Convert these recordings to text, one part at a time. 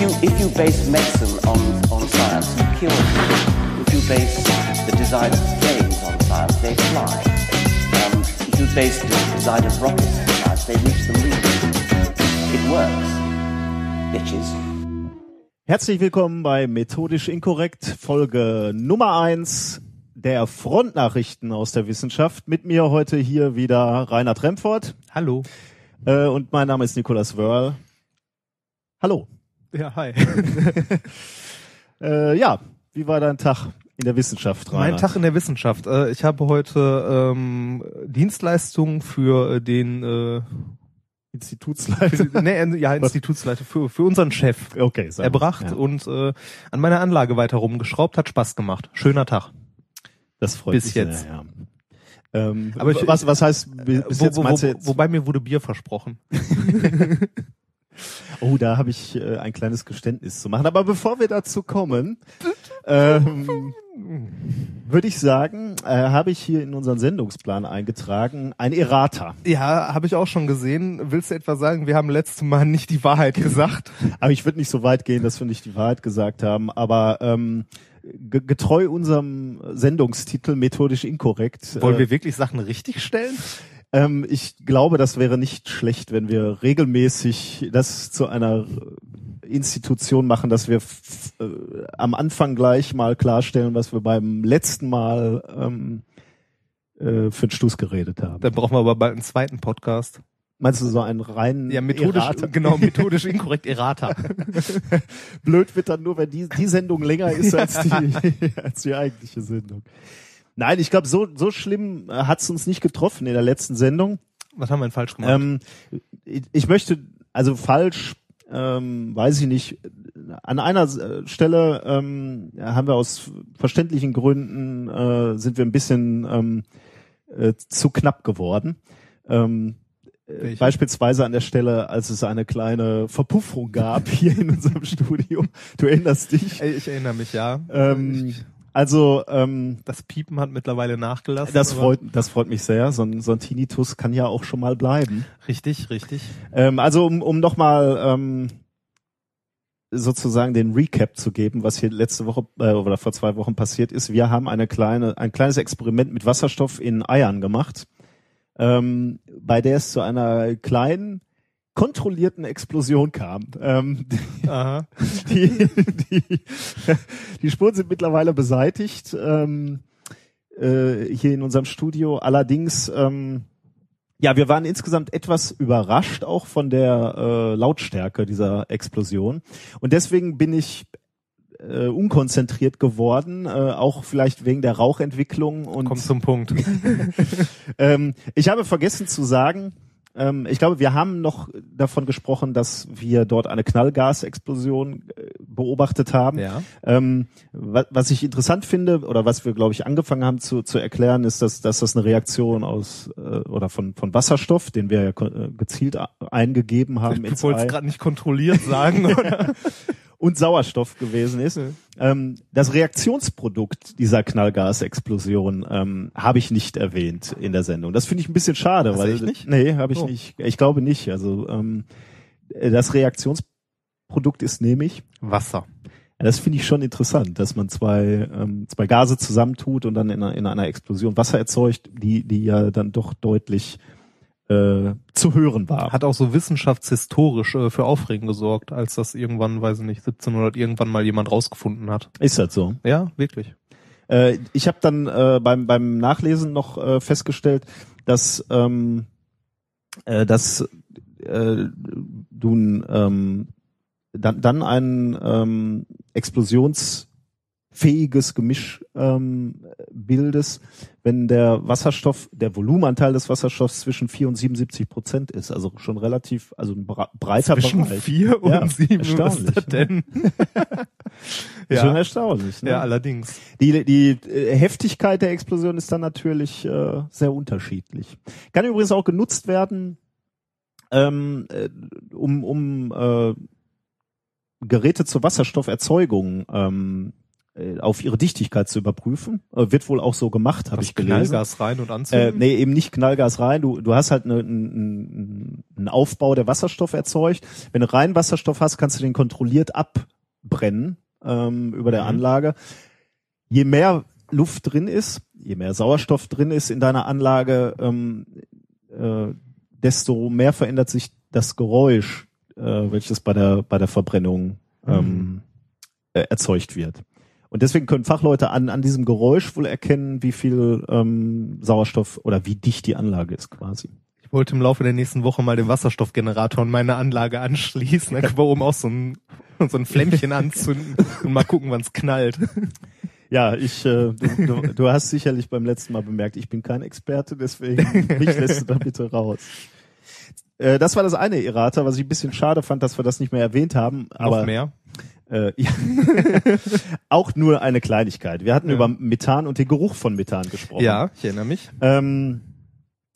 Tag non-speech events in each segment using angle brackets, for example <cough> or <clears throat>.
if you if you base medicine on on science, you kill people. If you base the design of planes on science, they fly. Um, if you base the design of rockets on science, they reach the moon. It works, bitches. Herzlich willkommen bei Methodisch Inkorrekt, Folge Nummer eins der Frontnachrichten aus der Wissenschaft. Mit mir heute hier wieder Rainer Tremfort. Hallo. Äh, und mein Name ist Nikolas Wörl. Hallo. Ja, hi. <laughs> Äh, ja, wie war dein Tag in der Wissenschaft, Rainer? Mein Tag in der Wissenschaft. Äh, ich habe heute ähm, Dienstleistungen für äh, den äh, Institutsleiter. nee, äh, ja, Institutsleiter, für, für unseren Chef Okay, erbracht Ja, und äh, an meiner Anlage weiter rumgeschraubt, hat Spaß gemacht. Schöner Tag. das freut bis mich jetzt. Sehr, ja. Ähm, Aber ich- was, was heißt bi- bis Wo, jetzt wo, wo, jetzt? wobei mir wurde Bier versprochen. <laughs> <laughs> Oh, da habe ich äh, ein kleines Geständnis zu machen. Aber bevor wir dazu kommen, ähm, würde ich sagen, äh, habe ich hier in unseren Sendungsplan eingetragen ein Errata. Ja, habe ich auch schon gesehen. Willst du etwa sagen, wir haben letztes Mal nicht die Wahrheit gesagt? Aber ich würde nicht so weit gehen, dass wir nicht die Wahrheit gesagt haben. Aber ähm, ge- getreu unserem Sendungstitel methodisch inkorrekt. Wollen äh, wir wirklich Sachen richtig stellen? Ähm, ich glaube, das wäre nicht schlecht, wenn wir regelmäßig das zu einer Institution machen, dass wir äh, am Anfang gleich mal klarstellen, was wir beim letzten Mal ähm, äh, für den Stuss geredet haben. Dann brauchen wir aber bald einen zweiten Podcast. Meinst du so einen reinen Ja, methodisch, Errata? genau, <laughs> methodisch inkorrekt Errata. Blöd wird dann nur, wenn die, die Sendung länger ist als die, <laughs> als die eigentliche Sendung. Nein, ich glaube, so, so schlimm hat es uns nicht getroffen in der letzten Sendung. Was haben wir denn falsch gemacht? Ähm, ich, ich möchte, also falsch, ähm, weiß ich nicht, an einer äh, Stelle ähm, haben wir aus verständlichen Gründen, äh, sind wir ein bisschen ähm, äh, zu knapp geworden. Ähm, äh, Welche? beispielsweise an der Stelle, als es eine kleine Verpuffung gab <laughs> hier in unserem Studio. Du erinnerst dich. Ich erinnere mich, ja. Ähm, Ich- also ähm, das Piepen hat mittlerweile nachgelassen. das freut, das freut mich sehr. So ein, so ein Tinnitus kann ja auch schon mal bleiben. Richtig, richtig. Ähm, also um, um nochmal ähm, sozusagen den Recap zu geben, was hier letzte Woche äh, oder vor zwei Wochen passiert ist. Wir haben eine kleine, ein kleines Experiment mit Wasserstoff in Eiern gemacht, ähm, bei der es zu einer kleinen kontrollierten Explosion kam. Ähm, Aha. <laughs> die, die, die Spuren sind mittlerweile beseitigt ähm, äh, hier in unserem Studio. Allerdings, ähm, ja, wir waren insgesamt etwas überrascht auch von der äh, Lautstärke dieser Explosion. Und deswegen bin ich äh, unkonzentriert geworden, äh, auch vielleicht wegen der Rauchentwicklung. Und Kommt zum Punkt. <laughs> ähm, ich habe vergessen zu sagen, ähm, ich glaube, wir haben noch davon gesprochen, dass wir dort eine Knallgasexplosion äh, beobachtet haben. ja. Ähm, wa was ich interessant finde oder was wir, glaube ich, angefangen haben zu, zu erklären, ist, dass, dass das eine Reaktion aus äh, oder von, von Wasserstoff, den wir ja äh, gezielt eingegeben haben Du ins wolltest Ei, gerade nicht kontrolliert sagen, <laughs> oder? <laughs> und Sauerstoff gewesen ist. Ähm, das Reaktionsprodukt dieser Knallgasexplosion ähm, habe ich nicht erwähnt in der Sendung. Das finde ich ein bisschen schade, Hast weil echt nicht? nee, habe ich Oh. nicht. Ich glaube nicht. Also ähm, das Reaktionsprodukt ist nämlich Wasser. ja, das finde ich schon interessant, dass man zwei, ähm, zwei Gase zusammentut und dann in einer, in einer Explosion Wasser erzeugt, die, die ja dann doch deutlich äh, zu hören war. Hat auch so wissenschaftshistorisch äh, für Aufregen gesorgt, als das irgendwann, weiß ich nicht, 1700 irgendwann mal jemand rausgefunden hat. Ist das so? Ja, wirklich. Äh, ich habe dann äh, beim, beim Nachlesen noch äh, festgestellt, dass, ähm, äh, dass äh, du ähm, dann, dann ein ähm, explosionsfähiges Gemisch ähm, bildest, wenn der Wasserstoff, der Volumenanteil des Wasserstoffs zwischen 4 und 77 Prozent ist. Also schon relativ, also ein breiter Zwischen Bereich. vier und Ja, sieben. Was ist erstaunlich, das denn? <laughs> Ist Schon ja. erstaunlich. Ne? ja, allerdings. Die, die äh, Heftigkeit der Explosion ist dann natürlich äh, sehr unterschiedlich. Kann übrigens auch genutzt werden, ähm, äh, um, um äh, Geräte zur Wasserstofferzeugung ähm, äh, auf ihre Dichtigkeit zu überprüfen. Äh, wird wohl auch so gemacht, habe ich gelesen. Knallgas rein und Äh, anzünden? nee, eben nicht Knallgas rein. Du, du hast halt eine, einen, einen Aufbau, der Wasserstoff erzeugt. Wenn du rein Wasserstoff hast, kannst du den kontrolliert abbrennen ähm, über der Mhm. Anlage. Je mehr Luft drin ist, je mehr Sauerstoff drin ist in deiner Anlage, ähm, äh, desto mehr verändert sich das Geräusch, äh, welches bei der bei der Verbrennung ähm, äh, erzeugt wird. Und deswegen können Fachleute an, an diesem Geräusch wohl erkennen, wie viel ähm, Sauerstoff oder wie dicht die Anlage ist quasi. Ich wollte im Laufe der nächsten Woche mal den Wasserstoffgenerator in meine Anlage anschließen. Dann können wir oben auch so ein, so ein Flämmchen anzünden und mal gucken, wann es knallt. Ja, ich, äh, du, du, du hast sicherlich beim letzten Mal bemerkt, ich bin kein Experte, deswegen mich lässt du da bitte raus. Äh, das war das eine Errata, was ich ein bisschen schade fand, dass wir das nicht mehr erwähnt haben. Aber Noch mehr. Äh, ja. <laughs> auch nur eine Kleinigkeit. Wir hatten Ja. über Methan und den Geruch von Methan gesprochen. Ja, ich erinnere mich. Ähm,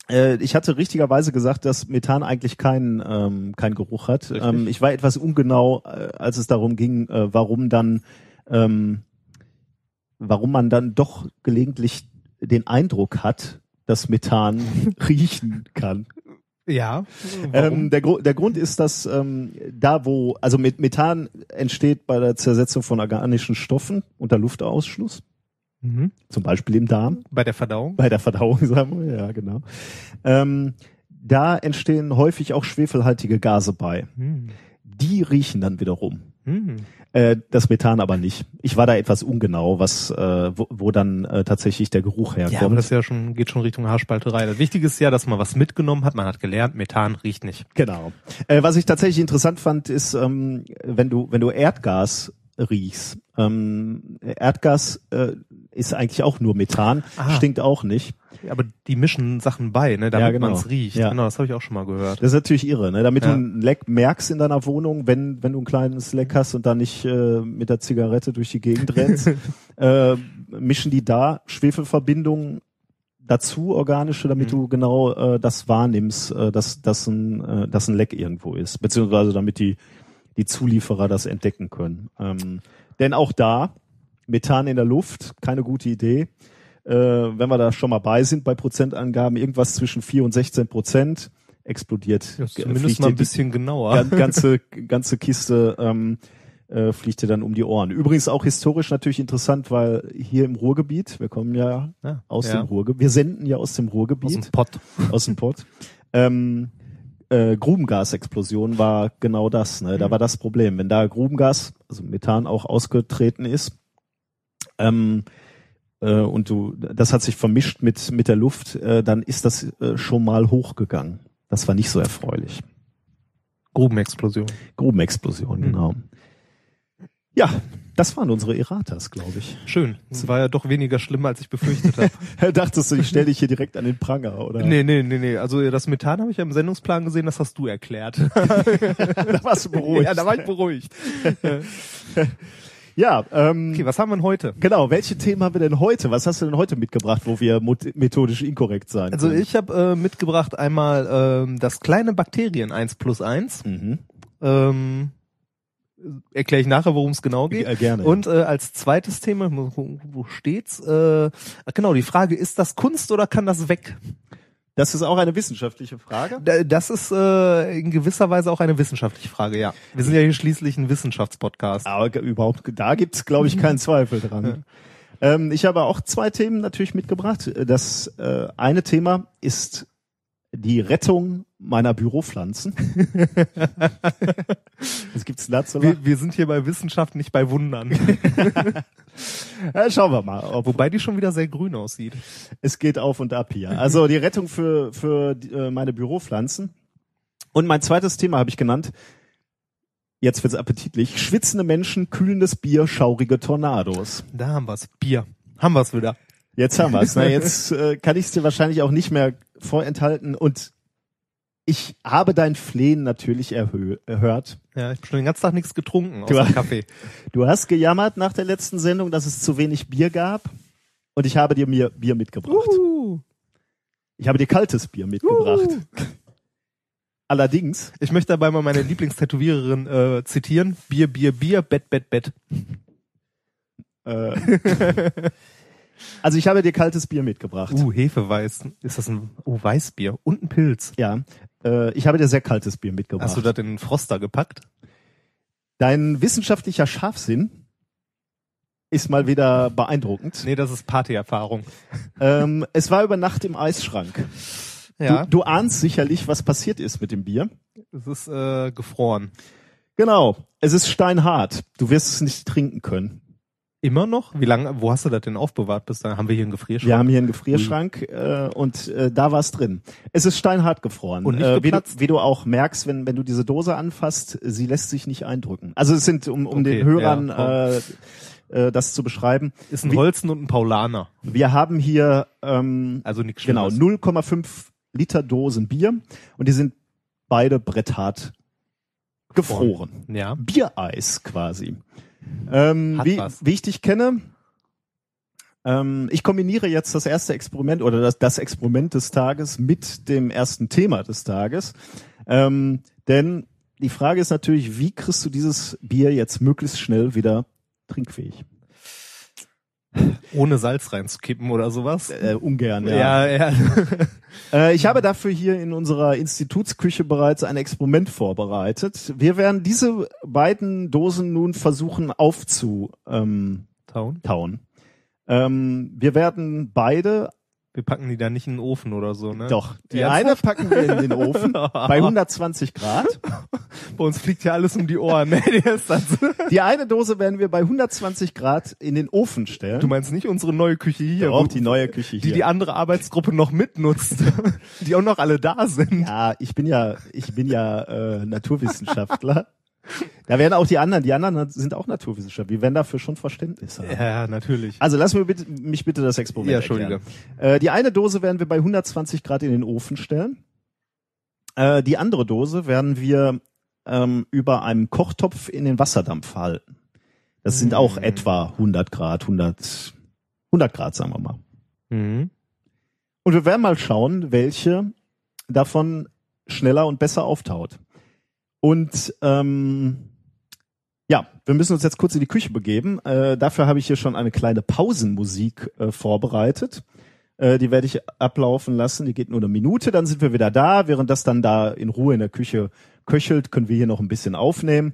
äh, ich hatte richtigerweise gesagt, dass Methan eigentlich keinen ähm, keinen Geruch hat. Ähm, ich war etwas ungenau, äh, als es darum ging, äh, warum dann, ähm, warum man dann doch gelegentlich den Eindruck hat, dass Methan <laughs> riechen kann. Ja. Ähm, der, Gru der Grund ist, dass ähm, da, wo, also mit Methan entsteht bei der Zersetzung von organischen Stoffen unter Luftausschluss, mhm. zum Beispiel im Darm, Bei der Verdauung. bei der Verdauung, <laughs> sagen wir, ja, genau. Ähm, da entstehen häufig auch schwefelhaltige Gase bei. Mhm. Die riechen dann wiederum. Mhm. Äh, das Methan aber nicht. Ich war da etwas ungenau, was äh, wo, wo dann äh, tatsächlich der Geruch herkommt. Ja, aber das ja schon, geht schon Richtung Haarspalterei. Das Wichtige ist ja, dass man was mitgenommen hat. Man hat gelernt, Methan riecht nicht. Genau. Äh, was ich tatsächlich interessant fand, ist, ähm, wenn du wenn du Erdgas riechst. Ähm, Erdgas äh, ist eigentlich auch nur Methan, Ah. stinkt auch nicht. Aber die mischen Sachen bei, ne, damit Ja, genau. man es riecht. Ja. Genau, das habe ich auch schon mal gehört. Das ist natürlich irre, ne? Damit Ja. du ein Leck merkst in deiner Wohnung, wenn wenn du ein kleines Leck hast und da nicht äh, mit der Zigarette durch die Gegend rennst, <laughs> äh, mischen die da Schwefelverbindungen dazu organische, damit Mhm. du genau äh, das wahrnimmst, äh, dass dass ein äh, dass ein Leck irgendwo ist, beziehungsweise damit die die Zulieferer das entdecken können. Ähm, denn auch da Methan in der Luft, keine gute Idee. Äh, wenn wir da schon mal bei sind bei Prozentangaben, irgendwas zwischen 4 und 16 Prozent explodiert. Ja, zumindest mal ein bisschen genauer. <laughs> ganze, ganze Kiste ähm, äh, fliegt dir dann um die Ohren. Übrigens auch historisch natürlich interessant, weil hier im Ruhrgebiet, wir kommen ja Ja, aus ja. dem Ruhrgebiet, wir senden ja aus dem Aus dem Ruhrgebiet, Pott. aus dem Pott. Ähm, äh, Grubengasexplosion war genau das. Ne? Da war das Problem. Wenn da Grubengas, also Methan auch ausgetreten ist, ähm, äh, und du, das hat sich vermischt mit mit der Luft, äh, dann ist das äh, schon mal hochgegangen. Das war nicht so erfreulich. Grubenexplosion. Grubenexplosion, Mhm. genau. Ja, das waren unsere Erratas, glaube ich. Schön. Das war ja doch weniger schlimm, als ich befürchtet habe. <laughs> Dachtest du, ich stelle dich hier direkt an den Pranger, oder? nee, nee, nee, nee. Also das Methan habe ich ja im Sendungsplan gesehen, das hast du erklärt. <laughs> da warst du beruhigt. <laughs> ja, da war ich beruhigt. Ja, ähm, Okay, was haben wir denn heute? genau. Welche Themen haben wir denn heute? Was hast du denn heute mitgebracht, wo wir methodisch inkorrekt sein Also können? ich habe äh, mitgebracht einmal ähm, das kleine Bakterien 1 plus 1. Mhm. Ähm, Erkläre ich nachher, worum es genau geht. Äh, gerne. Und äh, als zweites Thema, wo, wo steht's? Äh, genau, die Frage, ist das Kunst oder kann das weg? das ist auch eine wissenschaftliche Frage. Da- Das ist äh, in gewisser Weise auch eine wissenschaftliche Frage, ja. Wir sind ja hier schließlich ein Wissenschaftspodcast. Aber ge- überhaupt, da gibt's, glaube ich, keinen Zweifel dran. Ähm, ich habe auch zwei Themen natürlich mitgebracht. Das äh, eine Thema ist die Rettung meiner Büropflanzen. <laughs> Was gibt's dazu? Wir, wir sind hier bei Wissenschaft, nicht bei Wundern. <laughs> Ja, schauen wir mal, ob Wobei die schon wieder sehr grün aussieht. es geht auf und ab hier. Also die Rettung für, für äh, meine Büropflanzen. Und mein zweites Thema habe ich genannt. Jetzt wird's appetitlich. Schwitzende Menschen, kühlendes Bier, schaurige Tornados. Da haben wir's. Bier. Haben wir's wieder. Jetzt haben wir's. Na, jetzt <laughs> äh, kann ich es dir wahrscheinlich auch nicht mehr vorenthalten. Und ich habe dein Flehen natürlich erhö erhört. Ja, ich habe schon den ganzen Tag nichts getrunken, Du- außer Kaffee. Du hast gejammert nach der letzten Sendung, dass es zu wenig Bier gab. Und ich habe dir mir Bier mitgebracht. Uh. Ich habe dir kaltes Bier mitgebracht. Allerdings, Ich möchte dabei mal meine Lieblingstätowiererin äh, zitieren. Bier, Bier, Bier, Bett, Bett, Bett. Äh, <laughs> also ich habe dir kaltes Bier mitgebracht. Uh, Hefeweiß. Ist das ein oh, Weißbier und ein Pilz? Ja, äh, ich habe dir sehr kaltes Bier mitgebracht. Hast du in den Froster gepackt? Dein wissenschaftlicher Scharfsinn ist mal wieder beeindruckend. Nee, das ist Partyerfahrung. Ähm, es war über Nacht im Eisschrank. Ja, Du, du ahnst sicherlich, was passiert ist mit dem Bier. es ist äh, gefroren. Genau, es ist steinhart. Du wirst es nicht trinken können. Immer noch? Wie lange? Wo hast du das denn aufbewahrt? Bis dann haben wir hier einen Gefrierschrank. Wir haben hier einen Gefrierschrank äh, und äh, da war es drin. Es ist steinhart gefroren. Und nicht äh, wie, du, wie du auch merkst, wenn, wenn du diese Dose anfasst, sie lässt sich nicht eindrücken. Also es sind, um, um Okay, den Hörern ja, äh, äh, das zu beschreiben. ist ein Wie- Holzen und ein Paulaner. Wir haben hier ähm, Also nichts genau Schlimmes. 0,5 Liter Dosen Bier und die sind beide bretthart gefroren. Ja. Biereis quasi. Ähm, wie, wie ich dich kenne, ähm, ich kombiniere jetzt das erste Experiment oder das, das Experiment des Tages mit dem ersten Thema des Tages. Ähm, denn die Frage ist natürlich, wie kriegst du dieses Bier jetzt möglichst schnell wieder trinkfähig? Ohne Salz reinzukippen oder sowas. Äh, ungern, ja. ja. <laughs> Äh, ich habe dafür hier in unserer Institutsküche bereits ein Experiment vorbereitet. Wir werden diese beiden Dosen nun versuchen aufzutauen. Town. Ähm, wir werden beide, Wir packen die da nicht in den Ofen oder so, ne? doch, die Ernsthaft? eine packen wir in den Ofen <laughs> bei 120 Grad. <laughs> Bei uns fliegt ja alles um die Ohren, ne? <laughs> Das. Die eine Dose werden wir bei 120 Grad in den Ofen stellen. Du meinst nicht unsere neue Küche hier, Doch, die neue Küche die hier. die andere Arbeitsgruppe noch mitnutzt, die auch noch alle da sind. ja, ich bin ja, ich bin ja äh, Naturwissenschaftler. Da werden auch die anderen, die anderen sind auch Naturwissenschaftler. Wir werden dafür schon Verständnis haben. Ja, natürlich. Also lass mir bitte, mich bitte das Experiment Ja, erklären. Äh, die eine Dose werden wir bei 120 Grad in den Ofen stellen. Äh, die andere Dose werden wir ähm, über einem Kochtopf in den Wasserdampf halten. Das sind auch Hm. etwa 100 Grad, 100, 100 Grad sagen wir mal. Mhm. Und wir werden mal schauen, welche davon schneller und besser auftaut. Und ähm, ja, wir müssen uns jetzt kurz in die Küche begeben. Äh, dafür habe ich hier schon eine kleine Pausenmusik äh, vorbereitet. Äh, die werde ich ablaufen lassen. Die geht nur eine Minute, dann sind wir wieder da. Während das dann da in Ruhe in der Küche köchelt, können wir hier noch ein bisschen aufnehmen.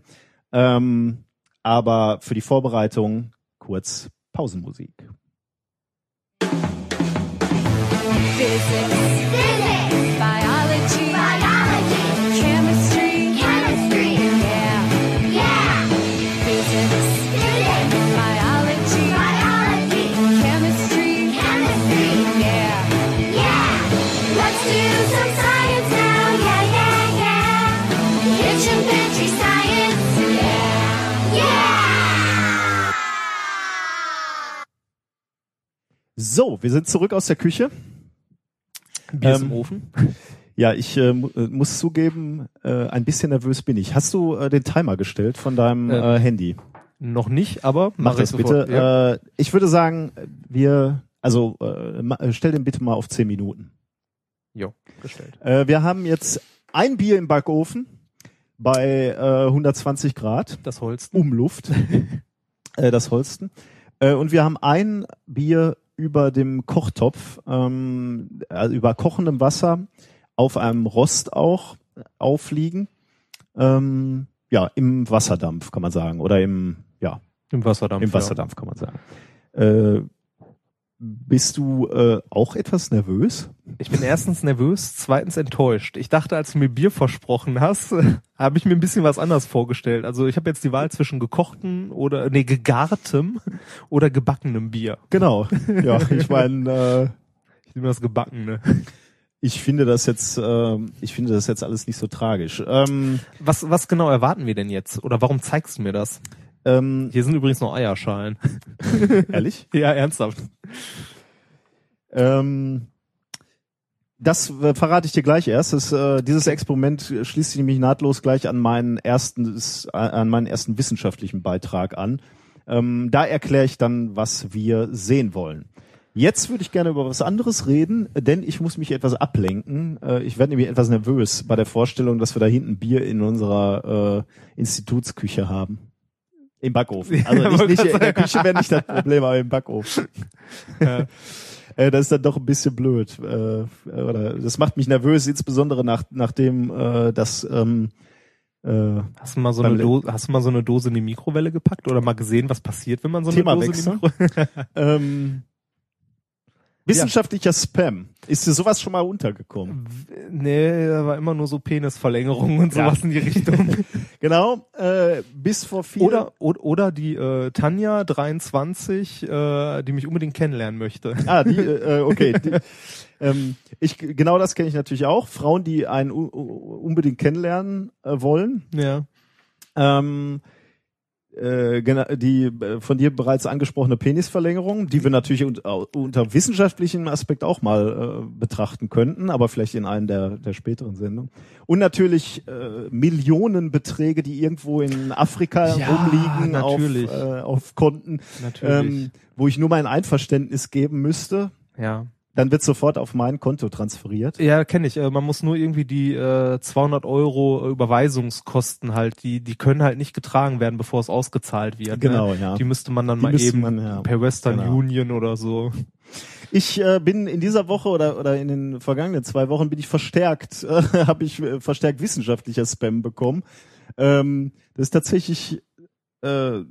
Ähm, aber für die Vorbereitung kurz Pausenmusik. Physics, So, wir sind zurück aus der Küche. Bier Ähm, im Ofen. <laughs> Ja, ich äh, mu- äh, muss zugeben, äh, ein bisschen nervös bin ich. Hast du äh, den Timer gestellt von deinem Ähm, äh, Handy? Noch nicht, aber Mach ich das bitte. Ja. Äh, ich würde sagen, wir, also äh, äh, stell den bitte mal auf 10 Minuten. Jo, gestellt. Äh, wir haben jetzt ein Bier im Backofen bei äh, 120 Grad, Das Holsten. Umluft, <laughs> äh, das Holsten. Äh, und wir haben ein Bier über dem Kochtopf, ähm, also über kochendem Wasser auf einem Rost auch aufliegen. Ähm, ja, im Wasserdampf kann man sagen. Oder im, ja, Im Wasserdampf. im Wasserdampf kann man sagen. Äh, bist du äh, auch etwas nervös? Ich bin erstens nervös, zweitens enttäuscht. Ich dachte, als du mir Bier versprochen hast, <laughs> habe ich mir ein bisschen was anders vorgestellt. Also ich habe jetzt die Wahl zwischen gekochten oder nee, gegartem oder gebackenem Bier. Genau. Ja, ich <laughs> meine, äh, Ich nehme das gebackene. ich finde das jetzt, ähm, ich finde das jetzt alles nicht so tragisch. Ähm, Was, was genau erwarten wir denn jetzt? Oder warum zeigst du mir das? Ähm, Hier sind übrigens noch Eierschalen. <laughs> ehrlich? ja, ernsthaft. Ähm, das äh, verrate ich dir gleich erst. Das, äh, dieses Experiment schließt sich nämlich nahtlos gleich an meinen ersten, äh, an meinen ersten wissenschaftlichen Beitrag an. Ähm, da erkläre ich dann, was wir sehen wollen. Jetzt würde ich gerne über was anderes reden, denn ich muss mich etwas ablenken. Äh, ich werde nämlich etwas nervös bei der Vorstellung, dass wir da hinten Bier in unserer äh, Institutsküche haben. Im Backofen. <laughs> Also Ja, nicht, nicht in der Küche wäre nicht das Problem, aber im Backofen. <laughs> Ja. Äh, das ist dann doch ein bisschen blöd. Äh, oder das macht mich nervös, insbesondere nach, nachdem äh, das ähm, äh, Hast du mal so eine Dose, hast du mal so eine Dose in die Mikrowelle gepackt oder mal gesehen, was passiert, wenn man so eine Thema Dose in wechseln. die Mikrowelle? <laughs> ähm, wissenschaftlicher Spam. Ist dir sowas schon mal untergekommen? nee, da war immer nur so Penisverlängerung und Ja. sowas in die Richtung. Genau, äh, bis vor vier oder, oder oder die äh, Tanja 23, äh, die mich unbedingt kennenlernen möchte. Ah, die, <laughs> äh, okay. Die, ähm, ich, genau das kenne ich natürlich auch. Frauen, die einen unbedingt kennenlernen äh, wollen. Ja. Ähm, äh, die äh, von dir bereits angesprochene Penisverlängerung, die wir natürlich un unter wissenschaftlichem Aspekt auch mal äh, betrachten könnten, aber vielleicht in einem der, der späteren Sendungen. Und natürlich äh, Millionenbeträge, die irgendwo in Afrika Ja, rumliegen auf, äh, auf Konten, Natürlich. ähm, wo ich nur mein Einverständnis geben müsste. ja. Dann wird sofort auf mein Konto transferiert. Ja, kenne ich. Äh, Man muss nur irgendwie die äh, 200 Euro Überweisungskosten halt, die die können halt nicht getragen werden, bevor es ausgezahlt wird. Genau, ne? ja. Die müsste man dann Die mal eben man, ja. per Western Genau. Union oder so. Ich äh, bin in dieser Woche oder oder in den vergangenen zwei Wochen bin ich verstärkt, <laughs> äh, habe ich äh, verstärkt wissenschaftlicher Spam bekommen. Ähm, das ist tatsächlich äh,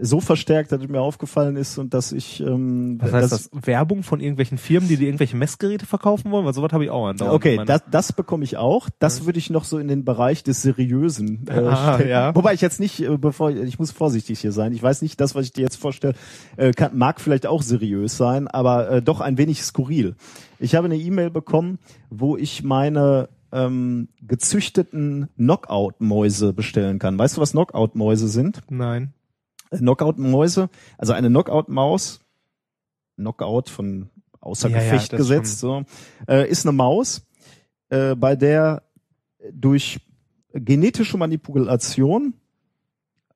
so verstärkt, dass es mir aufgefallen ist und dass ich ähm, Was heißt das? Werbung von irgendwelchen Firmen, die dir irgendwelche Messgeräte verkaufen wollen? Weil sowas habe ich auch andauernd. Okay, das, das bekomme ich auch. Das würde ich noch so in den Bereich des Seriösen äh, Ah, stecken. ja. Wobei ich jetzt nicht, äh, bevor ich muss vorsichtig hier sein. Ich weiß nicht, das, was ich dir jetzt vorstelle, äh, kann, mag vielleicht auch seriös sein, aber äh, doch ein wenig skurril. Ich habe eine E-Mail bekommen, wo ich meine ähm, gezüchteten Knockout-Mäuse bestellen kann. Weißt du, was Knockout-Mäuse sind? Nein. Knockout-Mäuse, also eine Knockout-Maus, Knockout von außer Ja, ja, Gefecht das gesetzt, so, äh, ist eine Maus, äh, bei der durch genetische Manipulation,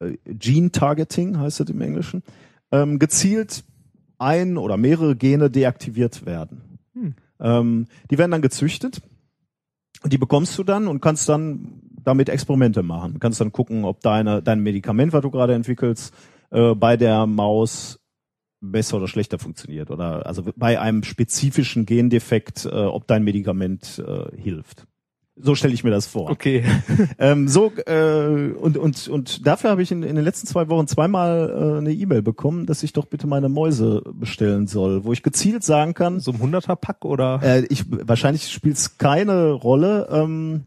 äh, Gene Targeting heißt es im Englischen, ähm, gezielt ein oder mehrere Gene deaktiviert werden. Hm. Ähm, die werden dann gezüchtet. Die bekommst du dann und kannst dann damit Experimente machen. Du kannst dann gucken, ob deine, dein Medikament, was du gerade entwickelst, äh, bei der Maus besser oder schlechter funktioniert. Oder also bei einem spezifischen Gendefekt, äh, ob dein Medikament äh, hilft. So stelle ich mir das vor. Okay. <laughs> Ähm, so äh, und und und dafür habe ich in, in den letzten zwei Wochen zweimal äh, eine E-Mail bekommen, dass ich doch bitte meine Mäuse bestellen soll, wo ich gezielt sagen kann, So ein 100er Pack oder? äh, ich wahrscheinlich spielt es keine Rolle, ähm,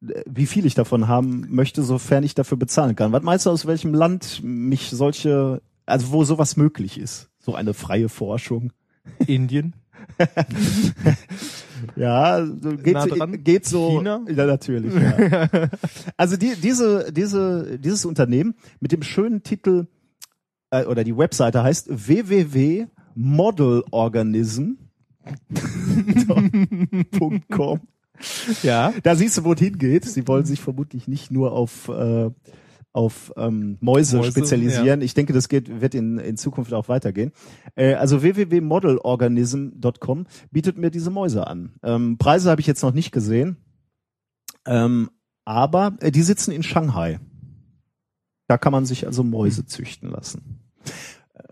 wie viel ich davon haben möchte, sofern ich dafür bezahlen kann. Was meinst du, aus welchem Land mich solche, also wo sowas möglich ist? So eine freie Forschung. Indien? <laughs> Ja, so geht, Nah dran? geht so. China? Ja, natürlich. Ja. <laughs> also die, diese, diese, dieses Unternehmen mit dem schönen Titel äh, oder die Webseite heißt www.modelorganism.com. <laughs> Ja. Da siehst du, wo es hingeht. Sie wollen sich vermutlich nicht nur auf äh, auf ähm, Mäuse, Mäuse, spezialisieren. Ich denke, das geht, wird in, in Zukunft auch weitergehen. Äh, also www.modelorganism.com bietet mir diese Mäuse an. Ähm, Preise habe ich jetzt noch nicht gesehen, ähm, aber äh, die sitzen in Shanghai. Da kann man sich also Mäuse züchten lassen. Äh,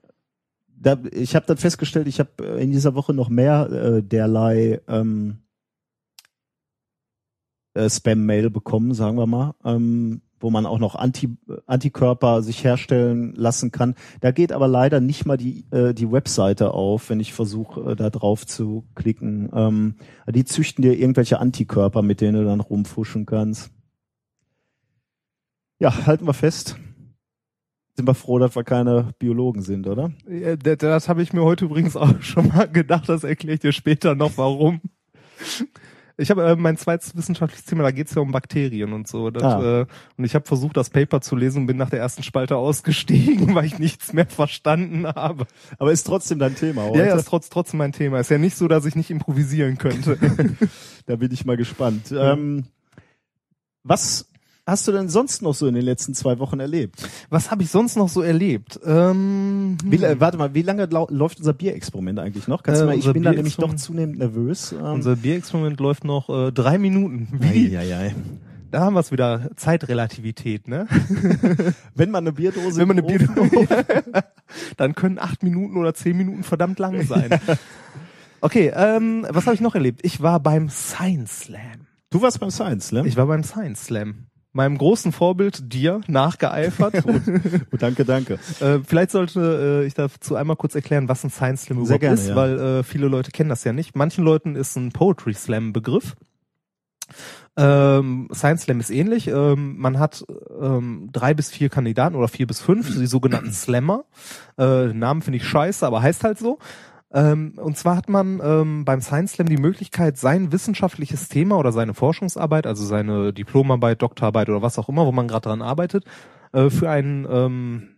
Da, ich habe dann festgestellt, ich habe äh, in dieser Woche noch mehr äh, derlei ähm, äh, Spam-Mail bekommen, sagen wir mal, ähm, wo man auch noch Anti Antikörper sich herstellen lassen kann. Da geht aber leider nicht mal die äh, die Webseite auf, wenn ich versuche, äh, da drauf zu klicken. Ähm, die züchten dir irgendwelche Antikörper, mit denen du dann rumfuschen kannst. Ja, halten wir fest. Sind wir froh, dass wir keine Biologen sind, oder? Das, das habe ich mir heute übrigens auch <laughs> schon mal gedacht. Das erkläre ich dir später noch, warum. Ich habe äh, mein zweites wissenschaftliches Thema, da geht es ja um Bakterien und so. Das, Ah. äh, und ich habe versucht, das Paper zu lesen und bin nach der ersten Spalte <laughs> ausgestiegen, weil ich nichts mehr verstanden habe. Aber ist trotzdem dein Thema, heute. Ja, ja, ist trotz, trotzdem mein Thema. Ist ja nicht so, dass ich nicht improvisieren könnte. <laughs> Da bin ich mal gespannt. Ähm, was hast du denn sonst noch so in den letzten zwei Wochen erlebt? Was habe ich sonst noch so erlebt? Ähm, Wie, äh, warte mal, wie lange läuft unser Bierexperiment eigentlich noch? Kannst Äh, du mal, ich bin da nämlich doch zunehmend nervös. Ähm, unser Bierexperiment läuft noch äh, drei Minuten. Wie, Eieiei. Da haben wir es wieder, Zeitrelativität, ne? <laughs> Wenn man eine Bierdose Wenn man eine im Ofen- Bier, dann können acht Minuten oder zehn Minuten verdammt lang sein. Okay, ähm, was habe ich noch erlebt? Ich war beim Science Slam. Du warst beim Science Slam? Ich war beim Science Slam. Meinem großen Vorbild dir nachgeeifert. <laughs> Oh, danke, danke. Äh, vielleicht sollte äh, ich dazu einmal kurz erklären, was ein Science Slam überhaupt gerne, ist, ja. weil äh, viele Leute kennen das ja nicht. Manchen Leuten ist ein Poetry Slam Begriff. Ähm, Science Slam ist ähnlich. Ähm, man hat ähm, drei bis vier Kandidaten oder vier bis fünf, die sogenannten Slammer. Äh, Namen finde ich scheiße, aber heißt halt so. Ähm, und zwar hat man ähm, beim Science Slam die Möglichkeit, sein wissenschaftliches Thema oder seine Forschungsarbeit, also seine Diplomarbeit, Doktorarbeit oder was auch immer, wo man gerade dran arbeitet, äh, für ein ähm,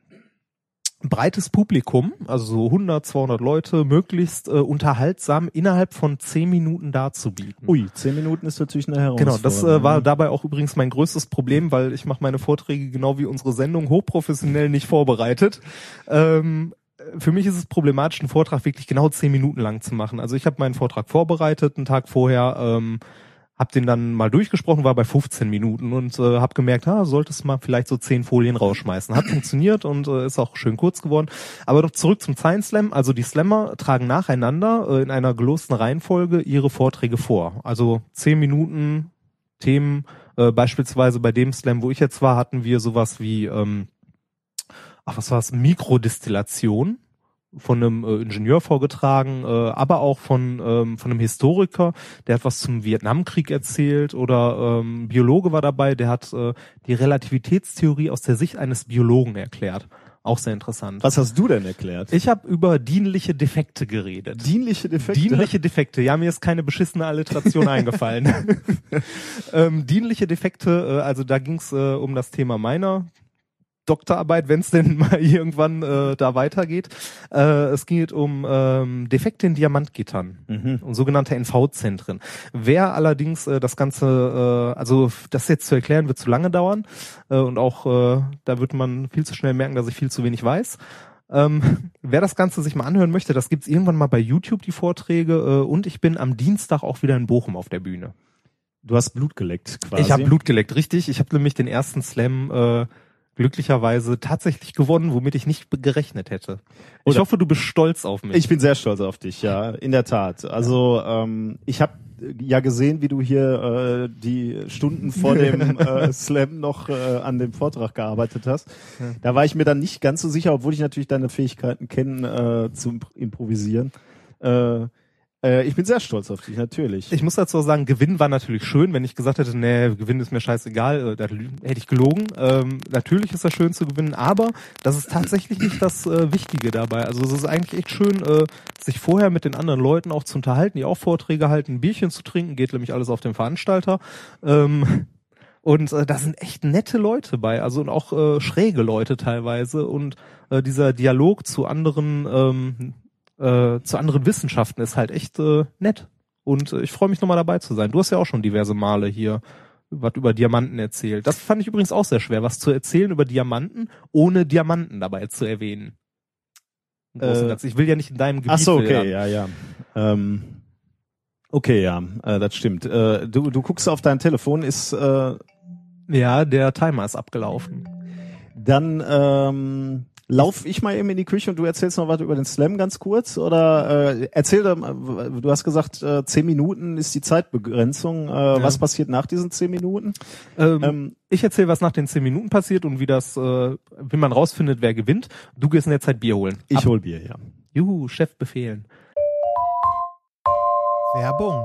breites Publikum, also so 100, 200 Leute, möglichst äh, unterhaltsam innerhalb von 10 Minuten darzubieten. Ui, zehn Minuten ist natürlich eine Genau, Herausforderung. das äh, war dabei auch übrigens mein größtes Problem, weil ich mache meine Vorträge genau wie unsere Sendung hochprofessionell nicht vorbereitet. Ähm, für mich ist es problematisch, einen Vortrag wirklich genau zehn Minuten lang zu machen. Also ich habe meinen Vortrag vorbereitet, einen Tag vorher, ähm, habe den dann mal durchgesprochen, war bei 15 Minuten und äh, habe gemerkt, ha, solltest mal vielleicht so zehn Folien rausschmeißen. Hat funktioniert und äh, ist auch schön kurz geworden. Aber doch zurück zum Science Slam. Also die Slammer tragen nacheinander äh, in einer gelosten Reihenfolge ihre Vorträge vor. Also zehn Minuten Themen. Äh, beispielsweise bei dem Slam, wo ich jetzt war, hatten wir sowas wie, ähm, ach was war's, Mikrodestillation von einem äh, Ingenieur vorgetragen, äh, aber auch von ähm, von einem Historiker, der hat was zum Vietnamkrieg erzählt oder ähm, Biologe war dabei, der hat äh, die Relativitätstheorie aus der Sicht eines Biologen erklärt. Auch sehr interessant. Was hast du denn erklärt? Ich habe über dienliche Defekte geredet. Dienliche Defekte? Dienliche Defekte. Ja, mir ist keine beschissene Alliteration <laughs> eingefallen. <laughs> ähm, dienliche Defekte, äh, also da ging's äh, um das Thema meiner Doktorarbeit, wenn es denn <laughs> mal irgendwann äh, da weitergeht. Äh, es geht um ähm, Defekte in Diamantgittern Mhm. und sogenannte NV-Zentren. Wer allerdings äh, das Ganze, äh, also das jetzt zu erklären, wird zu lange dauern äh, und auch äh, da wird man viel zu schnell merken, dass ich viel zu wenig weiß. Ähm, <laughs> wer das Ganze sich mal anhören möchte, das gibt's irgendwann mal bei YouTube, die Vorträge. Äh, und ich bin am Dienstag auch wieder in Bochum auf der Bühne. Du hast Blut geleckt, quasi. Ich habe Blut geleckt, richtig. Ich habe nämlich den ersten Slam äh, glücklicherweise tatsächlich gewonnen, womit ich nicht gerechnet hätte. Ich Oder- hoffe, du bist stolz auf mich. Ich bin sehr stolz auf dich, ja, in der Tat. Also ähm, ich habe ja gesehen, wie du hier äh, die Stunden vor dem <laughs> äh, Slam noch äh, an dem Vortrag gearbeitet hast. Da war ich mir dann nicht ganz so sicher, obwohl ich natürlich deine Fähigkeiten kenne, äh, zu imp- improvisieren. Äh, äh, ich bin sehr stolz auf dich, natürlich. Ich muss dazu sagen, Gewinn war natürlich schön. Wenn ich gesagt hätte, nee, Gewinn ist mir scheißegal, äh, da hätte ich gelogen. Ähm, natürlich ist das schön zu gewinnen, aber das ist tatsächlich nicht das äh, Wichtige dabei. Also es ist eigentlich echt schön, äh, sich vorher mit den anderen Leuten auch zu unterhalten, die auch Vorträge halten, ein Bierchen zu trinken, geht nämlich alles auf den Veranstalter. Ähm, und äh, da sind echt nette Leute bei, also und auch äh, schräge Leute teilweise. Und äh, dieser Dialog zu anderen, ähm, äh, zu anderen Wissenschaften ist halt echt äh, nett. Und äh, ich freue mich nochmal dabei zu sein. Du hast ja auch schon diverse Male hier was über Diamanten erzählt. Das fand ich übrigens auch sehr schwer, was zu erzählen über Diamanten, ohne Diamanten dabei zu erwähnen. Äh. Ich will ja nicht in deinem Gebiet Ach so, okay, ja, ja. Ähm, okay, ja, äh, das stimmt. Äh, du, du guckst auf dein Telefon, ist äh, Ja, der Timer ist abgelaufen. Dann ähm, lauf ich mal eben in die Küche und du erzählst noch was über den Slam ganz kurz oder äh, erzähl doch mal, du hast gesagt, äh, zehn Minuten ist die Zeitbegrenzung. Äh, Was passiert nach diesen zehn Minuten? Ähm, Ähm, ich erzähle, was nach den zehn Minuten passiert und wie das, äh, wie man rausfindet, wer gewinnt. Du gehst in der Zeit Bier holen. ich Ab- hol Bier, ja. Juhu, Chef befehlen. Werbung.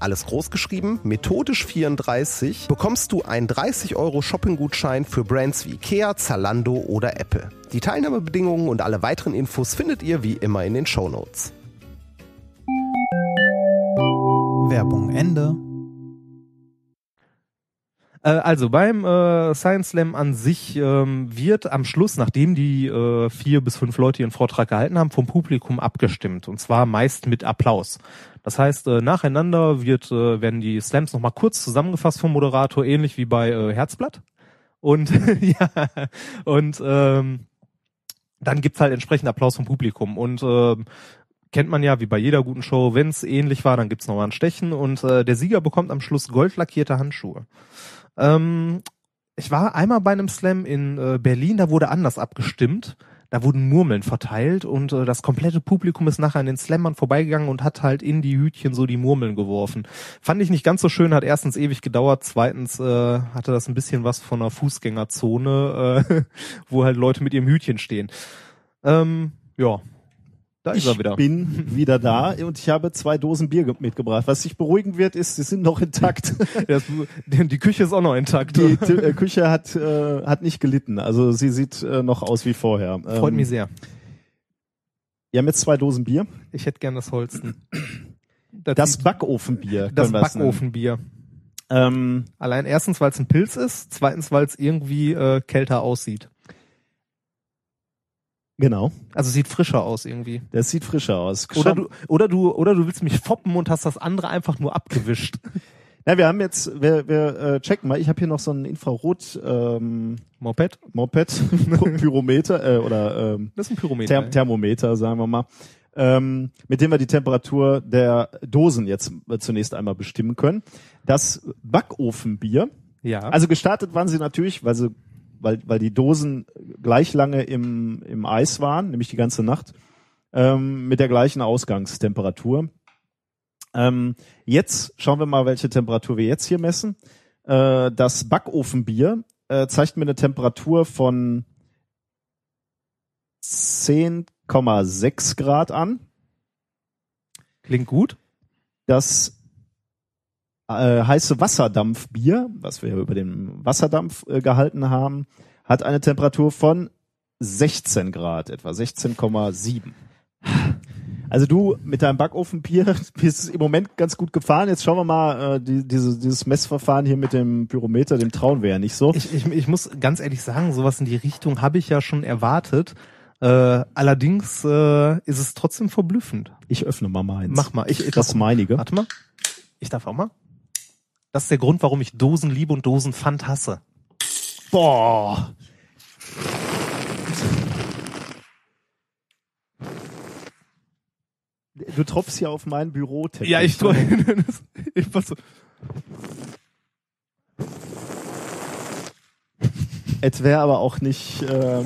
alles groß geschrieben, methodisch 34, bekommst du einen 30 Euro Shopping-Gutschein für Brands wie Ikea, Zalando oder Apple. Die Teilnahmebedingungen und alle weiteren Infos findet ihr wie immer in den Shownotes. Werbung Ende. Äh, also beim äh, Science Slam an sich ähm, wird am Schluss, nachdem die äh, vier bis fünf Leute ihren Vortrag gehalten haben, vom Publikum abgestimmt. Und zwar meist mit Applaus. Das heißt, äh, nacheinander wird, äh, werden die Slams nochmal kurz zusammengefasst vom Moderator, ähnlich wie bei äh, Herzblatt. Und <laughs> ja, und ähm, dann gibt's halt entsprechend Applaus vom Publikum. Und ähm, kennt man ja, wie bei jeder guten Show, wenn es ähnlich war, dann gibt's noch mal ein Stechen und äh, der Sieger bekommt am Schluss goldlackierte Handschuhe. Ähm, ich war einmal bei einem Slam in äh, Berlin, da wurde anders abgestimmt. Da wurden Murmeln verteilt und äh, das komplette Publikum ist nachher an den Slammern vorbeigegangen und hat halt in die Hütchen so die Murmeln geworfen. Fand ich nicht ganz so schön, hat erstens ewig gedauert, zweitens äh, hatte das ein bisschen was von einer Fußgängerzone, äh, <laughs> wo halt Leute mit ihrem Hütchen stehen. Ähm, ja, da ist Ich er wieder. bin wieder da und ich habe zwei Dosen Bier ge- mitgebracht. Was sich beruhigen wird, ist, sie sind noch intakt. <laughs> Das, die Küche ist auch noch intakt. Die äh, Küche hat, äh, hat nicht gelitten. Also sie sieht äh, noch aus wie vorher. Freut Ähm, mich sehr. Wir haben jetzt zwei Dosen Bier. Ich hätte gern das Holsten. <clears throat> Das sieht- Backofenbier. das. Backofenbier. Ähm, Allein erstens, weil es ein Pilz ist, zweitens, weil es irgendwie äh, kälter aussieht. Genau. Also sieht frischer aus irgendwie. Das sieht frischer aus. Oder du, oder du, oder du willst mich foppen und hast das andere einfach nur abgewischt. <laughs> Na, wir haben jetzt, wir, wir äh, checken mal. Ich habe hier noch so ein Infrarot ähm, Moped? Moped, <laughs> Pyrometer äh, oder ähm, Das ist ein Pyrometer. Therm Thermometer, sagen wir mal, ähm, mit dem wir die Temperatur der Dosen jetzt äh, zunächst einmal bestimmen können. Das Backofenbier, ja. also gestartet waren sie natürlich, weil sie, weil, weil die Dosen gleich lange im, im Eis waren, nämlich die ganze Nacht, ähm, mit der gleichen Ausgangstemperatur. Ähm, jetzt schauen wir mal, welche Temperatur wir jetzt hier messen. Äh, das Backofenbier äh, zeigt mir eine Temperatur von 10,6 Grad an. Klingt gut. Das äh, heiße Wasserdampfbier, was wir über den Wasserdampf äh, gehalten haben, hat eine Temperatur von 16 Grad, etwa 16,7. Also du mit deinem Backofenbier <laughs> bist im Moment ganz gut gefahren. Jetzt schauen wir mal, äh, die, diese, dieses Messverfahren hier mit dem Pyrometer, dem trauen wir ja nicht so. Ich, ich, ich muss ganz ehrlich sagen, sowas in die Richtung habe ich ja schon erwartet. Äh, allerdings äh, ist es trotzdem verblüffend. Ich öffne mal meins. Mach mal. Ich, ich das meinige. Warte mal. Ich darf auch mal. Das ist der Grund, warum ich Dosen liebe und Dosen Pfand hasse. Boah. Du tropfst hier auf meinen Büroteppich. Ja, ich tue. <laughs> ich was so. Es wäre aber auch nicht, äh,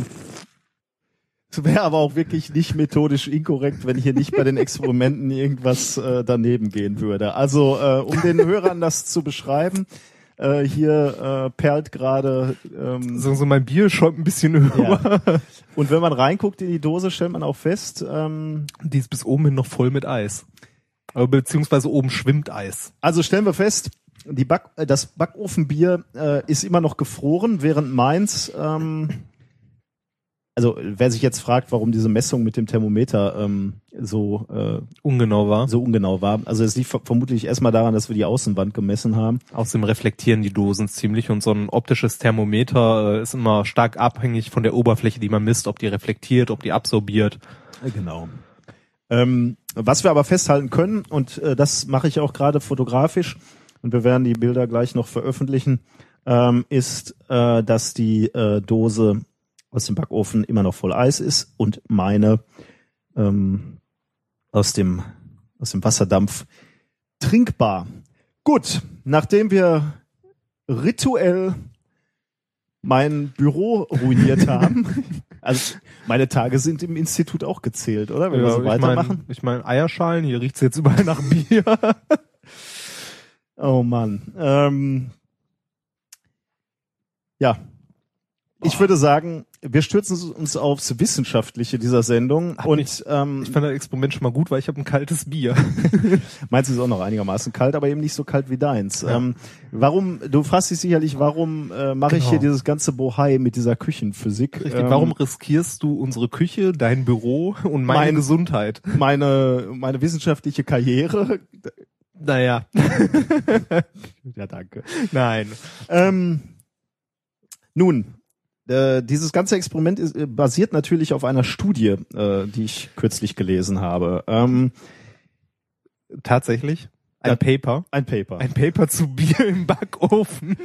es wäre aber auch wirklich nicht methodisch inkorrekt, wenn hier nicht bei den Experimenten irgendwas äh, daneben gehen würde. Also, äh, um den Hörern das zu beschreiben, äh, hier äh, perlt gerade ähm, So, so mein Bier schäumt ein bisschen über. ja. Und wenn man reinguckt in die Dose, stellt man auch fest, ähm, Die ist bis oben hin noch voll mit Eis. Aber beziehungsweise oben schwimmt Eis. Also stellen wir fest, die Back, äh, das Backofenbier äh, ist immer noch gefroren, während meins, ähm, also wer sich jetzt fragt, warum diese Messung mit dem Thermometer ähm, so, äh, Ungenau war. so ungenau war, also es liegt ver- vermutlich erstmal daran, dass wir die Außenwand gemessen haben. Außerdem reflektieren die Dosen ziemlich und so ein optisches Thermometer äh, ist immer stark abhängig von der Oberfläche, die man misst, ob die reflektiert, ob die absorbiert. Genau. Ähm, was wir aber festhalten können, und äh, das mache ich auch gerade fotografisch, und wir werden die Bilder gleich noch veröffentlichen, ähm, ist, äh, dass die äh, Dose aus dem Backofen immer noch voll Eis ist und meine ähm, aus dem aus dem Wasserdampf trinkbar. Gut, nachdem wir rituell mein Büro ruiniert <laughs> haben, also meine Tage sind im Institut auch gezählt, oder? Wenn wir so ich weitermachen. mein, ich mein Eierschalen, hier riecht's jetzt überall nach Bier. <laughs> Oh Mann. Ähm, ja. Ich würde sagen, wir stürzen uns aufs Wissenschaftliche dieser Sendung und mich- ähm, Ich fand das Experiment schon mal gut, weil ich habe ein kaltes Bier. <laughs> meins ist auch noch einigermaßen kalt, aber eben nicht so kalt wie deins. Ähm, warum, du fragst dich sicherlich, warum äh, mache ich Genau. hier dieses ganze Bohai mit dieser Küchenphysik? Richtig. Ähm, Warum riskierst du unsre Küche, dein Büro und meine Mein- Gesundheit? meine, meine wissenschaftliche Karriere? Naja, <laughs> Ja, danke. nein. Ähm, nun, äh, dieses ganze Experiment ist, äh, basiert natürlich auf einer Studie, äh, die ich kürzlich gelesen habe. Ähm, Tatsächlich. Ein Ja. Paper. ein Paper. Ein Paper zu Bier im Backofen.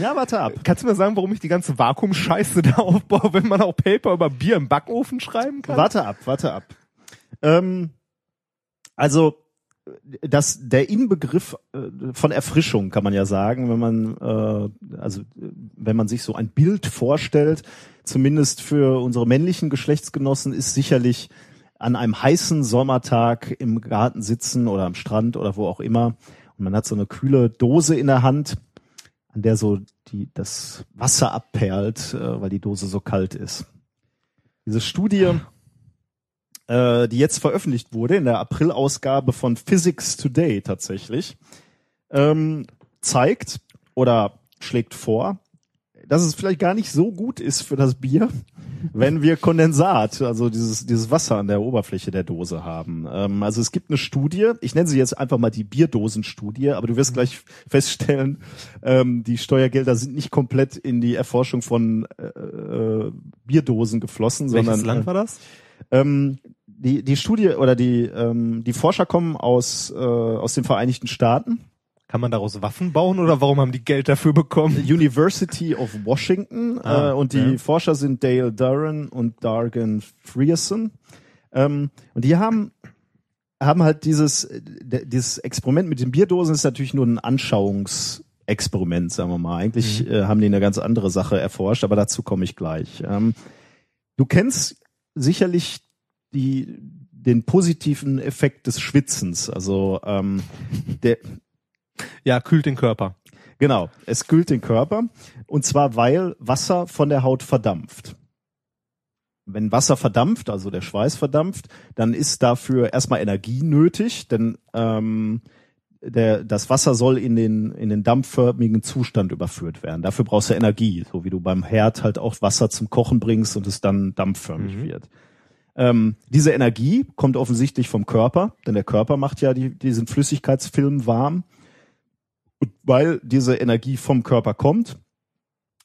ja, warte ab. Kannst du mir sagen, warum ich die ganze Vakuumscheiße da aufbaue, wenn man auch Paper über Bier im Backofen schreiben kann? Warte ab, warte ab. Ähm, also das der Inbegriff äh, von Erfrischung kann man ja sagen, wenn man äh, also wenn man sich so ein Bild vorstellt, zumindest für unsere männlichen Geschlechtsgenossen ist sicherlich an einem heißen Sommertag im Garten sitzen oder am Strand oder wo auch immer und man hat so eine kühle Dose in der Hand, an der so die das Wasser abperlt, äh, weil die Dose so kalt ist. Diese Studie äh, die jetzt veröffentlicht wurde in der April-Ausgabe von Physics Today tatsächlich, ähm, zeigt oder schlägt vor, dass es vielleicht gar nicht so gut ist für das Bier, <laughs> wenn wir Kondensat, also dieses, dieses Wasser an der Oberfläche der Dose haben. Ähm, also es gibt eine Studie, ich nenne sie jetzt einfach mal die Bierdosenstudie, aber du wirst gleich feststellen, ähm, die Steuergelder sind nicht komplett in die Erforschung von äh, äh, Bierdosen geflossen, Welches sondern Land war das? Ähm, die, die Studie oder die, ähm, die Forscher kommen aus, äh, aus den Vereinigten Staaten. Kann man daraus Waffen bauen oder warum haben die Geld dafür bekommen? University of Washington Ah, äh, und die ja. Forscher sind Dale Duran und Dargan Frierson. Ähm, und die haben haben halt dieses dieses Experiment mit den Bierdosen ist natürlich nur ein Anschauungsexperiment, sagen wir mal. Eigentlich äh, haben die eine ganz andere Sache erforscht, aber dazu komme ich gleich. Ähm, du kennst sicherlich die den positiven Effekt des Schwitzens. Also ähm, der Ja, kühlt den Körper. Genau, es kühlt den Körper und zwar weil Wasser von der Haut verdampft. Wenn Wasser verdampft, also der Schweiß verdampft, dann ist dafür erstmal Energie nötig, denn ähm, der, das Wasser soll in den, in den dampfförmigen Zustand überführt werden. Dafür brauchst du Energie, so wie du beim Herd halt auch Wasser zum Kochen bringst und es dann dampfförmig Mhm. wird. Ähm, diese Energie kommt offensichtlich vom Körper, denn der Körper macht ja die, diesen Flüssigkeitsfilm warm. Und weil diese Energie vom Körper kommt,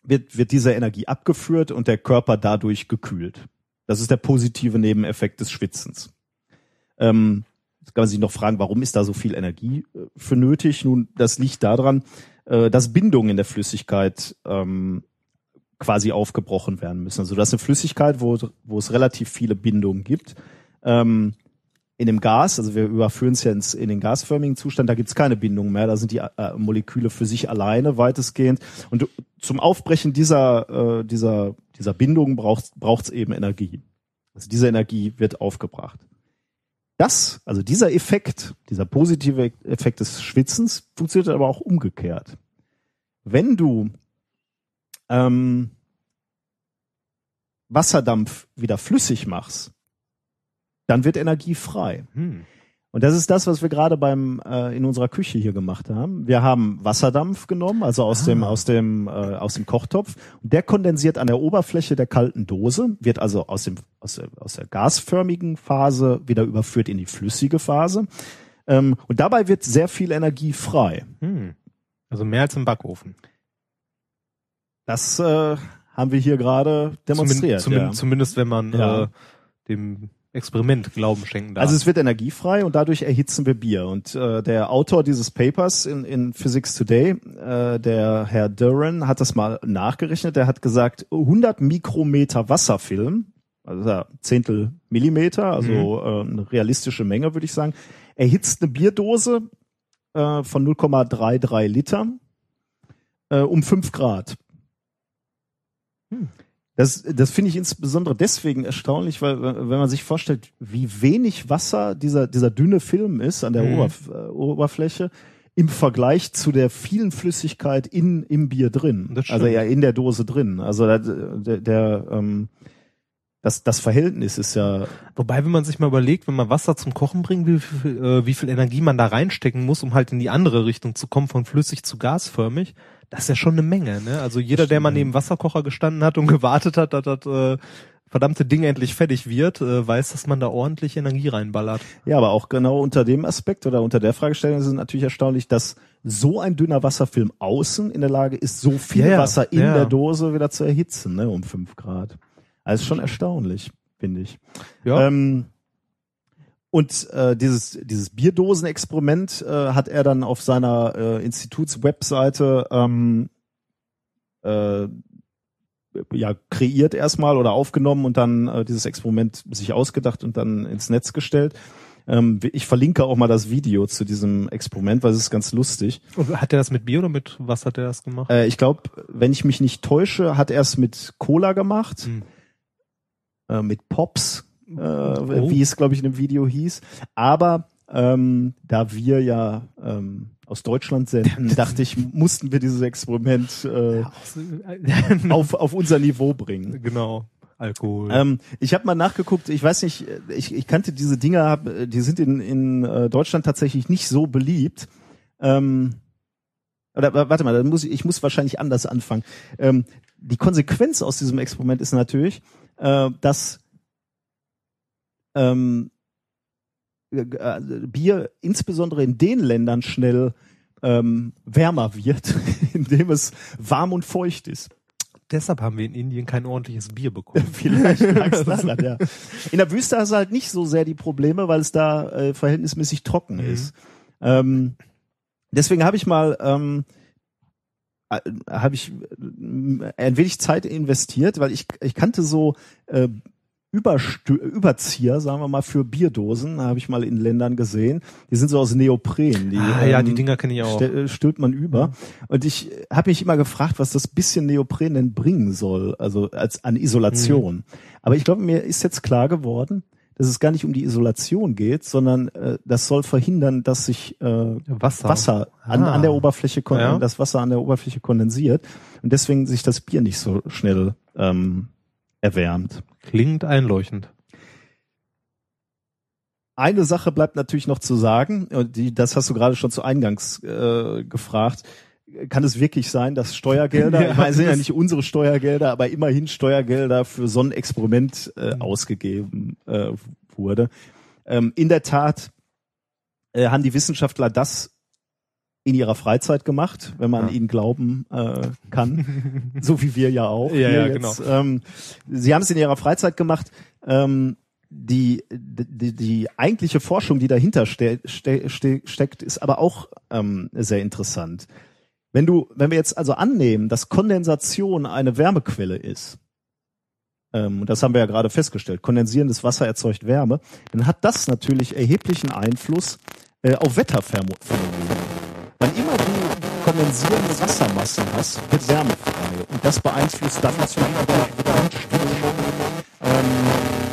wird, wird diese Energie abgeführt und der Körper dadurch gekühlt. Das ist der positive Nebeneffekt des Schwitzens. Ähm, jetzt kann man sich noch fragen, warum ist da so viel Energie äh, für nötig? Nun, das liegt daran, äh, dass Bindungen in der Flüssigkeit ähm, quasi aufgebrochen werden müssen. Also das ist eine Flüssigkeit, wo, wo es relativ viele Bindungen gibt. Ähm, in dem Gas, also wir überführen es ja ins, in den gasförmigen Zustand, da gibt's keine Bindung mehr, da sind die äh, Moleküle für sich alleine weitestgehend. Und du- zum Aufbrechen dieser, äh, dieser, dieser Bindung braucht es eben Energie. Also diese Energie wird aufgebracht. Das, also dieser Effekt, dieser positive Effekt des Schwitzens, funktioniert aber auch umgekehrt. Wenn du ähm, Wasserdampf wieder flüssig machst, dann wird Energie frei. Hm. Und das ist das, was wir gerade beim äh, in unserer Küche hier gemacht haben. Wir haben Wasserdampf genommen, also aus dem aus dem äh, aus dem Kochtopf. Und der kondensiert an der Oberfläche der kalten Dose, wird also aus dem aus der, aus der gasförmigen Phase wieder überführt in die flüssige Phase. Ähm, und dabei wird sehr viel Energie frei. Hm. Also mehr als im Backofen. Das äh, haben wir hier gerade demonstriert. Zumindest, ja. zumindest wenn man Ja. äh, dem Experiment Glauben schenken darf. Also es wird energiefrei und dadurch erhitzen wir Bier. Und äh, der Autor dieses Papers in, in Physics Today, äh, der Herr Duran, hat das mal nachgerechnet. Der hat gesagt, 100 Mikrometer Wasserfilm, also ja, Zehntel Millimeter, also äh, eine realistische Menge, würde ich sagen, erhitzt eine Bierdose äh, von 0,33 Liter äh, um 5 Grad. Das, das finde ich insbesondere deswegen erstaunlich, weil wenn man sich vorstellt, wie wenig Wasser dieser, dieser dünne Film ist an der Mhm. Oberf äh, Oberfläche im Vergleich zu der vielen Flüssigkeit in, im Bier drin. Also ja, in der Dose drin. Also da- der, der ähm, das, das Verhältnis ist ja Wobei, wenn man sich mal überlegt, wenn man Wasser zum Kochen bringt, wie viel, äh, wie viel Energie man da reinstecken muss, um halt in die andere Richtung zu kommen, von flüssig zu gasförmig, das ist ja schon eine Menge. Ne? Also jeder, der mal neben Wasserkocher gestanden hat und <laughs> gewartet hat, dass das äh, verdammte Ding endlich fertig wird, äh, weiß, dass man da ordentlich Energie reinballert. Ja, aber auch genau unter dem Aspekt oder unter der Fragestellung ist es natürlich erstaunlich, dass so ein dünner Wasserfilm außen in der Lage ist, so viel Ja. Wasser in Ja. der Dose wieder zu erhitzen, ne, um fünf Grad. Also schon erstaunlich, finde ich. Ja. Ähm, und äh, dieses, dieses Bierdosen-Experiment äh, hat er dann auf seiner äh, Institutswebseite ähm, äh, ja, kreiert erstmal oder aufgenommen und dann äh, dieses Experiment sich ausgedacht und dann ins Netz gestellt. Ähm, ich verlinke auch mal das Video zu diesem Experiment, weil es ist ganz lustig. Und hat er das mit Bier oder mit was hat er das gemacht? Äh, ich glaube, wenn ich mich nicht täusche, hat er es mit Cola gemacht, Hm. äh, mit Pops, äh, Oh. wie es, glaube ich, in dem Video hieß. Aber ähm, da wir ja ähm, aus Deutschland senden, <laughs> dachte ich, mussten wir dieses Experiment äh, auf, auf unser Niveau bringen. genau. Alkohol. Ähm, ich habe mal nachgeguckt, ich weiß nicht, ich, ich kannte diese Dinger, hab, die sind in, in äh, Deutschland tatsächlich nicht so beliebt. Ähm, oder wa- warte mal, dann muss ich, ich muss wahrscheinlich anders anfangen. Ähm, die Konsequenz aus diesem Experiment ist natürlich, äh, dass ähm, äh, äh, Bier insbesondere in den Ländern schnell ähm, wärmer wird, <laughs> indem es warm und feucht ist. Deshalb haben wir in Indien kein ordentliches Bier bekommen. <laughs> Vielleicht lag's <laughs> daran, ja. In der Wüste hast du halt nicht so sehr die Probleme, weil es da äh, verhältnismäßig trocken Mhm. ist. Ähm, deswegen habe ich mal ähm, äh, habe ich äh, ein wenig Zeit investiert, weil ich ich kannte so äh, Überstü Überzieher, sagen wir mal, für Bierdosen, habe ich mal in Ländern gesehen. Die sind so aus Neopren. Die, ah, ja, ähm, die Dinger kenne ich auch. stell- äh, stülpt man über. Und ich habe mich immer gefragt, was das bisschen Neopren denn bringen soll, also als an Isolation. Aber ich glaube, mir ist jetzt klar geworden, dass es gar nicht um die Isolation geht, sondern äh, das soll verhindern, dass sich äh, Wasser. Wasser an, Ah. an der Oberfläche Ja. das Wasser an der Oberfläche kondensiert und deswegen sich das Bier nicht so schnell ähm, erwärmt. Klingt einleuchtend. Eine Sache bleibt natürlich noch zu sagen, und die, das hast du gerade schon zu Eingangs äh, gefragt. Kann es wirklich sein, dass Steuergelder, <laughs> Ja, sind ja nicht unsere Steuergelder, aber immerhin Steuergelder für so ein Experiment äh, ausgegeben äh, wurde? Ähm, in der Tat äh, haben die Wissenschaftler das in ihrer Freizeit gemacht, wenn man Ja. ihnen glauben äh, kann, <laughs> so wie wir ja auch. Ja, ja, jetzt. genau. Ähm, sie haben es in ihrer Freizeit gemacht. Ähm, die, die, die eigentliche Forschung, die dahinter ste ste ste steckt, ist aber auch ähm, sehr interessant. Wenn du, wenn wir jetzt also annehmen, dass Kondensation eine Wärmequelle ist, ähm, und das haben wir ja gerade festgestellt, kondensierendes Wasser erzeugt Wärme, dann hat das natürlich erheblichen Einfluss äh, auf Wetterphänomene. Wann immer du kondensierende Wassermassen hast, wird Wärme frei. Und das beeinflusst dann natürlich wieder, wieder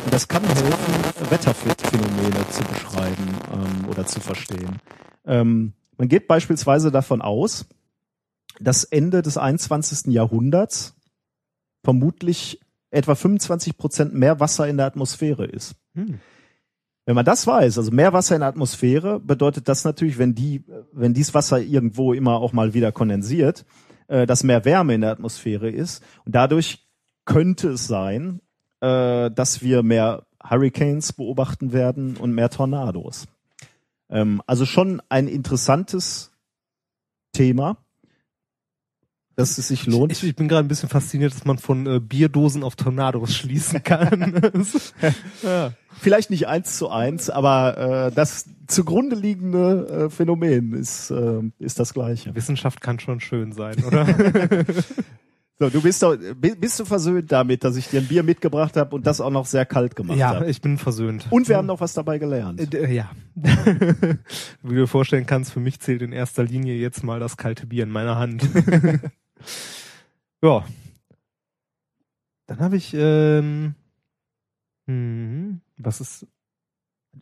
und das kann helfen, Wetterphänomene zu beschreiben ähm, oder zu verstehen. Ähm, man geht beispielsweise davon aus, dass Ende des 21. Jahrhunderts vermutlich etwa 25 Prozent mehr Wasser in der Atmosphäre ist. Hm. Wenn man das weiß, also mehr Wasser in der Atmosphäre, bedeutet das natürlich, wenn die, wenn dies Wasser irgendwo immer auch mal wieder kondensiert, äh, dass mehr Wärme in der Atmosphäre ist. Und dadurch könnte es sein, äh, dass wir mehr Hurricanes beobachten werden und mehr Tornados. Ähm, also schon ein interessantes Thema. Dass es sich lohnt. Ich, ich bin gerade ein bisschen fasziniert, dass man von äh, Bierdosen auf Tornados <laughs> schließen kann. <laughs> ja. Vielleicht nicht eins zu eins, aber äh, das zugrunde liegende äh, Phänomen ist, äh, ist das gleiche. Wissenschaft kann schon schön sein, oder? <laughs> So, du bist doch, bi- bist du versöhnt damit, dass ich dir ein Bier mitgebracht habe und das auch noch sehr kalt gemacht ja, habe? ich bin versöhnt. Und wir haben noch was dabei gelernt. Äh, d- ja. Wie du dir vorstellen kannst, für mich zählt in erster Linie jetzt mal das kalte Bier in meiner Hand. Ja. Dann habe ich, ähm, hm, was ist,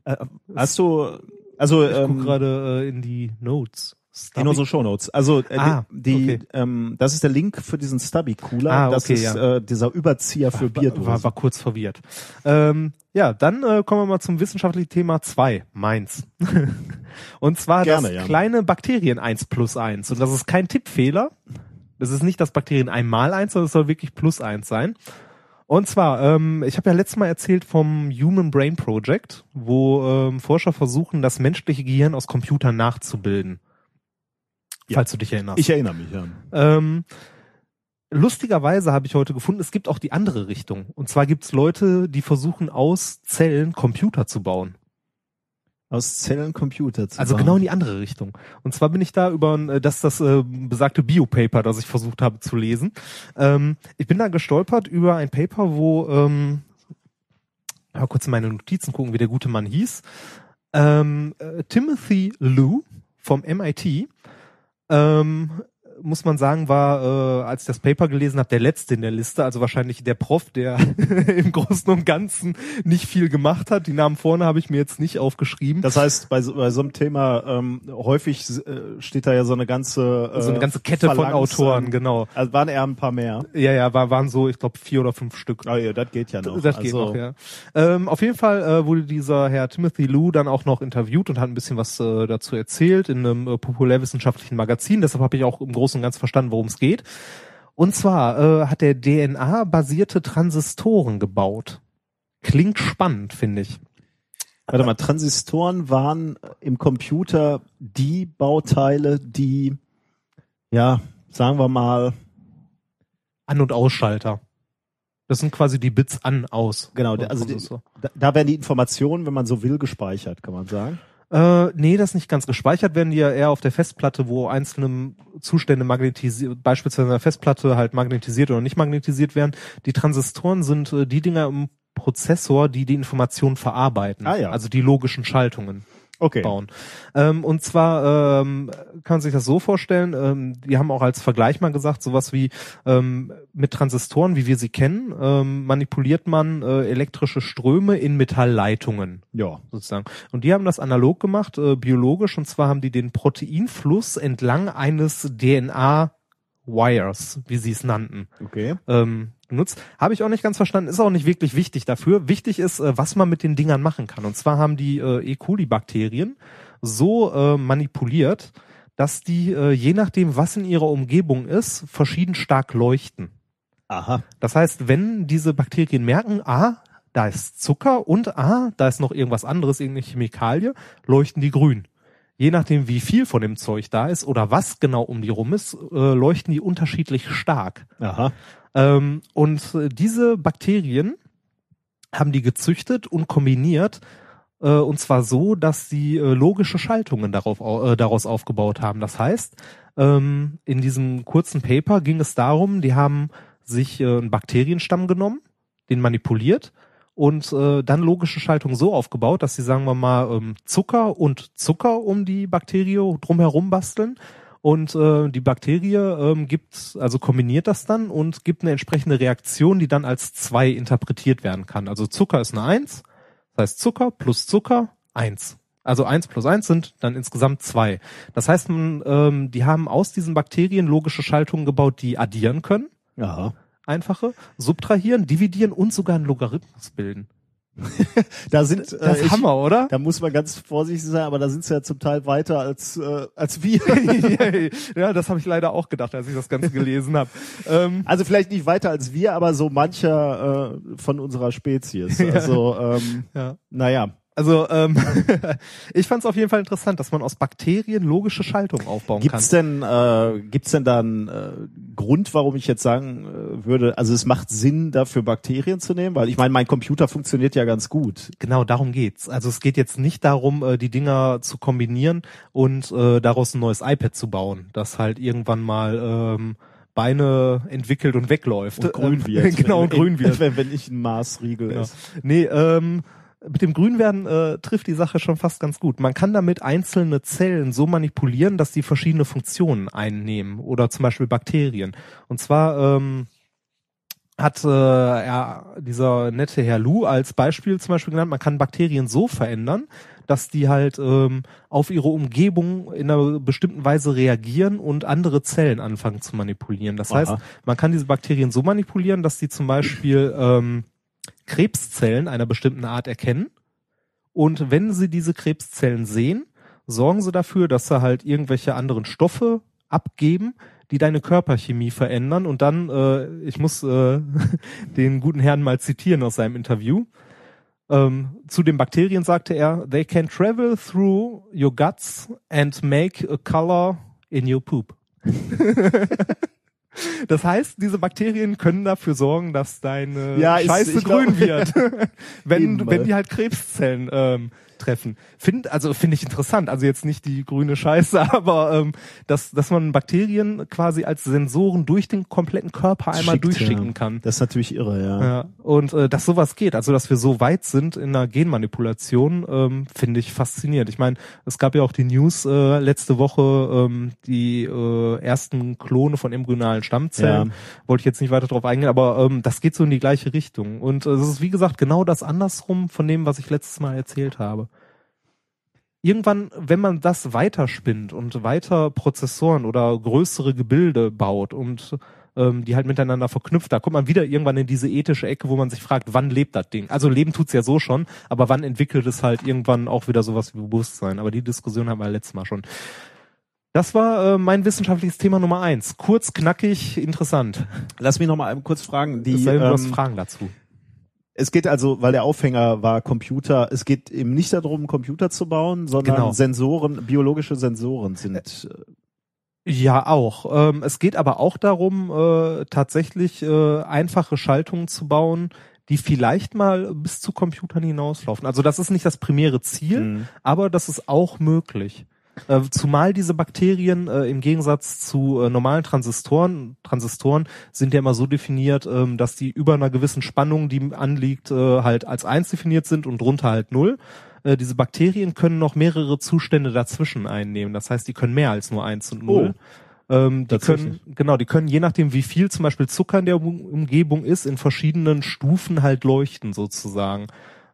Äh, Hast du, also ich ähm, gerade äh, in die Notes. in unsere Shownotes. Also äh, Ah, die, okay. ähm, das ist der Link für diesen Stubby Cooler. Ah, das okay, ist ja. äh, dieser Überzieher für Bierdosen. War, war kurz verwirrt. Ähm, ja, dann äh, kommen wir mal zum wissenschaftlichen Thema 2, meins. <laughs> Und zwar Gerne, das ja. kleine Bakterien 1 plus 1. Und das ist kein Tippfehler. Das ist nicht das Bakterien einmal 1, sondern es soll wirklich plus 1 sein. Und zwar, ähm, ich habe ja letztes Mal erzählt vom Human Brain Project, wo ähm, Forscher versuchen, das menschliche Gehirn aus Computern nachzubilden. Ja. Falls du dich erinnerst. ich erinnere mich, ja. Ähm, lustigerweise habe ich heute gefunden, es gibt auch die andere Richtung. Und zwar gibt es Leute, die versuchen aus Zellen Computer zu bauen. Aus Zellen Computer zu Also bauen. genau in die andere Richtung. Und zwar bin ich da über äh, das das äh, besagte Biopaper, das ich versucht habe zu lesen. Ähm, ich bin da gestolpert über ein Paper, wo ähm, mal kurz in meine Notizen gucken, wie der gute Mann hieß. Ähm, äh, Timothy Liu vom MIT. Ähm, muss man sagen, war, äh, als ich das Paper gelesen habe, der letzte in der Liste, also wahrscheinlich der Prof, der <laughs> im Großen und Ganzen nicht viel gemacht hat. Die Namen vorne habe ich mir jetzt nicht aufgeschrieben. Das heißt, bei so, bei so einem Thema ähm, häufig äh, steht da ja so eine ganze äh, so eine ganze Kette von Phalanx Autoren, genau. Also waren eher ein paar mehr. Ja, ja, war, waren so, ich glaube, vier oder fünf Stück. Oh ja, das geht ja noch. Das geht also, noch, ja. Ähm, auf jeden Fall äh, wurde dieser Herr Timothy Liu dann auch noch interviewt und hat ein bisschen was äh, dazu erzählt in einem äh, populärwissenschaftlichen Magazin. Deshalb habe ich auch im Großen und Ganzen verstanden, worum es geht. Und zwar äh, hat er DNA-basierte Transistoren gebaut. Klingt spannend, finde ich. Warte mal, Transistoren waren im Computer die Bauteile, die, ja, sagen wir mal, An- und Ausschalter. Das sind quasi die Bits an, aus. genau, also die, da werden die Informationen, wenn man so will, gespeichert, kann man sagen. Äh, nee, das nicht ganz gespeichert werden die ja eher auf der Festplatte, wo einzelne Zustände magnetisiert, beispielsweise in der Festplatte halt magnetisiert oder nicht magnetisiert werden. Die Transistoren sind äh, die Dinger im Prozessor, die die Informationen verarbeiten. Ah, ja. Also die logischen Schaltungen Okay. bauen. Ähm, und zwar ähm, kann man sich das so vorstellen, ähm, die haben auch als Vergleich mal gesagt, sowas wie ähm, mit Transistoren, wie wir sie kennen, ähm, manipuliert man äh, elektrische Ströme in Metallleitungen Ja. sozusagen. Und die haben das analog gemacht, äh, biologisch, und zwar haben die den Proteinfluss entlang eines DNA-Wires, wie sie es nannten, Okay. ähm, genutzt. Habe ich auch nicht ganz verstanden, ist auch nicht wirklich wichtig dafür. Wichtig ist, äh, was man mit den Dingern machen kann. Und zwar haben die äh, E. coli-Bakterien so äh, manipuliert, dass die, je nachdem, was in ihrer Umgebung ist, verschieden stark leuchten. Aha. Das heißt, wenn diese Bakterien merken, ah, da ist Zucker und ah, da ist noch irgendwas anderes, irgendeine Chemikalie, leuchten die grün. Je nachdem, wie viel von dem Zeug da ist oder was genau um die rum ist, äh, leuchten die unterschiedlich stark. Aha. Ähm, und äh, diese Bakterien haben die gezüchtet und kombiniert, äh, und zwar so, dass sie äh, logische Schaltungen darauf, au- äh, daraus aufgebaut haben. Das heißt, ähm, in diesem kurzen Paper ging es darum, die haben sich einen Bakterienstamm genommen, den manipuliert und äh, dann logische Schaltungen so aufgebaut, dass sie, sagen wir mal, ähm, Zucker und Zucker um die Bakterie drumherum basteln und äh, die Bakterie ähm, gibt, also kombiniert das dann und gibt eine entsprechende Reaktion, die dann als zwei interpretiert werden kann. Also Zucker ist eine Eins, das heißt Zucker plus Zucker eins. Also eins plus eins sind dann insgesamt zwei. Das heißt, man, ähm, die haben aus diesen Bakterien logische Schaltungen gebaut, die addieren können, Aha. Einfache, subtrahieren, dividieren und sogar einen Logarithmus bilden. <laughs> Da sind, Das äh, ist ich, Hammer, oder? da muss man ganz vorsichtig sein, aber da sind sie ja zum Teil weiter als, äh, als wir. <laughs> ja, das habe ich leider auch gedacht, als ich das Ganze gelesen habe. Ähm, Also vielleicht nicht weiter als wir, aber so mancher äh, von unserer Spezies. <laughs> Also ähm, ja. naja, Also ähm, <laughs> ich fand es auf jeden Fall interessant, dass man aus Bakterien logische Schaltungen aufbauen Gibt's kann. denn, äh, gibt's denn da einen äh, Grund, warum ich jetzt sagen äh, würde, also es macht Sinn, dafür Bakterien zu nehmen? Weil ich meine, mein Computer funktioniert ja ganz gut. Genau, darum geht's. Also es geht jetzt nicht darum, äh, die Dinger zu kombinieren und äh, daraus ein neues iPad zu bauen, das halt irgendwann mal ähm, Beine entwickelt und wegläuft. Und grün <laughs> wird. genau, und grün wird. <laughs> Wenn, wenn ich ein Maßriegel Genau. esse. Nee, ähm, mit dem Grünwerden äh, trifft die Sache schon fast ganz gut. Man kann damit einzelne Zellen so manipulieren, dass die verschiedene Funktionen einnehmen oder zum Beispiel Bakterien. Und zwar ähm, hat äh, er, dieser nette Herr Lu als Beispiel zum Beispiel genannt, man kann Bakterien so verändern, dass die halt ähm, auf ihre Umgebung in einer bestimmten Weise reagieren und andere Zellen anfangen zu manipulieren. Das Aha. heißt, man kann diese Bakterien so manipulieren, dass die zum Beispiel ähm, Krebszellen einer bestimmten Art erkennen. Und wenn sie diese Krebszellen sehen, sorgen sie dafür, dass sie halt irgendwelche anderen Stoffe abgeben, die deine Körperchemie verändern. Und dann, äh, ich muss äh, <laughs> den guten Herrn mal zitieren aus seinem Interview. Ähm, zu den Bakterien sagte er, they can travel through your guts and make a color in your poop. <laughs> <laughs> Das heißt, diese Bakterien können dafür sorgen, dass deine Ja, Scheiße ich glaub- grün wird, <laughs> wenn, wenn weil- die halt Krebszellen ähm, treffen. Find, also finde ich interessant. Also jetzt nicht die grüne Scheiße, <laughs> aber ähm, dass, dass man Bakterien quasi als Sensoren durch den kompletten Körper einmal Schickt, durchschicken ja. kann. Das ist natürlich irre, ja. Ja, und äh, dass sowas geht, also dass wir so weit sind in der Genmanipulation, ähm, finde ich faszinierend. Ich meine, es gab ja auch die News äh, letzte Woche, ähm, die äh, ersten Klone von embryonalen Stammzellen. Ja. Wollte ich jetzt nicht weiter drauf eingehen, aber ähm, das geht so in die gleiche Richtung. Und äh, es ist wie gesagt genau das andersrum von dem, was ich letztes Mal erzählt habe. Irgendwann, wenn man das weiterspinnt und weiter Prozessoren oder größere Gebilde baut und ähm, die halt miteinander verknüpft, da kommt man wieder irgendwann in diese ethische Ecke, wo man sich fragt, wann lebt das Ding? Also leben tut's ja so schon, aber wann entwickelt es halt irgendwann auch wieder sowas wie Bewusstsein? Aber die Diskussion haben wir letztes Mal schon. Das war äh, mein wissenschaftliches Thema Nummer eins. Kurz, knackig, interessant. Lass mich noch mal kurz fragen. Die, hast ähm, Fragen dazu. Es geht also, weil der Aufhänger war Computer, es geht eben nicht darum, Computer zu bauen, sondern Genau. Sensoren, biologische Sensoren sind. äh, Ja, auch. Ähm, es geht aber auch darum, äh, tatsächlich äh, einfache Schaltungen zu bauen, die vielleicht mal bis zu Computern hinauslaufen. Also das ist nicht das primäre Ziel, Mhm. aber das ist auch möglich. Äh, zumal diese Bakterien äh, im Gegensatz zu äh, normalen Transistoren, Transistoren sind ja immer so definiert, ähm, dass die über einer gewissen Spannung, die anliegt, äh, halt als eins definiert sind und drunter halt null. Äh, diese Bakterien können noch mehrere Zustände dazwischen einnehmen. Das heißt, die können mehr als nur eins und null. Ähm, die können, genau, die können je nachdem, wie viel zum Beispiel Zucker in der Um- Umgebung ist, in verschiedenen Stufen halt leuchten sozusagen.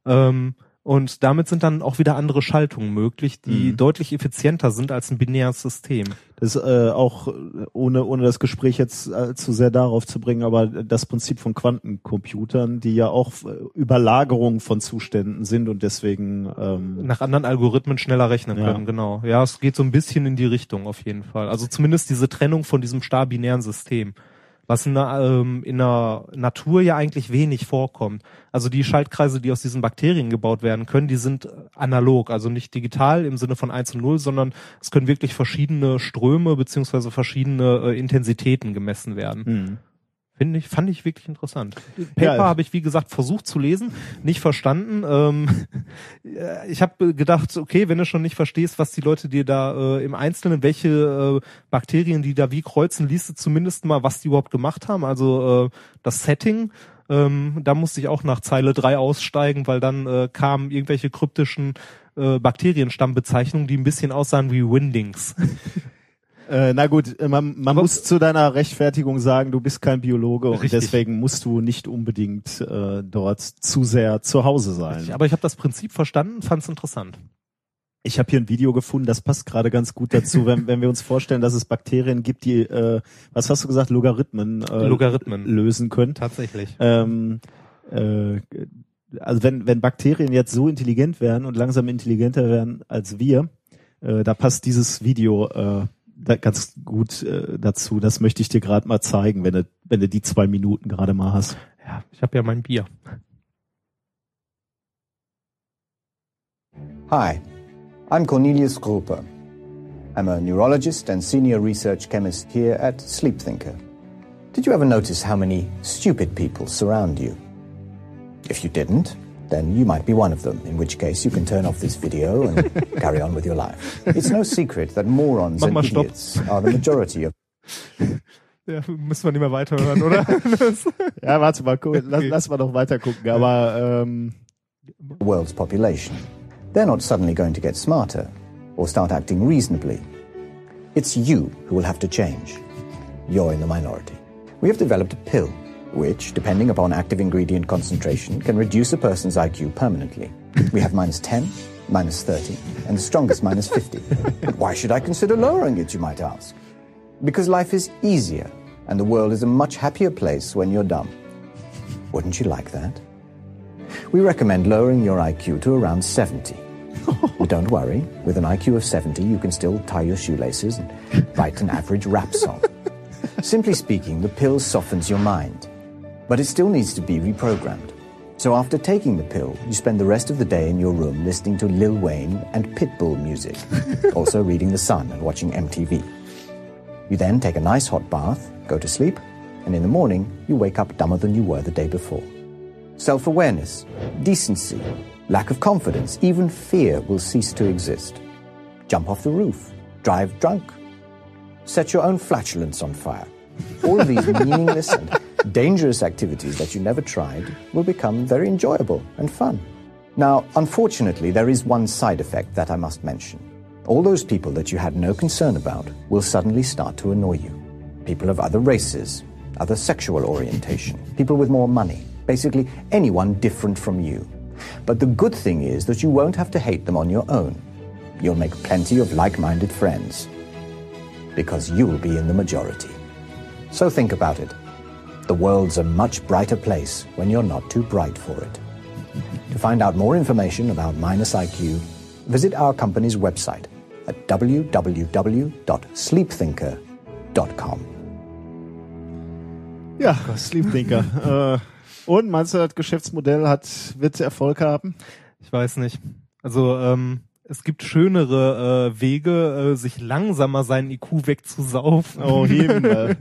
Ähm, und damit sind dann auch wieder andere Schaltungen möglich, die Mhm. deutlich effizienter sind als ein binäres System. Das ist äh, auch äh, ohne ohne das Gespräch jetzt äh, zu sehr darauf zu bringen, aber das Prinzip von Quantencomputern, die ja auch äh, Überlagerung von Zuständen sind und deswegen ähm, Nach anderen Algorithmen schneller rechnen Ja. können, genau. Ja, es geht so ein bisschen in die Richtung auf jeden Fall. Also zumindest diese Trennung von diesem star-binären System. Was in der, ähm, in der Natur ja eigentlich wenig vorkommt. Also die Schaltkreise, die aus diesen Bakterien gebaut werden können, die sind äh, analog, also nicht digital im Sinne von 1 und 0, sondern es können wirklich verschiedene Ströme beziehungsweise verschiedene äh, Intensitäten gemessen werden. hm. Finde ich, fand ich wirklich interessant. Paper Ja. habe ich, wie gesagt, versucht zu lesen, nicht verstanden. Ähm, äh, <laughs> ich habe gedacht, okay, wenn du schon nicht verstehst, was die Leute dir da äh, im Einzelnen, welche äh, Bakterien die da wie kreuzen, liest du zumindest mal, was die überhaupt gemacht haben. Also äh, das Setting. Ähm, da musste ich auch nach Zeile drei aussteigen, weil dann äh, kamen irgendwelche kryptischen äh, Bakterienstammbezeichnungen, die ein bisschen aussahen wie Windings. Äh, na gut, äh, man, man Aber- muss zu deiner Rechtfertigung sagen, du bist kein Biologe und Richtig. deswegen musst du nicht unbedingt äh, dort zu sehr zu Hause sein. Aber ich habe das Prinzip verstanden, fand es interessant. Ich habe hier ein Video gefunden, das passt gerade ganz gut dazu, <laughs> wenn, wenn wir uns vorstellen, dass es Bakterien gibt, die, äh, was hast du gesagt, Logarithmen, äh, Logarithmen. lösen können. Tatsächlich. Ähm, äh, also wenn, wenn Bakterien jetzt so intelligent wären und langsam intelligenter wären als wir, äh, da passt dieses Video äh, ganz gut äh, dazu. Das möchte ich dir gerade mal zeigen, wenn du, wenn du die zwei Minuten gerade mal hast. Ja, ich habe ja mein Bier. Hi, I'm Cornelius Gruber. I'm a neurologist and senior research chemist here at Sleep Thinker. Did you ever notice how many stupid people surround you? If you didn't, then you might be one of them, in which case you can turn off this video and <laughs> carry on with your life. It's no secret that morons Mach and Stopp. idiots are the majority of <laughs> Ja, müssen wir nicht mehr weiterhören, oder? <laughs> Ja, warte mal, guck, lass, lass mal noch weiter gucken. Aber ähm, the world's population. They're not suddenly going to get smarter or start acting reasonably. It's you who will have to change. You're in the minority. We have developed a pill which, depending upon active ingredient concentration, can reduce a person's IQ permanently. We have minus 10, minus 30, and the strongest minus 50. But why should I consider lowering it, you might ask? Because life is easier, and the world is a much happier place when you're dumb. Wouldn't you like that? We recommend lowering your IQ to around 70. but <laughs> don't worry, with an IQ of 70, you can still tie your shoelaces and write an average rap song. Simply speaking, the pill softens your mind, but it still needs to be reprogrammed. So after taking the pill, you spend the rest of the day in your room listening to Lil Wayne and Pitbull music, <laughs> also reading The Sun and watching MTV. You then take a nice hot bath, go to sleep, and in the morning, you wake up dumber than you were the day before. Self awareness, decency, lack of confidence, even fear will cease to exist. Jump off the roof, drive drunk, set your own flatulence on fire. All of these <laughs> meaningless and dangerous activities that you never tried will become very enjoyable and fun. Now, unfortunately, there is one side effect that I must mention. All those people that you had no concern about will suddenly start to annoy you. People of other races, other sexual orientation, people with more money, basically anyone different from you. But the good thing is that you won't have to hate them on your own. You'll make plenty of like minded friends. Because you'll be in the majority. So think about it. The world's a much brighter place when you're not too bright for it. To find out more information about Minus IQ, visit our company's website at www.sleepthinker.com. ja, Sleep Thinker. <laughs> äh, und meinst du, das Geschäftsmodell hat, wird Erfolg haben? Ich weiß nicht. Also ähm, es gibt schönere äh, Wege, äh, sich langsamer seinen IQ wegzusaufen. Oh, eben. <laughs>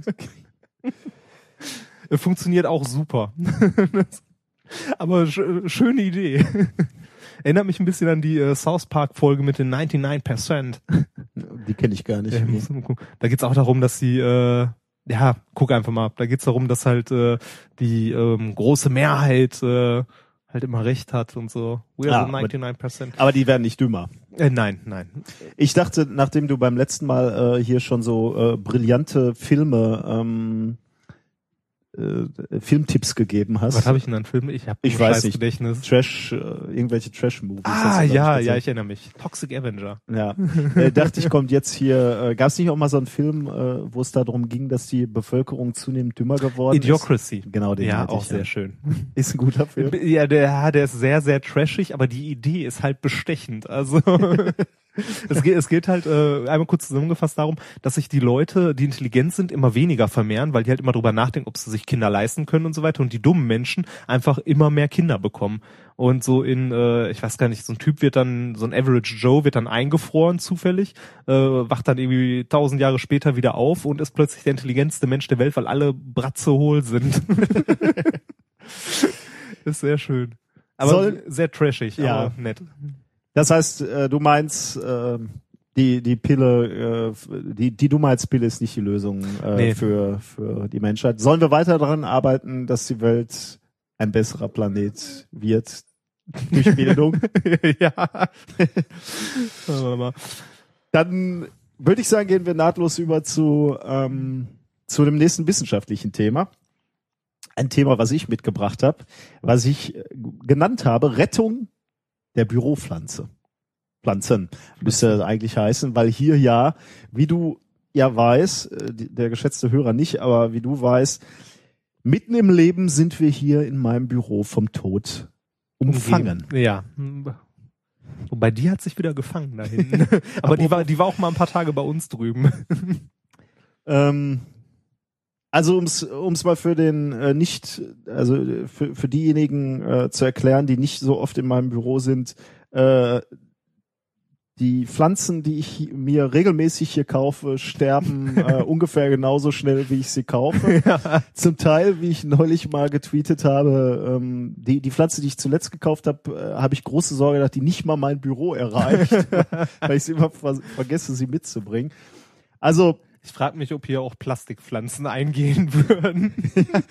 Äh, Äh, Funktioniert auch super. <laughs> Aber sch schöne Idee. <laughs> Erinnert mich ein bisschen an die äh, South Park Folge mit den 99%. <laughs> die kenne ich gar nicht. Ja, man gucken. Da geht's auch darum, dass die, äh, ja, guck einfach mal. Da geht's darum, dass halt äh, die ähm, große Mehrheit äh, halt immer recht hat und so. We Ah, are aber- the 99%. Aber die werden nicht dümmer. Äh, nein, nein. Ich dachte, nachdem du beim letzten Mal äh, hier schon so äh, brillante Filme, ähm, äh, Filmtipps gegeben hast. Was habe ich denn an Filmen? Ich habe Ich weiß nicht. Gedächtnis. Trash, äh, irgendwelche Trash-Movies. Ah, ja, ja, ich erinnere mich. Toxic Avenger. Ja, <laughs> äh, dachte ich, kommt jetzt hier, äh, gab es nicht auch mal so einen Film, äh, wo es darum ging, dass die Bevölkerung zunehmend dümmer geworden Idiocracy. ist? Genau, den Ja, meinte auch ich, sehr schön. <laughs> Ist ein guter Film. Ja, der, ja, der ist sehr, sehr trashig, aber die Idee ist halt bestechend. Also <laughs> <laughs> es, geht, es geht halt äh, einmal kurz zusammengefasst darum, dass sich die Leute, die intelligent sind, immer weniger vermehren, weil die halt immer drüber nachdenken, ob sie sich Kinder leisten können und so weiter. Und die dummen Menschen einfach immer mehr Kinder bekommen. Und so in, äh, ich weiß gar nicht, so ein Typ wird dann, so ein Average Joe wird dann eingefroren zufällig, äh, wacht dann irgendwie tausend Jahre später wieder auf und ist plötzlich der intelligenteste Mensch der Welt, weil alle Bratze hohl sind. <laughs> <laughs> ist sehr schön. Aber Soll- sehr trashig, Ja. aber nett. Das heißt, äh, du meinst, äh, die, die Pille, äh, die, die Dummheitspille ist nicht die Lösung äh, Nee. für, für die Menschheit. Sollen wir weiter daran arbeiten, dass die Welt ein besserer Planet wird durch <laughs> Bildung? ja. <laughs> Mal. Dann würde ich sagen, gehen wir nahtlos über zu, ähm, zu dem nächsten wissenschaftlichen Thema. Ein Thema, was ich mitgebracht habe, was ich äh, genannt habe, Rettung der Büropflanze. Pflanzen müsste eigentlich heißen, weil hier ja, wie du ja weißt, äh, der geschätzte Hörer nicht, aber wie du weißt, mitten im Leben sind wir hier in meinem Büro vom Tod umfangen. Ja. Wobei die hat sich wieder gefangen da hinten. <laughs> aber die war, die war auch mal ein paar Tage bei uns drüben. Ähm, also ums ums mal für den äh, nicht, also für, für diejenigen äh, zu erklären, die nicht so oft in meinem Büro sind, äh, die Pflanzen, die ich mir regelmäßig hier kaufe, sterben äh, <laughs> ungefähr genauso schnell, wie ich sie kaufe. <laughs> Zum Teil, wie ich neulich mal getweetet habe, ähm, die, die Pflanze, die ich zuletzt gekauft habe, äh, habe ich große Sorge, dass die nicht mal mein Büro erreicht, <laughs> weil ich sie immer ver vergesse, sie mitzubringen. Also Ich frage mich, ob hier auch Plastikpflanzen eingehen <laughs> würden.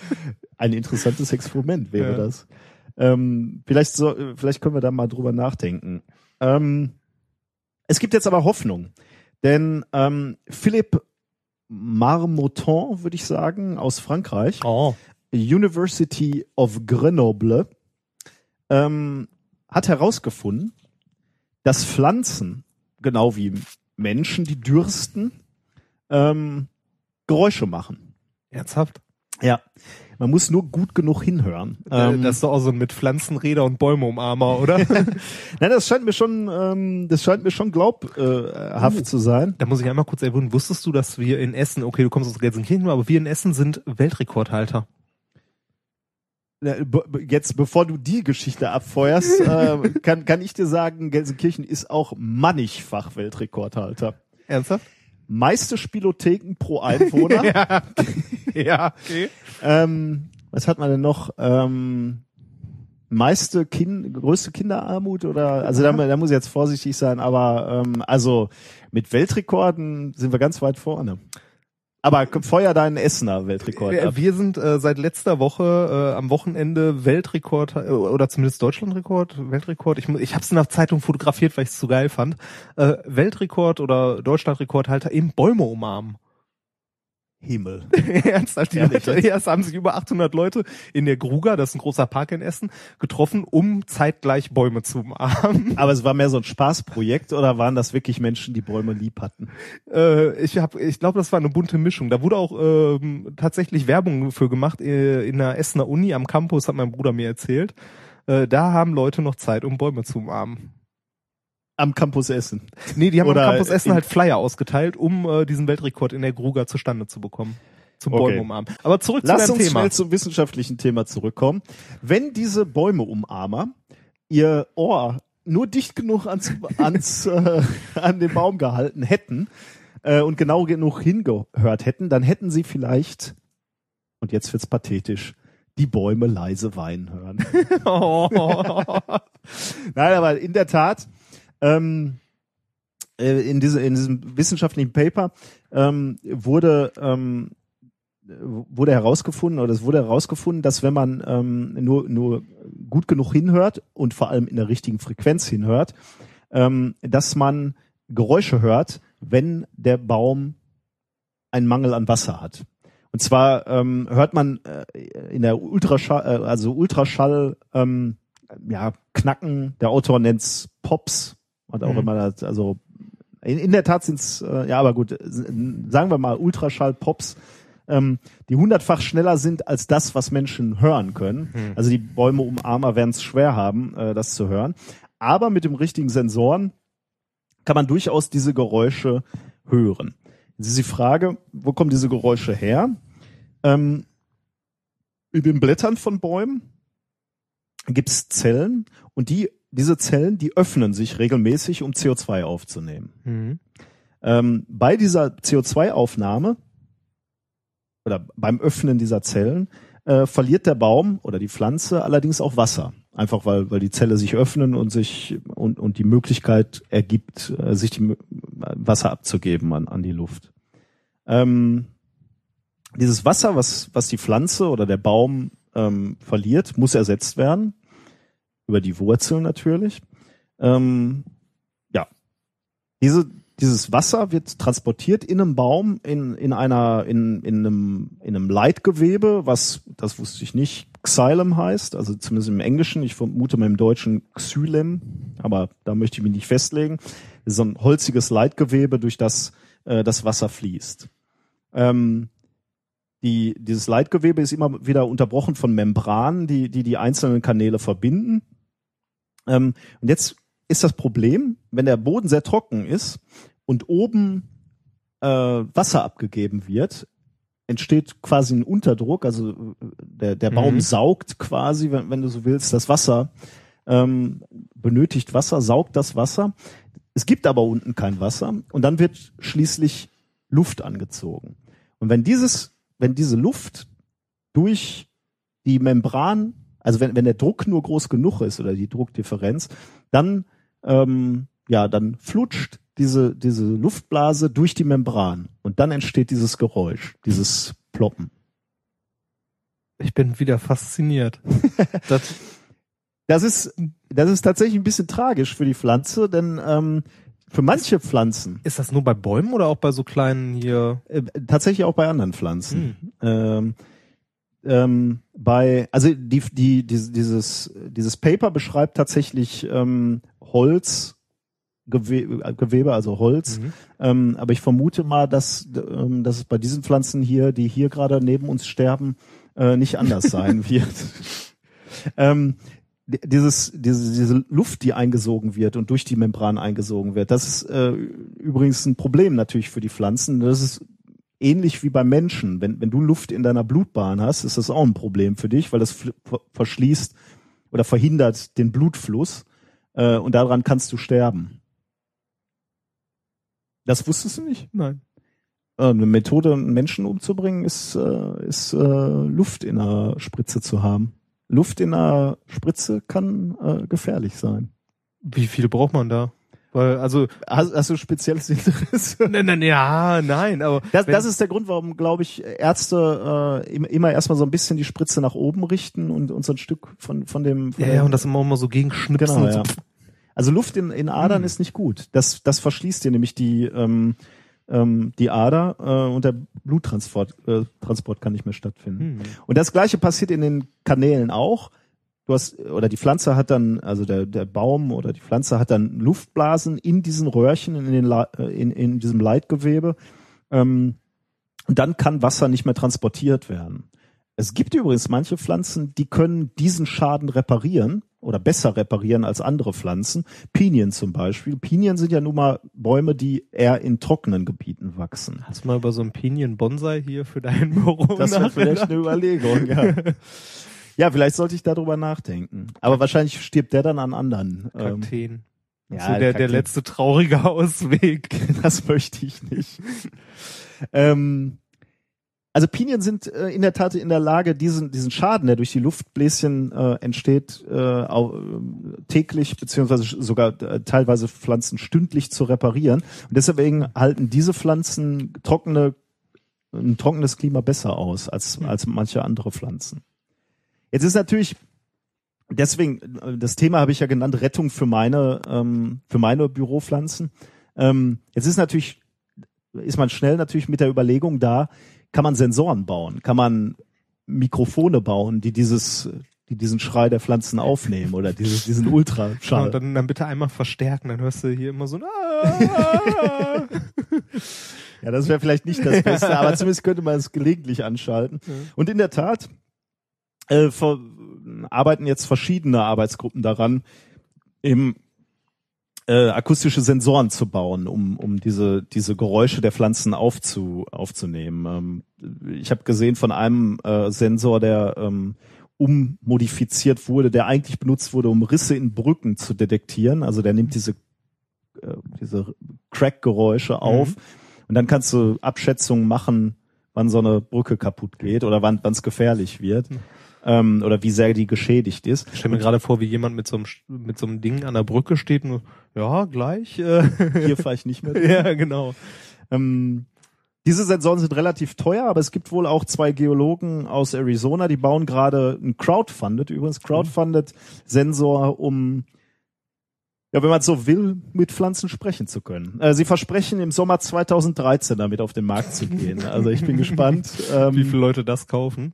<laughs> ein interessantes Experiment wäre Ja. das. Ähm, vielleicht, so, vielleicht können wir da mal drüber nachdenken. Ähm, es gibt jetzt aber Hoffnung, denn ähm, Philippe Marmotton, würde ich sagen, aus Frankreich, Oh. University of Grenoble, ähm, hat herausgefunden, dass Pflanzen, genau wie Menschen, die dürsten, ähm, Geräusche machen. Ernsthaft? Ja, man muss nur gut genug hinhören. Ähm, das ist doch auch so mit Pflanzenräder und Bäume umarmer, oder? <laughs> Nein, das scheint mir schon, ähm, das scheint mir schon glaubhaft haft zu sein. da muss ich einmal kurz erwähnen, wusstest du, dass wir in Essen, okay, du kommst aus Gelsenkirchen, aber wir in Essen sind Weltrekordhalter. Jetzt, bevor du die Geschichte abfeuerst, <laughs> äh, kann, kann ich dir sagen, Gelsenkirchen ist auch mannigfach Weltrekordhalter. Ernsthaft? Meiste Spielotheken pro <laughs> Einwohner. ja. ja, okay. ähm, was hat man denn noch? Ähm, meiste kind, größte Kinderarmut oder also da, da muss ich jetzt vorsichtig sein, aber ähm, also mit Weltrekorden sind wir ganz weit vorne. Aber feuer deinen Essener Weltrekord Wir, ab. wir sind äh, seit letzter Woche äh, am Wochenende Weltrekord äh, oder zumindest Deutschlandrekord, Weltrekord. Ich, ich habe es in der Zeitung fotografiert, weil ich es zu geil fand. Äh, Weltrekord oder Deutschlandrekordhalter im Bäume umarmen. Himmel. <laughs> Ernsthaft, die Ehrlich Leute, ja, es haben sich über 800 Leute in der Gruga, das ist ein großer Park in Essen, getroffen, um zeitgleich Bäume zu umarmen. <laughs> Aber es war mehr so ein Spaßprojekt oder waren das wirklich Menschen, die Bäume lieb hatten? Äh, ich hab, ich glaube, das war eine bunte Mischung. Da wurde auch ähm, tatsächlich Werbung für gemacht äh, in der Essener Uni am Campus, hat mein Bruder mir erzählt. Äh, da haben Leute noch Zeit, um Bäume zu umarmen. Am Campus Essen. Nee, die haben Oder am Campus Essen halt Flyer ausgeteilt, um äh, diesen Weltrekord in der Gruga zustande zu bekommen. Zum Okay. Bäume umarmen. Aber zurück Lass zu deinem uns Thema. schnell zum wissenschaftlichen Thema zurückkommen. Wenn diese Bäumeumarmer ihr Ohr nur dicht genug ans, ans <laughs> äh, an den Baum gehalten hätten äh, und genau genug hingehört hätten, dann hätten sie vielleicht, und jetzt wird's pathetisch, die Bäume leise weinen hören. Oh. <laughs> <laughs> Nein, aber in der Tat, ähm, äh, in, diese, in diesem wissenschaftlichen Paper ähm, wurde, ähm, wurde herausgefunden, oder es wurde herausgefunden, dass wenn man ähm, nur, nur gut genug hinhört und vor allem in der richtigen Frequenz hinhört, ähm, dass man Geräusche hört, wenn der Baum einen Mangel an Wasser hat. Und zwar ähm, hört man äh, in der Ultraschall, äh, also Ultraschall, ähm, ja, Knacken, der Autor nennt's Pops, und auch Mhm. immer das, also in, in der Tat sind's, äh, ja, aber gut, sagen wir mal Ultraschall-Pops, ähm, die hundertfach schneller sind als das, was Menschen hören können. Also die Bäume umarmer werden es schwer haben, äh, das zu hören. Aber mit dem richtigen Sensoren kann man durchaus diese Geräusche hören. Jetzt ist die Frage, wo kommen diese Geräusche her? Ähm, in den Blättern von Bäumen gibt es Zellen und die, diese Zellen, die öffnen sich regelmäßig, um CO2 aufzunehmen. Mhm. Ähm, bei dieser CO2-Aufnahme oder beim Öffnen dieser Zellen äh, verliert der Baum oder die Pflanze allerdings auch Wasser. Einfach weil, weil die Zelle sich öffnen und sich und, und die Möglichkeit ergibt, äh, sich die, Mö- Wasser abzugeben an, an die Luft. Ähm, dieses Wasser, was, was die Pflanze oder der Baum ähm, verliert, muss ersetzt werden. Über die Wurzeln natürlich. Ähm, ja. Diese, dieses Wasser wird transportiert in einem Baum in, in einer, in, in einem, in einem Leitgewebe, was, das wusste ich nicht, Xylem heißt, also zumindest im Englischen, ich vermute mal im Deutschen Xylem, aber da möchte ich mich nicht festlegen. Das ist so ein holziges Leitgewebe, durch das äh, das Wasser fließt. Ähm, die, dieses Leitgewebe ist immer wieder unterbrochen von Membranen, die die, die einzelnen Kanäle verbinden. Ähm, und jetzt ist das Problem, wenn der Boden sehr trocken ist und oben äh, Wasser abgegeben wird, entsteht quasi ein Unterdruck, also äh, der, der Baum Mhm. saugt quasi, wenn, wenn du so willst, das Wasser, ähm, benötigt Wasser, saugt das Wasser. Es gibt aber unten kein Wasser und dann wird schließlich Luft angezogen. Und wenn dieses, wenn diese Luft durch die Membran, also wenn, wenn der Druck nur groß genug ist oder die Druckdifferenz, dann ähm, ja, dann flutscht diese diese Luftblase durch die Membran und dann entsteht dieses Geräusch, dieses Ploppen. Ich bin wieder fasziniert. <laughs> das, Das ist das ist tatsächlich ein bisschen tragisch für die Pflanze, denn ähm, für manche Pflanzen ist das nur bei Bäumen oder auch bei so kleinen hier? Äh, tatsächlich auch bei anderen Pflanzen. Ähm, ähm, bei, also die, die, die, dieses, dieses Paper beschreibt tatsächlich ähm, Holz, äh, Gewebe, also Holz. Mhm. Ähm, aber ich vermute mal, dass, ähm, dass es bei diesen Pflanzen hier, die hier gerade neben uns sterben, äh, nicht anders <laughs> sein wird. ähm, di- dieses, diese, diese Luft, die eingesogen wird und durch die Membran eingesogen wird, das ist äh, übrigens ein Problem natürlich für die Pflanzen. Das ist ähnlich wie beim Menschen. Wenn, wenn du Luft in deiner Blutbahn hast, ist das auch ein Problem für dich, weil das verschließt oder verhindert den Blutfluss äh, und daran kannst du sterben. Das wusstest du nicht? Nein. Äh, Eine Methode, einen Menschen umzubringen, ist, äh, ist äh, Luft in einer Spritze zu haben. Luft in einer Spritze kann äh, gefährlich sein. Wie viel braucht man da? Weil, also, Hast, hast du spezielles Interesse? nein, nein, ja, nein, aber Das, das ist der Grund, warum, glaube ich, Ärzte äh, immer, erstmal so ein bisschen die Spritze nach oben richten und uns ein Stück von, von dem. Von ja, ja, und das immer mal so gegenschnipsen genau, und so. ja. Also Luft in, in Adern Hm. ist nicht gut. Das, das verschließt dir nämlich die, ähm, ähm, die Ader äh, und der Bluttransport äh, Transport kann nicht mehr stattfinden. Hm. Und das gleiche passiert in den Kanälen auch. Du hast, oder die Pflanze hat dann, also der, der Baum oder die Pflanze hat dann Luftblasen in diesen Röhrchen, in, den, La- äh, in, in diesem Leitgewebe. Ähm, und dann kann Wasser nicht mehr transportiert werden. Es gibt übrigens manche Pflanzen, die können diesen Schaden reparieren oder besser reparieren als andere Pflanzen. Pinien zum Beispiel. Pinien sind ja nun mal Bäume, die eher in trockenen Gebieten wachsen. Hast du mal über so einen Pinien-Bonsai hier für dein Büro Das wäre vielleicht eine Überlegung, ja. <laughs> Ja, vielleicht sollte ich darüber nachdenken. Aber wahrscheinlich stirbt der dann an anderen. Ähm, Kakteen. ja, so der, der letzte traurige <laughs> Ausweg. <laughs> Das möchte ich nicht. ähm, also Pinien sind äh, in der Tat in der Lage, diesen, diesen Schaden, der durch die Luftbläschen äh, entsteht, äh, au, äh, täglich beziehungsweise sogar äh, teilweise Pflanzen stündlich zu reparieren. Und deswegen halten diese Pflanzen trockene, ein trockenes Klima besser aus als, als manche andere Pflanzen. Jetzt ist natürlich deswegen, das Thema habe ich ja genannt, Rettung für meine, ähm, für meine Büropflanzen. Ähm, jetzt ist natürlich, ist man schnell natürlich mit der Überlegung da, kann man Sensoren bauen, kann man Mikrofone bauen, die dieses, die diesen Schrei der Pflanzen aufnehmen oder dieses, diesen Ja, Ultraschall. und dann, dann bitte einmal verstärken, dann hörst du hier immer so ein Ah. <laughs> Ja, das wäre vielleicht nicht das Beste, aber zumindest könnte man es gelegentlich anschalten. Und in der Tat äh, ver arbeiten jetzt verschiedene Arbeitsgruppen daran, eben äh, akustische Sensoren zu bauen, um, um diese, diese Geräusche der Pflanzen aufzu, aufzunehmen. Ähm, ich habe gesehen von einem äh, Sensor, der ähm, ummodifiziert wurde, der eigentlich benutzt wurde, um Risse in Brücken zu detektieren. Also der nimmt diese, äh, diese Crack-Geräusche auf und dann kannst du Abschätzungen machen, wann so eine Brücke kaputt geht oder wann es gefährlich wird. Ähm, oder wie sehr die geschädigt ist. Ich stell mir gerade vor, wie jemand mit so einem mit so einem Ding an der Brücke steht und ja, gleich. Äh, Hier fahre ich nicht mehr. <laughs> ja, genau. Ähm, diese Sensoren sind relativ teuer, aber es gibt wohl auch zwei Geologen aus Arizona, die bauen gerade einen Crowdfunded, übrigens Crowdfunded Sensor, um ja, wenn man so will, mit Pflanzen sprechen zu können. Äh, sie versprechen im Sommer 2013 damit auf den Markt zu gehen. Also ich bin <laughs> gespannt. Ähm, Wie viele Leute das kaufen?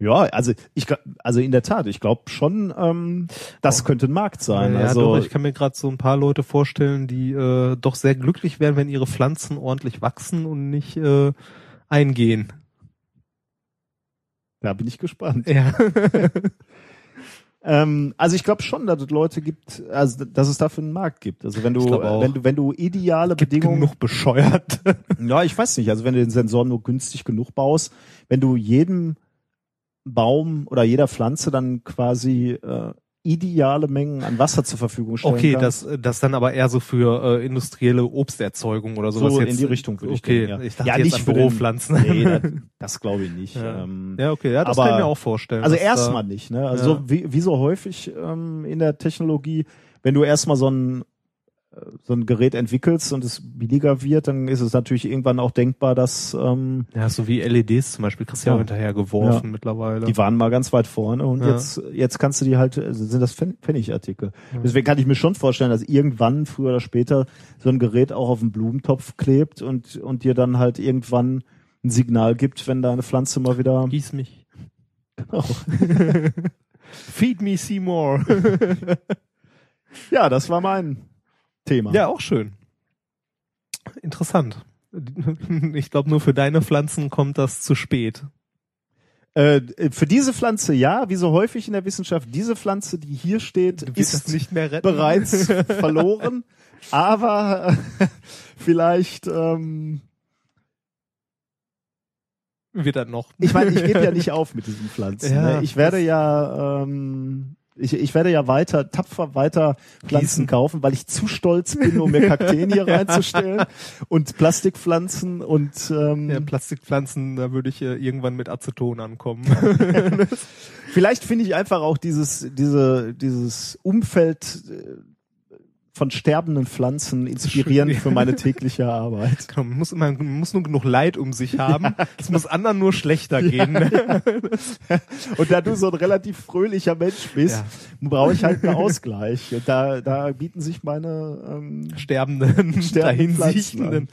Ja, also ich also in der Tat, ich glaube schon, ähm, das könnte ein Markt sein. ja, also doch, ich kann mir gerade so ein paar Leute vorstellen, die äh, doch sehr glücklich wären, wenn ihre Pflanzen ordentlich wachsen und nicht äh, eingehen. da bin ich gespannt. Ja. <laughs> Ähm, also ich glaube schon, dass es Leute gibt, also dass es dafür einen Markt gibt. Also wenn du, wenn du, wenn du ideale Gibt Bedingungen, genug bescheuert. <laughs> ja, ich weiß nicht, also wenn du den Sensor nur günstig genug baust, wenn du jedem Baum oder jeder Pflanze dann quasi äh, ideale Mengen an Wasser zur Verfügung stellen Okay, kannst. das, das dann aber eher so für äh, industrielle Obsterzeugung oder sowas so jetzt. in die Richtung würde ich okay, denken. Ja. ich dachte ja, nicht für Büropflanzen. Nee, das, <laughs> das glaube ich nicht. Ja. Ähm, ja, okay, ja, das aber- kann ich mir auch vorstellen. Also erstmal nicht, ne? Also Ja. wie, wie so häufig ähm, in der Technologie, wenn du erstmal so ein so ein Gerät entwickelst und es billiger wird, dann ist es natürlich irgendwann auch denkbar, dass ähm, Ja, so wie LEDs zum Beispiel, kriegst du ja hinterher geworfen Ja. mittlerweile. die waren mal ganz weit vorne und Ja. jetzt jetzt kannst du die halt also sind das Pfen- Pfennigartikel. Deswegen kann ich mir schon vorstellen, dass irgendwann früher oder später so ein Gerät auch auf den Blumentopf klebt und und dir dann halt irgendwann ein Signal gibt, wenn deine Pflanze mal wieder Gieß mich. Genau. <laughs> Feed me Seymour. <laughs> Ja, das war mein Thema. ja, auch schön. Interessant. <laughs> Ich glaube, nur für deine Pflanzen kommt das zu spät. Äh, für diese Pflanze ja, wie so häufig in der Wissenschaft, diese Pflanze, die hier steht, ist das nicht mehr retten. bereits <laughs> verloren. Aber äh, <laughs> vielleicht, ähm, Wird dann noch. ich meine, ich gebe ja nicht auf mit diesen Pflanzen. Ja, ne? Ich werde ja, ähm, ich, ich werde ja weiter, tapfer weiter Pflanzen Gießen. kaufen, weil ich zu stolz bin, um mir Kakteen hier <laughs> reinzustellen und Plastikpflanzen und ähm, Ja, Plastikpflanzen, da würde ich äh, irgendwann mit Aceton ankommen. <laughs> Vielleicht finde ich einfach auch dieses, diese, dieses Umfeld äh, von sterbenden Pflanzen ja. für meine tägliche Arbeit. Genau, man muss immer, man muss nur genug Leid um sich haben. Es muss anderen nur schlechter gehen. <laughs> Und da du so ein relativ fröhlicher Mensch bist, Ja. brauche ich halt einen Ausgleich. Und da, da bieten sich meine ähm, Sterbenden, sterbenden an.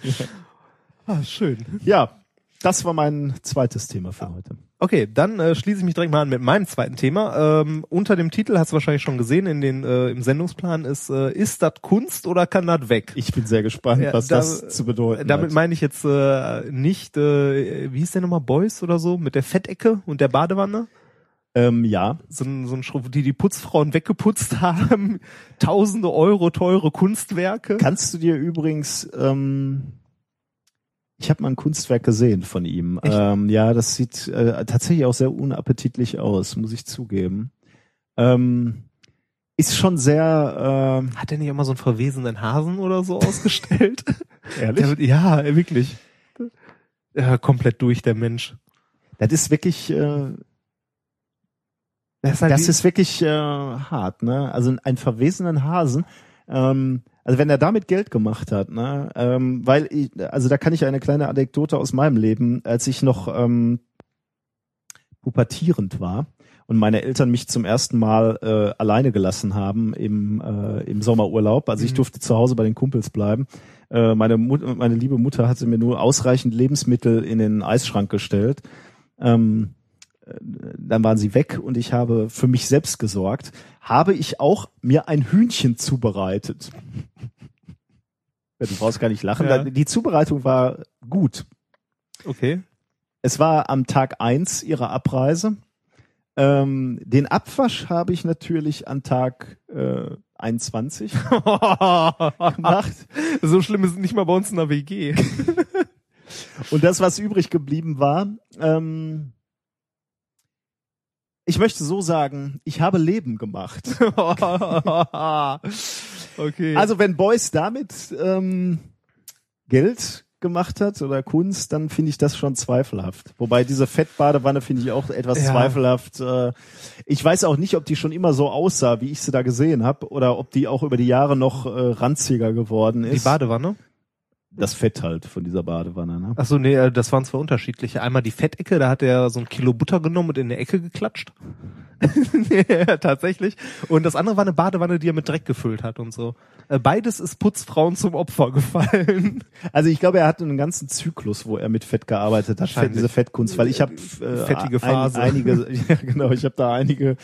Ah, schön. Ja, das war mein zweites Thema für heute. Okay, dann äh, schließe ich mich direkt mal an mit meinem zweiten Thema. Ähm, unter dem Titel hast du wahrscheinlich schon gesehen in den äh, im Sendungsplan ist äh, ist das Kunst oder kann das weg? Ich bin sehr gespannt, Ja, was da- das zu bedeuten Damit hat. meine ich jetzt äh, nicht, äh, wie hieß der nochmal, Boys oder so, mit der Fettecke und der Badewanne? Ähm, ja, So ein, so ein Schrumpf, die die Putzfrauen weggeputzt <laughs> haben. Tausende Euro teure Kunstwerke. Kannst du dir übrigens, ähm, ich habe mal ein Kunstwerk gesehen von ihm. Ähm, ja, das sieht äh, tatsächlich auch sehr unappetitlich aus, muss ich zugeben. Ähm, ist schon sehr ähm, Hat er nicht immer so einen verwesenden Hasen oder so ausgestellt? <laughs> ehrlich. Wird, ja, wirklich. Ja, komplett durch, der Mensch. Das ist wirklich, äh, Das ist, halt das ist wirklich äh, hart, ne? Also einen verwesenen Hasen. Ähm, also wenn er damit Geld gemacht hat, ne? Ähm, weil ich, also da kann ich eine kleine Anekdote aus meinem Leben, als ich noch ähm, pubertierend war und meine Eltern mich zum ersten Mal äh, alleine gelassen haben im, äh, im Sommerurlaub. Also ich Mhm. durfte zu Hause bei den Kumpels bleiben. Äh, meine, Mut meine liebe Mutter hatte mir nur ausreichend Lebensmittel in den Eisschrank gestellt. Ähm, äh, dann waren sie weg und ich habe für mich selbst gesorgt. Habe ich auch mir ein Hühnchen zubereitet. Ja, Du brauchst gar nicht lachen. Ja. Die Zubereitung war gut. okay. Es war am Tag eins ihrer Abreise. Ähm, den Abwasch habe ich natürlich an Tag äh, 21 <laughs> gemacht. so schlimm ist es nicht mal bei uns in der WG. <laughs> Und das, was übrig geblieben war, ähm, ich möchte so sagen, ich habe Leben gemacht. <laughs> okay. Also wenn Beuys damit ähm, Geld gemacht hat oder Kunst, dann finde ich das schon zweifelhaft. Wobei diese Fettbadewanne finde ich auch etwas Ja. zweifelhaft. Äh, ich weiß auch nicht, ob die schon immer so aussah, wie ich sie da gesehen habe, oder ob die auch über die Jahre noch äh, ranziger geworden die ist. Badewanne? Das Fett halt von dieser Badewanne. Ne? Ach so, nee, äh, das waren zwei unterschiedliche. Einmal die Fettecke, da hat er so ein Kilo Butter genommen und in der Ecke geklatscht. <laughs> ja, tatsächlich. Und das andere war eine Badewanne, die er mit Dreck gefüllt hat und so. Äh, Beides ist Putzfrauen zum Opfer <laughs> gefallen. Also ich glaube, er hatte einen ganzen Zyklus, wo er mit Fett gearbeitet hat, Fett, diese Fettkunst, weil ich habe äh, Fettige Phase. Ein, einige, <laughs> ja genau, ich habe da einige.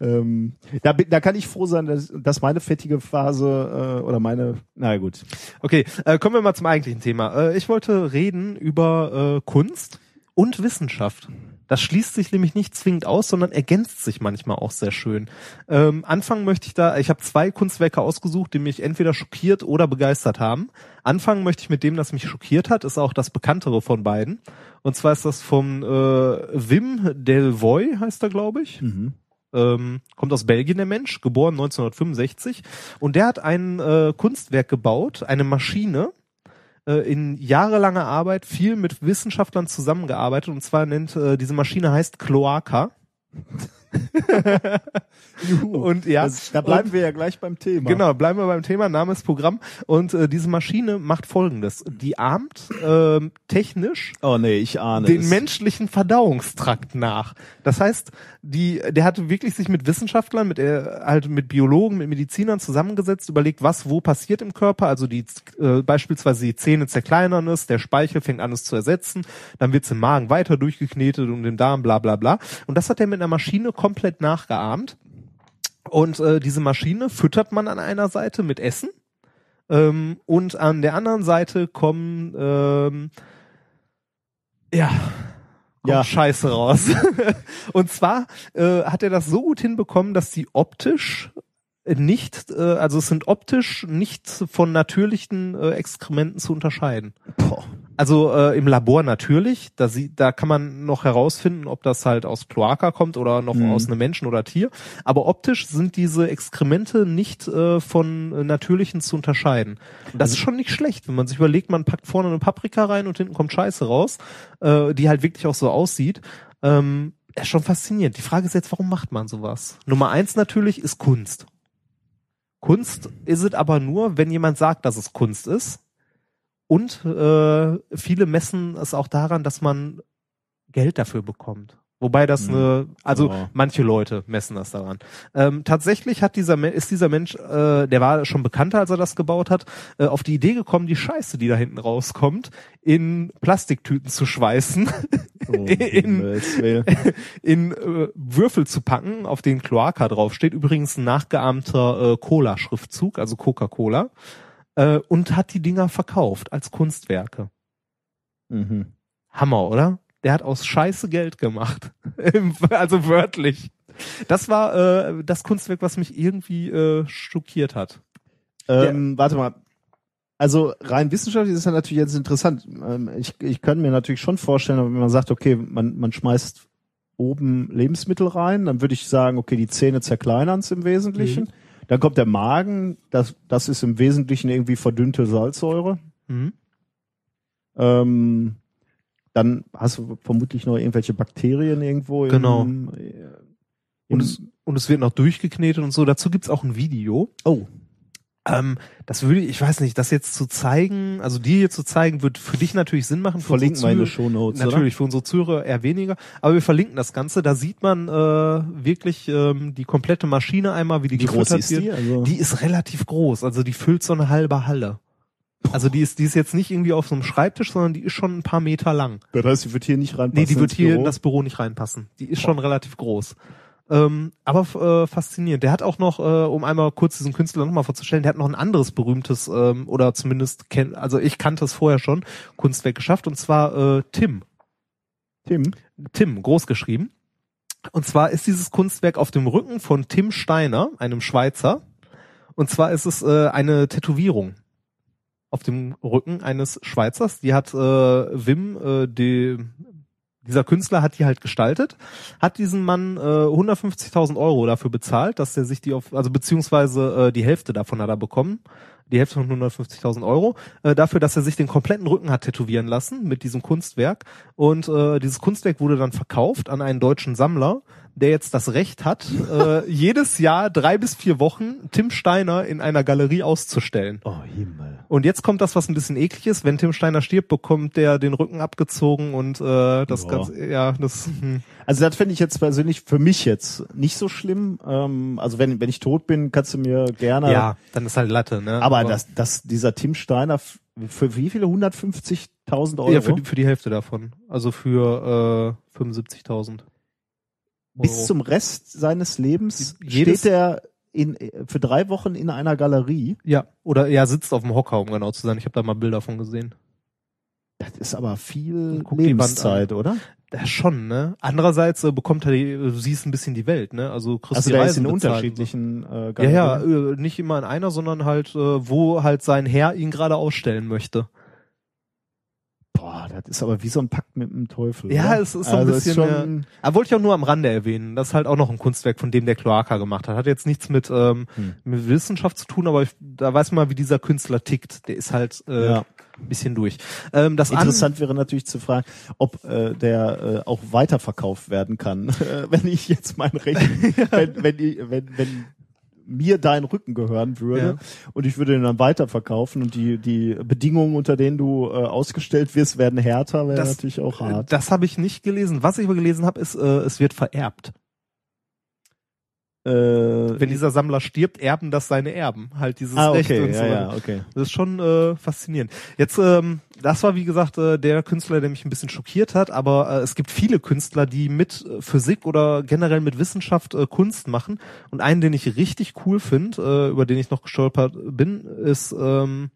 Ähm, da, da kann ich froh sein, dass, dass meine fettige Phase äh, oder meine, na gut, Okay, äh, kommen wir mal zum eigentlichen Thema. Äh, ich wollte reden über äh, Kunst und Wissenschaft. Das schließt sich nämlich nicht zwingend aus, sondern ergänzt sich manchmal auch sehr schön. Ähm, anfangen möchte ich da, ich habe zwei Kunstwerke ausgesucht, die mich entweder schockiert oder begeistert haben. Anfangen möchte ich mit dem, das mich schockiert hat, ist auch das bekanntere von beiden. Und zwar ist das vom äh, Wim Delvoye, heißt er, glaube ich. Mhm. Ähm, kommt aus Belgien der Mensch, geboren 1965 und der hat ein äh, Kunstwerk gebaut, eine Maschine, äh, in jahrelanger Arbeit viel mit Wissenschaftlern zusammengearbeitet und zwar nennt äh, diese Maschine heißt Cloaca. <laughs> und ja, Das, da bleiben und, wir ja gleich beim Thema. Genau, bleiben wir beim Thema, Name ist Programm. Und äh, diese Maschine macht folgendes. Die ahmt ähm, technisch Oh nee, ich ahne den es. menschlichen Verdauungstrakt nach. Das heißt, die, der hat wirklich sich mit Wissenschaftlern, mit äh, halt mit Biologen, mit Medizinern zusammengesetzt, überlegt, was wo passiert im Körper. Also die äh, beispielsweise die Zähne zerkleinern es, der Speichel fängt an es zu ersetzen, dann wird's im Magen weiter durchgeknetet und im Darm, bla bla bla. Und das hat er mit einer Maschine komplett nachgeahmt. Und äh, diese Maschine füttert man an einer Seite mit Essen ähm, und an der anderen Seite kommen ähm, ja Ja. Scheiße raus. <laughs> und zwar äh, hat er das so gut hinbekommen, dass die optisch nicht, äh, also es sind optisch nicht von natürlichen äh, Exkrementen zu unterscheiden. Also äh, im Labor natürlich, da, sie, da kann man noch herausfinden, ob das halt aus Kloaka kommt oder noch Mhm. aus einem Menschen oder Tier. Aber optisch sind diese Exkremente nicht äh, von äh, natürlichen zu unterscheiden. Das ist schon nicht schlecht, wenn man sich überlegt, man packt vorne eine Paprika rein und hinten kommt Scheiße raus, äh, die halt wirklich auch so aussieht. Ähm, ist schon faszinierend. Die Frage ist jetzt, warum macht man sowas? Nummer eins natürlich ist Kunst. Kunst ist es aber nur, wenn jemand sagt, dass es Kunst ist. Und äh, viele messen es auch daran, dass man Geld dafür bekommt. Wobei das eine, also Ja. manche Leute messen das daran. Ähm, tatsächlich hat dieser ist dieser Mensch, äh, der war schon bekannter, als er das gebaut hat, äh, auf die Idee gekommen, die Scheiße, die da hinten rauskommt, in Plastiktüten zu schweißen, Oh, <laughs> in, <laughs> in äh, Würfel zu packen, auf denen Kloaka draufsteht. Übrigens ein nachgeahmter äh, Cola-Schriftzug, also Coca-Cola. Äh, und hat die Dinger verkauft als Kunstwerke. Mhm. Hammer, oder? Der hat aus Scheiße Geld gemacht. <laughs> Also wörtlich. Das war äh, das Kunstwerk, was mich irgendwie äh, schockiert hat. Ähm, Warte mal. Also rein wissenschaftlich ist das natürlich jetzt interessant. Ähm, ich, ich könnte mir natürlich schon vorstellen, wenn man sagt, okay, man, man schmeißt oben Lebensmittel rein, dann würde ich sagen, okay, die Zähne zerkleinern es im Wesentlichen. Mhm. Dann kommt der Magen, das, das ist im Wesentlichen irgendwie verdünnte Salzsäure. Mhm. Ähm, dann hast du vermutlich noch irgendwelche Bakterien irgendwo. Genau. Im, äh, Und im, es, und es wird noch durchgeknetet und so. Dazu gibt's auch ein Video. oh, Ähm, das würde ich, ich weiß nicht, das jetzt zu zeigen, also dir hier zu zeigen, wird für dich natürlich Sinn machen. Für verlinken Zuhörer- Shownotes, Natürlich, für unsere Zuhörer eher weniger. Aber wir verlinken das Ganze. Da sieht man äh, wirklich ähm, die komplette Maschine einmal, wie die oder? Wie groß ist wird. die? Also, Die ist relativ groß, also die füllt so eine halbe Halle. Also die ist, die ist jetzt nicht irgendwie auf so einem Schreibtisch, sondern die ist schon ein paar Meter lang. das heißt, die wird hier nicht reinpassen. Nee, die wird hier Büro? in das Büro nicht reinpassen. Die ist schon relativ groß. Ähm, aber äh, faszinierend. Der hat auch noch, äh, um einmal kurz diesen Künstler nochmal vorzustellen, der hat noch ein anderes berühmtes, ähm, oder zumindest kenn, also ich kannte es vorher schon, Kunstwerk geschafft, und zwar äh, Tim. Tim. Tim, groß geschrieben. Und zwar ist dieses Kunstwerk auf dem Rücken von Tim Steiner, einem Schweizer. Und zwar ist es äh, eine Tätowierung auf dem Rücken eines Schweizers. Die hat äh, Wim, äh, die, dieser Künstler hat die halt gestaltet, hat diesen Mann äh, 150.000 Euro dafür bezahlt, dass er sich die auf, also beziehungsweise äh, die Hälfte davon hat er bekommen, die Hälfte von 150.000 Euro, äh, dafür, dass er sich den kompletten Rücken hat tätowieren lassen mit diesem Kunstwerk. Und äh, dieses Kunstwerk wurde dann verkauft an einen deutschen Sammler, der jetzt das Recht hat, <laughs> äh, jedes Jahr drei bis vier Wochen Tim Steiner in einer Galerie auszustellen. Oh, Himmel. Und jetzt kommt das, was ein bisschen eklig ist. Wenn Tim Steiner stirbt, bekommt der den Rücken abgezogen und äh, das Ja. Ganze, ja, das, hm. Also das finde ich jetzt persönlich für mich jetzt nicht so schlimm. Ähm, also wenn, wenn ich tot bin, kannst du mir gerne. ja, dann ist halt Latte, ne? Aber das, das, dieser Tim Steiner für wie viele? 150.000 Euro? ja, für die, für die Hälfte davon. Also für äh, 75.000. Bis Euro. zum Rest seines Lebens Jedes- steht er in, für drei Wochen in einer Galerie. Ja, oder er sitzt auf dem Hocker, um genau zu sein. Ich habe da mal Bilder von gesehen. Das ist aber viel Lebenszeit, oder? Ja, schon, ne? Andererseits äh, bekommt er die, du siehst ein bisschen die Welt, ne? Also kriegst Also die ist in bezahlt. unterschiedlichen äh, Ja, Galerien. ja, äh, nicht immer in einer, sondern halt, äh, wo halt sein Herr ihn gerade ausstellen möchte. Boah, das ist aber wie so ein Pakt mit dem Teufel. Ja, oder? es ist so ein Also bisschen. schon, äh, aber wollte ich auch nur am Rande erwähnen. Das ist halt auch noch ein Kunstwerk, von dem der Kloaka gemacht hat. Hat jetzt nichts mit, ähm, Hm. mit Wissenschaft zu tun, aber ich, da weiß man mal, wie dieser Künstler tickt. Der ist halt äh, Ja. ein bisschen durch. Ähm, das an- Interessant wäre natürlich zu fragen, ob äh, der äh, auch weiterverkauft werden kann, <laughs> äh, wenn ich jetzt mein Recht, <laughs> wenn, wenn, wenn, wenn mir dein Rücken gehören würde Ja. und ich würde den dann weiterverkaufen und die die Bedingungen, unter denen du äh, ausgestellt wirst, werden härter, wäre Das- natürlich auch hart. Das habe ich nicht gelesen. Was ich aber gelesen habe, ist, äh, es wird vererbt. Äh, Wenn dieser Sammler stirbt, erben das seine Erben. Halt dieses ah, Recht okay, und so. ja, ja, okay. Das ist schon äh, faszinierend. Jetzt, ähm, das war wie gesagt äh, der Künstler, der mich ein bisschen schockiert hat, aber äh, es gibt viele Künstler, die mit äh, Physik oder generell mit Wissenschaft äh, Kunst machen. Und einen, den ich richtig cool finde, äh, über den ich noch gestolpert bin, ist ähm,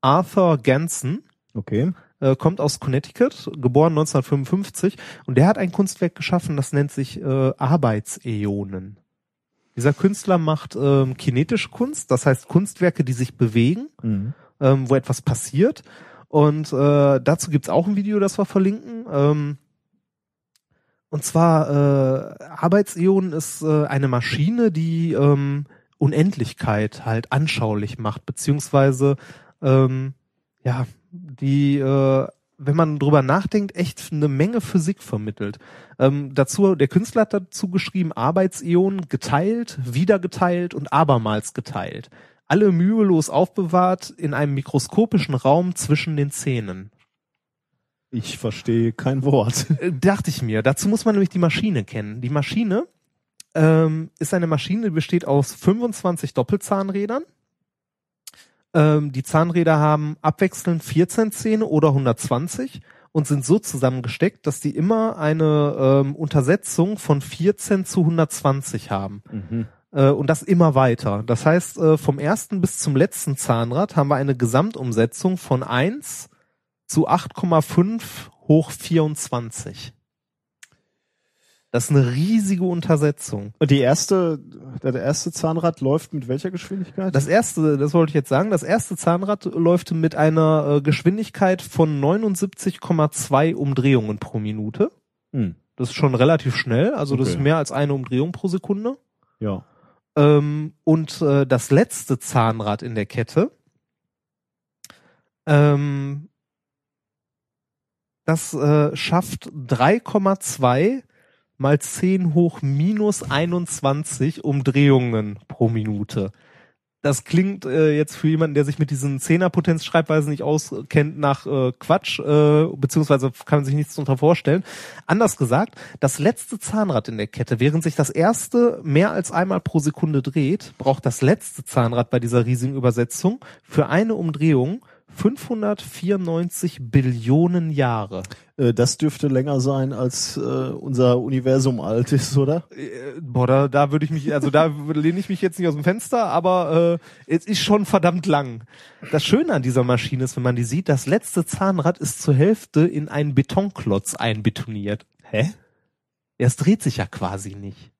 Arthur Ganson. Okay. Äh, kommt aus Connecticut, geboren 1955 und der hat ein Kunstwerk geschaffen, das nennt sich äh, Arbeitsäonen. Dieser Künstler macht ähm, kinetische Kunst, das heißt Kunstwerke, die sich bewegen, Mhm. ähm, wo etwas passiert. Und äh, dazu gibt's auch ein Video, das wir verlinken. Ähm, und zwar äh, Arbeitsäonen ist äh, eine Maschine, die ähm, Unendlichkeit halt anschaulich macht, beziehungsweise ähm, ja, die, äh, wenn man drüber nachdenkt, echt eine Menge Physik vermittelt. Ähm, dazu, der Künstler hat dazu geschrieben, Arbeitsäonen geteilt, wieder geteilt und abermals geteilt. Alle mühelos aufbewahrt in einem mikroskopischen Raum zwischen den Zähnen. Ich verstehe kein Wort. Äh, dachte ich mir. Dazu muss man nämlich die Maschine kennen. Die Maschine ähm, ist eine Maschine, die besteht aus 25 Doppelzahnrädern. Ähm, die Zahnräder haben abwechselnd 14 Zähne oder 120 und sind so zusammengesteckt, dass die immer eine ähm, Untersetzung von 14 zu 120 haben. Äh, und das immer weiter. Das heißt, äh, vom ersten bis zum letzten Zahnrad haben wir eine Gesamtumsetzung von 1 zu 8,5 hoch 24. Das ist eine riesige Untersetzung. Und die erste, der erste Zahnrad läuft mit welcher Geschwindigkeit? Das erste, das wollte ich jetzt sagen, das erste Zahnrad läuft mit einer äh, Geschwindigkeit von 79,2 Umdrehungen pro Minute. Hm. Das ist schon relativ schnell, also das Okay. ist mehr als eine Umdrehung pro Sekunde. Ja. Ähm, und äh, das letzte Zahnrad in der Kette, ähm, das äh, schafft 3,2 mal 10 hoch minus 21 Umdrehungen pro Minute. Das klingt äh, jetzt für jemanden, der sich mit diesen Zehnerpotenzschreibweisen nicht auskennt, nach äh, Quatsch, äh, beziehungsweise kann man sich nichts darunter vorstellen. Anders gesagt, das letzte Zahnrad in der Kette, während sich das erste mehr als einmal pro Sekunde dreht, braucht das letzte Zahnrad bei dieser riesigen Übersetzung für eine Umdrehung 594 Billionen Jahre. Äh, das dürfte länger sein, als äh, unser Universum alt ist, oder? Äh, Boah, da, da würde ich mich, also da <laughs> lehne ich mich jetzt nicht aus dem Fenster, aber äh, es ist schon verdammt lang. Das Schöne an dieser Maschine ist, wenn man die sieht, das letzte Zahnrad ist zur Hälfte in einen Betonklotz einbetoniert. Hä? Ja, es dreht sich ja quasi nicht.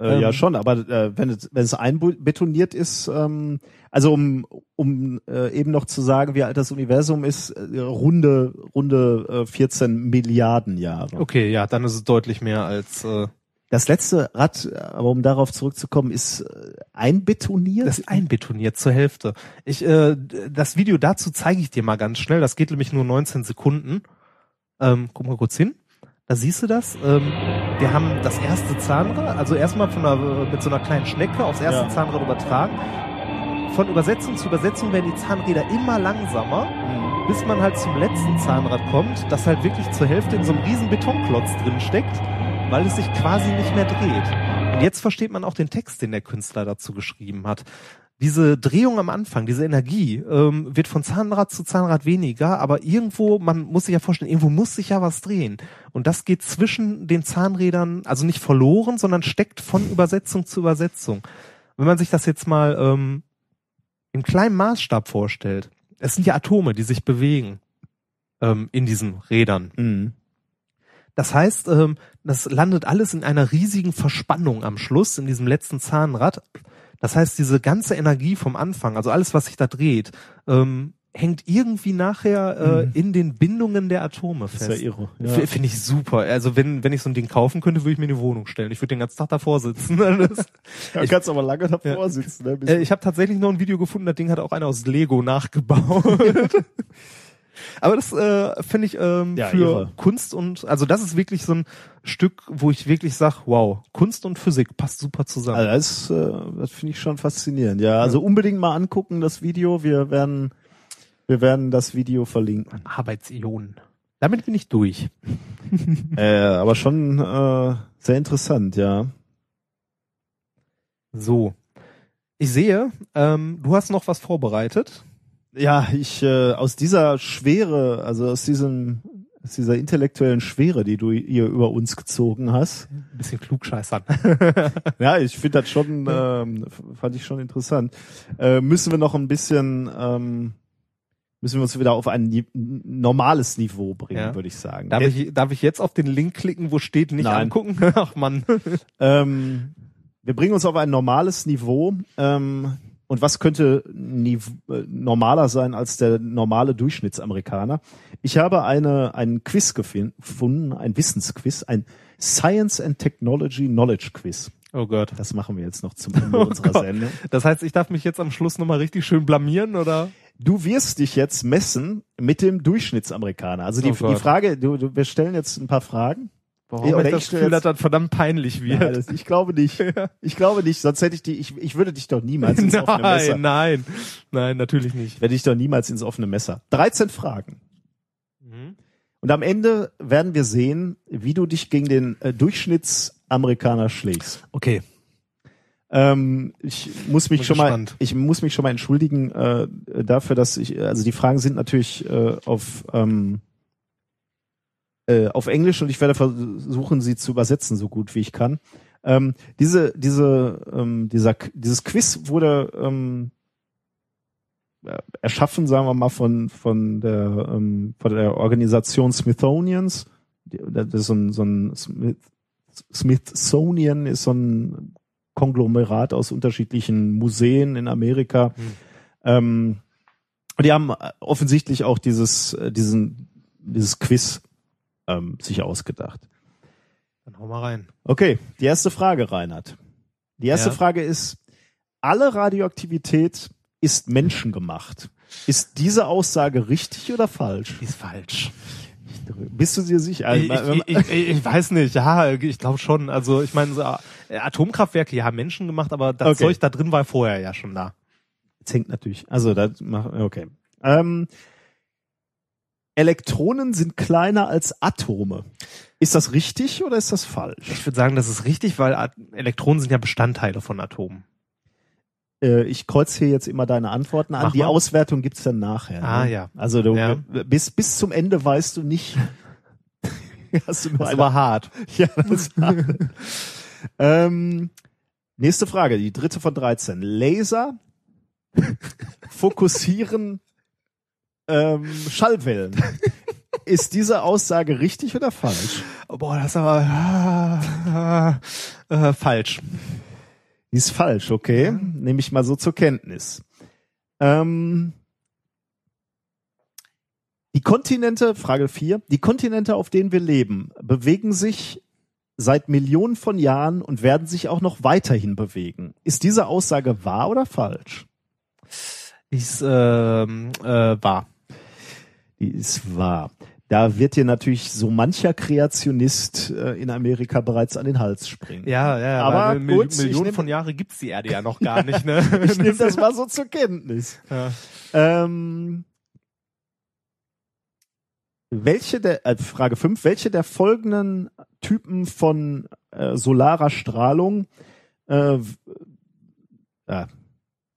Äh, Ähm. ja, schon, aber äh, wenn es wenn es einbetoniert ist, ähm, also um um äh, eben noch zu sagen, wie alt das Universum ist, äh, runde runde äh, 14 Milliarden Jahre. Okay, ja, dann ist es deutlich mehr als äh, Das letzte Rad, äh, aber um darauf zurückzukommen, ist äh, einbetoniert. das ist einbetoniert zur Hälfte. Ich, äh, das Video dazu zeige ich dir mal ganz schnell. Das geht nämlich nur 19 Sekunden. Ähm, guck mal kurz hin. Da siehst du das. Ähm, wir haben das erste Zahnrad, also erstmal von einer, mit so einer kleinen Schnecke aufs erste Ja. Zahnrad übertragen. Von Übersetzung zu Übersetzung werden die Zahnräder immer langsamer, bis man halt zum letzten Zahnrad kommt, das halt wirklich zur Hälfte in so einem riesen Betonklotz drin steckt, weil es sich quasi nicht mehr dreht. Und jetzt versteht man auch den Text, den der Künstler dazu geschrieben hat. Diese Drehung am Anfang, diese Energie, ähm, wird von Zahnrad zu Zahnrad weniger, aber irgendwo, man muss sich ja vorstellen, irgendwo muss sich ja was drehen. Und das geht zwischen den Zahnrädern, also nicht verloren, sondern steckt von Übersetzung zu Übersetzung. Wenn man sich das jetzt mal ähm, im kleinen Maßstab vorstellt, es sind ja Atome, die sich bewegen ähm, in diesen Rädern. Mhm. Das heißt, ähm, das landet alles in einer riesigen Verspannung am Schluss, in diesem letzten Zahnrad. Das heißt, diese ganze Energie vom Anfang, also alles, was sich da dreht, ähm, hängt irgendwie nachher äh, in den Bindungen der Atome ist ja fest. irre. Ja. Finde ich super. Also wenn, wenn ich so ein Ding kaufen könnte, würde ich mir in die Wohnung stellen. Ich würde den ganzen Tag davor sitzen. <laughs> Das, Da kannst aber lange davor Ja. sitzen. Ne? Äh, ich habe tatsächlich noch ein Video gefunden, das Ding hat auch einer aus Lego nachgebaut. <laughs> Aber das äh, finde ich ähm, Ja, für irre. Kunst und also das ist wirklich so ein Stück, wo ich wirklich sag, wow, Kunst und Physik passt super zusammen. Also das, äh, das finde ich schon faszinierend. Ja, also unbedingt mal angucken das Video. Wir werden, wir werden das Video verlinken. Arbeitsionen. Damit bin ich durch. <laughs> <laughs> äh, aber schon äh, sehr interessant, ja. So. Ich sehe, ähm, du hast noch was vorbereitet. Ja, ich äh, aus dieser Schwere, also aus diesem aus dieser intellektuellen Schwere, die du hier über uns gezogen hast. Ein bisschen klugscheißern. <laughs> Ja, ich finde das schon, ähm, fand ich schon interessant. Äh, müssen wir noch ein bisschen, ähm, müssen wir uns wieder auf ein normales Niveau bringen, Ja. würde ich sagen. Darf ich, darf ich jetzt auf den Link klicken, wo steht nicht Nein. angucken? <laughs> Ach man. <laughs> Ähm, wir bringen uns auf ein normales Niveau. Ähm, und was könnte niv äh, normaler sein als der normale Durchschnittsamerikaner? Ich habe eine, einen Quiz gefunden, ein Wissensquiz, ein Science and Technology Knowledge Quiz. Oh Gott. Das machen wir jetzt noch zum Ende <laughs> Oh unserer Gott. Sendung. Das heißt, ich darf mich jetzt am Schluss nochmal richtig schön blamieren, oder? Du wirst dich jetzt messen mit dem Durchschnittsamerikaner. Also die, Oh die. Frage, du, du, wir stellen jetzt ein paar Fragen. Warum Ja, ich das Gefühl, dass jetzt- das verdammt peinlich wird? Nein, das, ich glaube nicht. <laughs> Ich glaube nicht, sonst hätte ich die, ich, ich würde dich doch niemals ins offene Messer. nein, nein, nein, natürlich nicht. werde ich doch niemals ins offene Messer. 13 Fragen. Mhm. Und am Ende werden wir sehen, wie du dich gegen den äh, Durchschnittsamerikaner schlägst. Okay. Ähm, ich muss mich schon gespannt. mal, ich muss mich schon mal entschuldigen äh, dafür, dass ich, also die Fragen sind natürlich äh, auf ähm, äh, auf Englisch und ich werde versuchen, sie zu übersetzen, so gut wie ich kann. Ähm, diese, diese, ähm, dieser, dieses Quiz wurde ähm, äh, erschaffen, sagen wir mal, von von der ähm, von der Organisation Smithsonians. Das ist so ein, so ein Smith, Smithsonian ist so ein Konglomerat aus unterschiedlichen Museen in Amerika. Hm. Ähm, und die haben offensichtlich auch dieses, äh, diesen, dieses Quiz ähm, sich ausgedacht. Dann hau mal rein. Okay, die erste Frage, Reinhard. Die erste Ja. Frage ist, alle Radioaktivität ist menschengemacht. Ist diese Aussage richtig oder falsch? Die ist falsch. Bist du dir sicher? Ich, Also, ich, ich, ich, ich weiß nicht, ja, ich glaube schon. Also ich meine, so, äh, Atomkraftwerke, ja, Menschen gemacht, aber das Okay. Zeug da drin war vorher ja schon da. Jetzt hängt natürlich. Also das macht okay. Ähm, Elektronen sind kleiner als Atome. Ist das richtig oder ist das falsch? Ich würde sagen, das ist richtig, weil Elektronen sind ja Bestandteile von Atomen. Äh, ich kreuze hier jetzt immer deine Antworten an. Mach Die mal. Auswertung gibt's dann nachher. Ah, ne? ja. Also du Ja. bis bis zum Ende weißt du nicht. <laughs> hast du nur Das eine war hart. <laughs> Ja, das war, ähm, nächste Frage, die dritte von 13. Laser <laughs> fokussieren ähm, Schallwellen. Ist diese Aussage richtig oder falsch? Boah, das ist aber äh, äh, falsch. Die ist falsch, okay. Nehme ich mal so zur Kenntnis. Ähm, die Kontinente, Frage 4, die Kontinente, auf denen wir leben, bewegen sich seit Millionen von Jahren und werden sich auch noch weiterhin bewegen. Ist diese Aussage wahr oder falsch? Ist ähm, äh, wahr. Die ist wahr. Da wird dir natürlich so mancher Kreationist äh, in Amerika bereits an den Hals springen. Ja, ja, Aber aber Mil gut, Millionen nehm- von Jahren gibt's die Erde ja noch <laughs> gar nicht, ne? Ich nehme das mal so zur Kenntnis. Ja. Ähm, welche der, äh, Frage 5, welche der folgenden Typen von äh, solarer Strahlung äh, ja,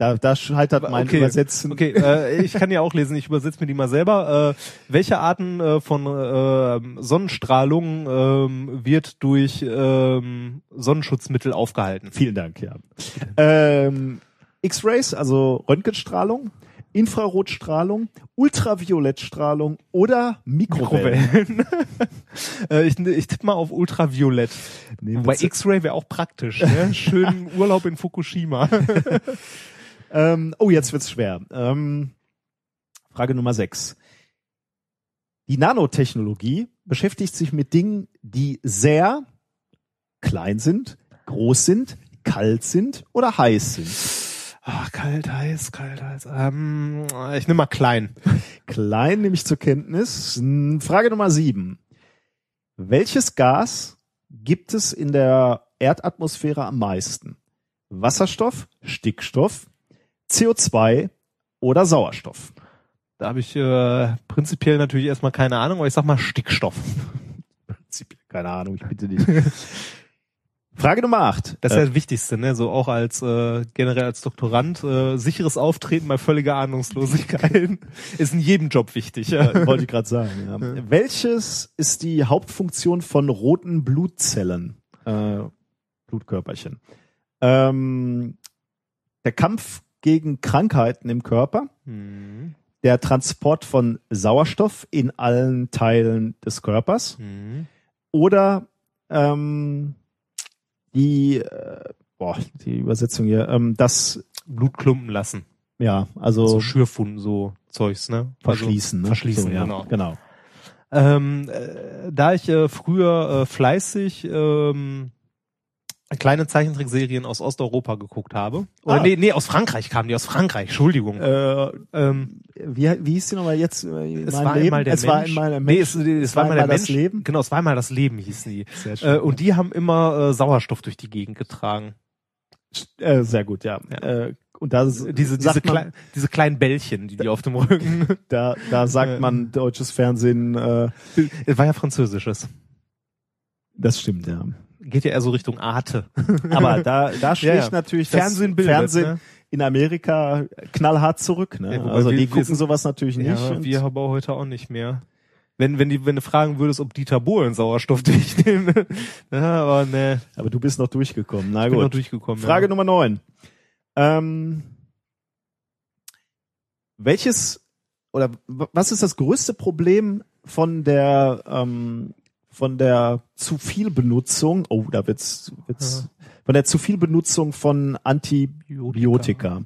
da, da scheitert mein Okay, Übersetzen. Okay, äh, ich kann ja auch lesen, ich übersetze mir die mal selber. Äh, welche Arten äh, von äh, Sonnenstrahlung ähm, wird durch ähm, Sonnenschutzmittel aufgehalten? Vielen Dank, ja. Ähm, X-Rays, also Röntgenstrahlung, Infrarotstrahlung, Ultraviolettstrahlung oder Mikrowellen. Mikrowellen. <laughs> äh, ich ich tippe mal auf Ultraviolett. Nee, Wobei. X-Ray wäre auch praktisch. Ne? Schönen <laughs> Urlaub in Fukushima. <laughs> Ähm, oh, jetzt wird's schwer. Ähm, Frage Nummer 6. Die Nanotechnologie beschäftigt sich mit Dingen, die sehr klein sind, groß sind, kalt sind oder heiß sind. Ach, kalt, heiß, kalt, heiß. Ähm, ich nehme mal klein. <laughs> Klein nehme ich zur Kenntnis. Hm, Frage Nummer 7. Welches Gas gibt es in der Erdatmosphäre am meisten? Wasserstoff, Stickstoff, CO2 oder Sauerstoff? Da habe ich äh, prinzipiell natürlich erstmal keine Ahnung, aber ich sag mal Stickstoff. <laughs> Prinzipiell keine Ahnung, ich bitte dich. <laughs> Frage Nummer 8. Das ist ja das Wichtigste, ne? So auch als äh, generell als Doktorand äh, sicheres Auftreten bei völliger Ahnungslosigkeit <laughs> ist in jedem Job wichtig. Ja. Ja, wollte ich gerade sagen. Ja. Welches ist die Hauptfunktion von roten Blutzellen? Äh, Blutkörperchen. Ähm, der Kampf gegen Krankheiten im Körper, Hm, der Transport von Sauerstoff in allen Teilen des Körpers hm. oder ähm, die, äh, boah, die Übersetzung hier, ähm, das, Blut klumpen lassen. ja, also So Schürfunden, so Zeugs, ne? verschließen. Also, ne? Verschließen, so, ja, genau. genau. Ähm, äh, da ich äh, früher äh, fleißig ähm, kleine Zeichentrickserien aus Osteuropa geguckt habe. Oder Ah. nee, nee, aus Frankreich kamen die, aus Frankreich, Entschuldigung. Äh, ähm, wie, wie hieß die nochmal jetzt? äh, es mein war Leben? einmal der es Mensch. war einmal der nee, Mensch. es, es war einmal der das Mensch. Leben. Genau, es war einmal das Leben hießen die. Sehr schön. Äh, und die haben immer äh, Sauerstoff durch die Gegend getragen. Äh, sehr gut, ja. Ja. Äh, und da Diese, diese, man, klei diese kleinen Bällchen, die die auf dem Rücken. <laughs> da, da sagt Äh. man deutsches Fernsehen, äh, Es war ja französisches. das stimmt, ja. Geht ja eher so Richtung Arte. <laughs> Aber da, da schlägt Ja, ja. natürlich das Fernsehen bildet, Fernsehen ne? in Amerika knallhart zurück. Ne? Ja, also wir- die gucken sind- sowas natürlich nicht. Ja, wir aber heute auch nicht mehr. Wenn, wenn, die, wenn du fragen würdest, ob Dieter Bohlen Sauerstoff <laughs> durchnimmt. ja, aber ne, aber du bist noch durchgekommen. Na ich bin gut. noch durchgekommen. Frage. Nummer neun. Ähm, welches oder was ist das größte Problem von der ähm, von der zu viel Benutzung? Oh, da wird's, wird's von der zu viel Benutzung von Antibiotika.